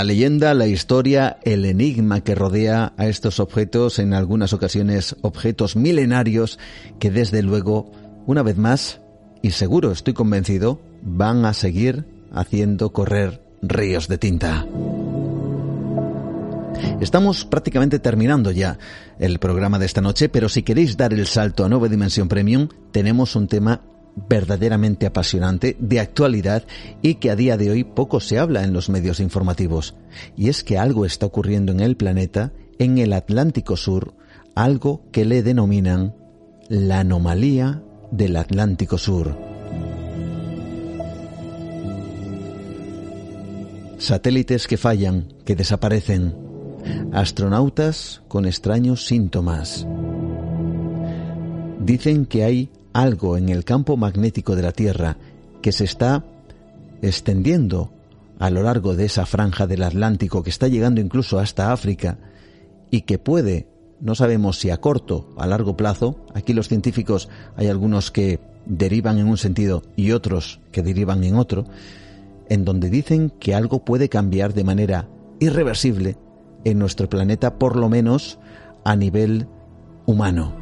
La leyenda, la historia, el enigma que rodea a estos objetos, en algunas ocasiones objetos milenarios que desde luego, una vez más, y seguro estoy convencido, van a seguir haciendo correr ríos de tinta. Estamos prácticamente terminando ya el programa de esta noche, pero si queréis dar el salto a Nueva Dimensión Premium, tenemos un tema verdaderamente apasionante, de actualidad y que a día de hoy poco se habla en los medios informativos. Y es que algo está ocurriendo en el planeta, en el Atlántico Sur, algo que le denominan la anomalía del Atlántico Sur. Satélites que fallan, que desaparecen, astronautas con extraños síntomas. Dicen que hay algo en el campo magnético de la Tierra que se está extendiendo a lo largo de esa franja del Atlántico que está llegando incluso hasta África y que puede, no sabemos si a corto a largo plazo, aquí los científicos hay algunos que derivan en un sentido y otros que derivan en otro, en donde dicen que algo puede cambiar de manera irreversible en nuestro planeta, por lo menos a nivel humano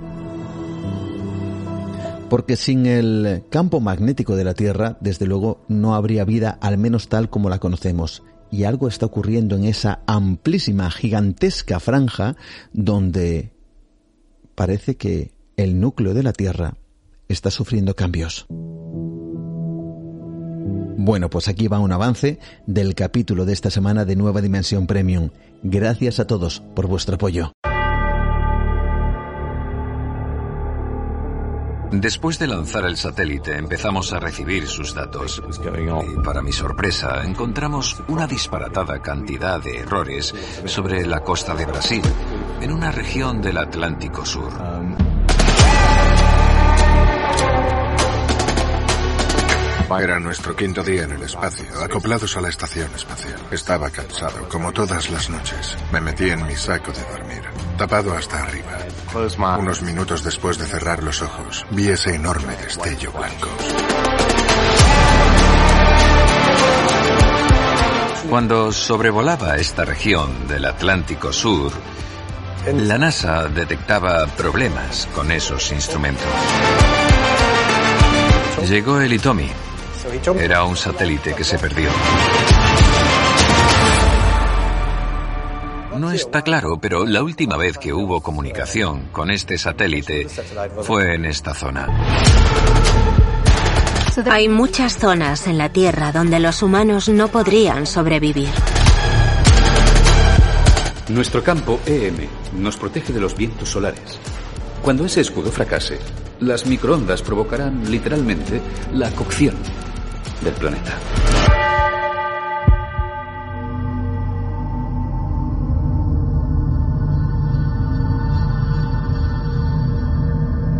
porque sin el campo magnético de la Tierra, desde luego, no habría vida, al menos tal como la conocemos. Y algo está ocurriendo en esa amplísima, gigantesca franja donde parece que el núcleo de la Tierra está sufriendo cambios. Bueno, pues aquí va un avance del capítulo de esta semana de Nueva Dimensión Premium. Gracias a todos por vuestro apoyo. Después de lanzar el satélite empezamos a recibir sus datos. Y para mi sorpresa encontramos una disparatada cantidad de errores sobre la costa de Brasil, en una región del Atlántico Sur. Era nuestro quinto día en el espacio, acoplados a la estación espacial. Estaba cansado, como todas las noches. Me metí en mi saco de dormir, tapado hasta arriba. Unos minutos después de cerrar los ojos, vi ese enorme destello blanco. Cuando sobrevolaba esta región del Atlántico Sur, la NASA detectaba problemas con esos instrumentos. Llegó el Itomi, era un satélite que se perdió. No está claro, pero la última vez que hubo comunicación con este satélite fue en esta zona. Hay muchas zonas en la Tierra donde los humanos no podrían sobrevivir. Nuestro campo EM nos protege de los vientos solares. Cuando ese escudo fracase, las microondas provocarán literalmente la cocción del planeta.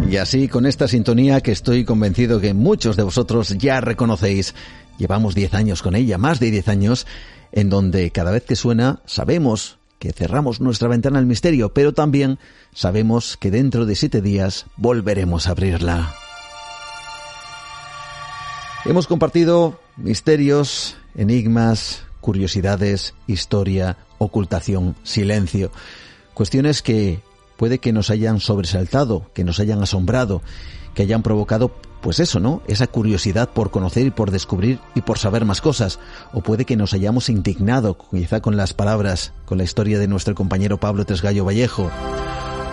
Y así, con esta sintonía que estoy convencido que muchos de vosotros ya reconocéis, llevamos 10 años con ella, más de 10 años, en donde cada vez que suena sabemos que cerramos nuestra ventana al misterio, pero también sabemos que dentro de siete días volveremos a abrirla. Hemos compartido misterios, enigmas, curiosidades, historia, ocultación, silencio, cuestiones que puede que nos hayan sobresaltado, que nos hayan asombrado, que hayan provocado, pues eso, ¿no? Esa curiosidad por conocer y por descubrir y por saber más cosas. O puede que nos hayamos indignado, quizá con las palabras, con la historia de nuestro compañero Pablo Tresgallo Vallejo.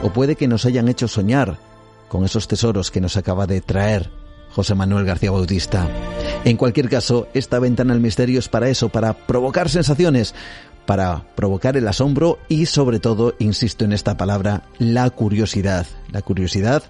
O puede que nos hayan hecho soñar con esos tesoros que nos acaba de traer José Manuel García Bautista. En cualquier caso, esta ventana al misterio es para eso, para provocar sensaciones, para provocar el asombro y sobre todo, insisto en esta palabra, la curiosidad. La curiosidad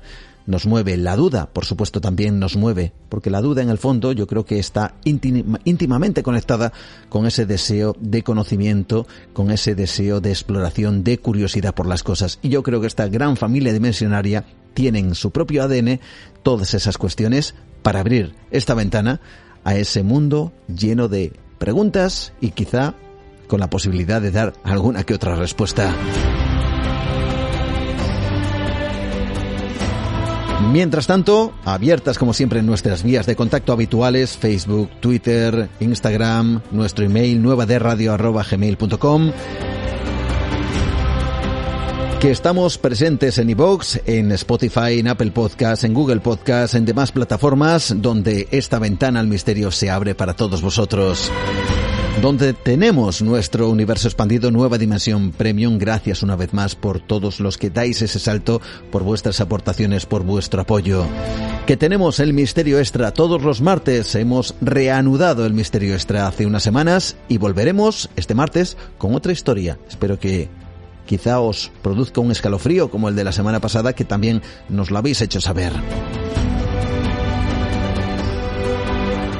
nos mueve, la duda, por supuesto, también nos mueve, porque la duda en el fondo yo creo que está íntimamente conectada con ese deseo de conocimiento, con ese deseo de exploración, de curiosidad por las cosas. Y yo creo que esta gran familia dimensionaria tiene en su propio ADN todas esas cuestiones para abrir esta ventana a ese mundo lleno de preguntas y quizá con la posibilidad de dar alguna que otra respuesta. Mientras tanto, abiertas como siempre nuestras vías de contacto habituales, Facebook, Twitter, Instagram, nuestro email nueva de radio gmail.com que estamos presentes en iVoox, en Spotify, en Apple Podcasts, en Google Podcasts, en demás plataformas donde esta ventana al misterio se abre para todos vosotros donde tenemos nuestro universo expandido Nueva Dimensión Premium. Gracias una vez más por todos los que dais ese salto, por vuestras aportaciones, por vuestro apoyo. Que tenemos el Misterio Extra todos los martes. Hemos reanudado el Misterio Extra hace unas semanas y volveremos este martes con otra historia. Espero que quizá os produzca un escalofrío como el de la semana pasada que también nos lo habéis hecho saber.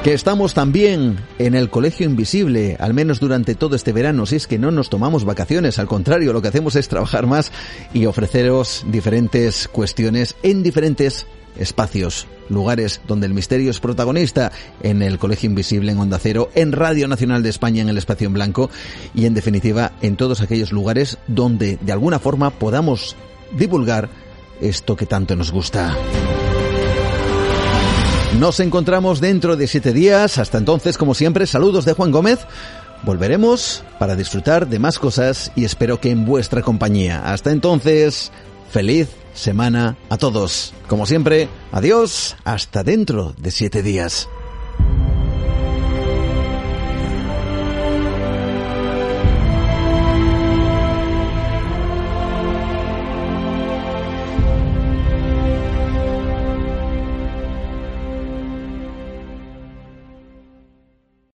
Que estamos también en el Colegio Invisible, al menos durante todo este verano, si es que no nos tomamos vacaciones, al contrario, lo que hacemos es trabajar más y ofreceros diferentes cuestiones en diferentes espacios, lugares donde el misterio es protagonista, en el Colegio Invisible, en Onda Cero, en Radio Nacional de España, en el Espacio en Blanco y en definitiva en todos aquellos lugares donde de alguna forma podamos divulgar esto que tanto nos gusta. Nos encontramos dentro de siete días. Hasta entonces, como siempre, saludos de Juan Gómez. Volveremos para disfrutar de más cosas y espero que en vuestra compañía. Hasta entonces, feliz semana a todos. Como siempre, adiós, hasta dentro de siete días.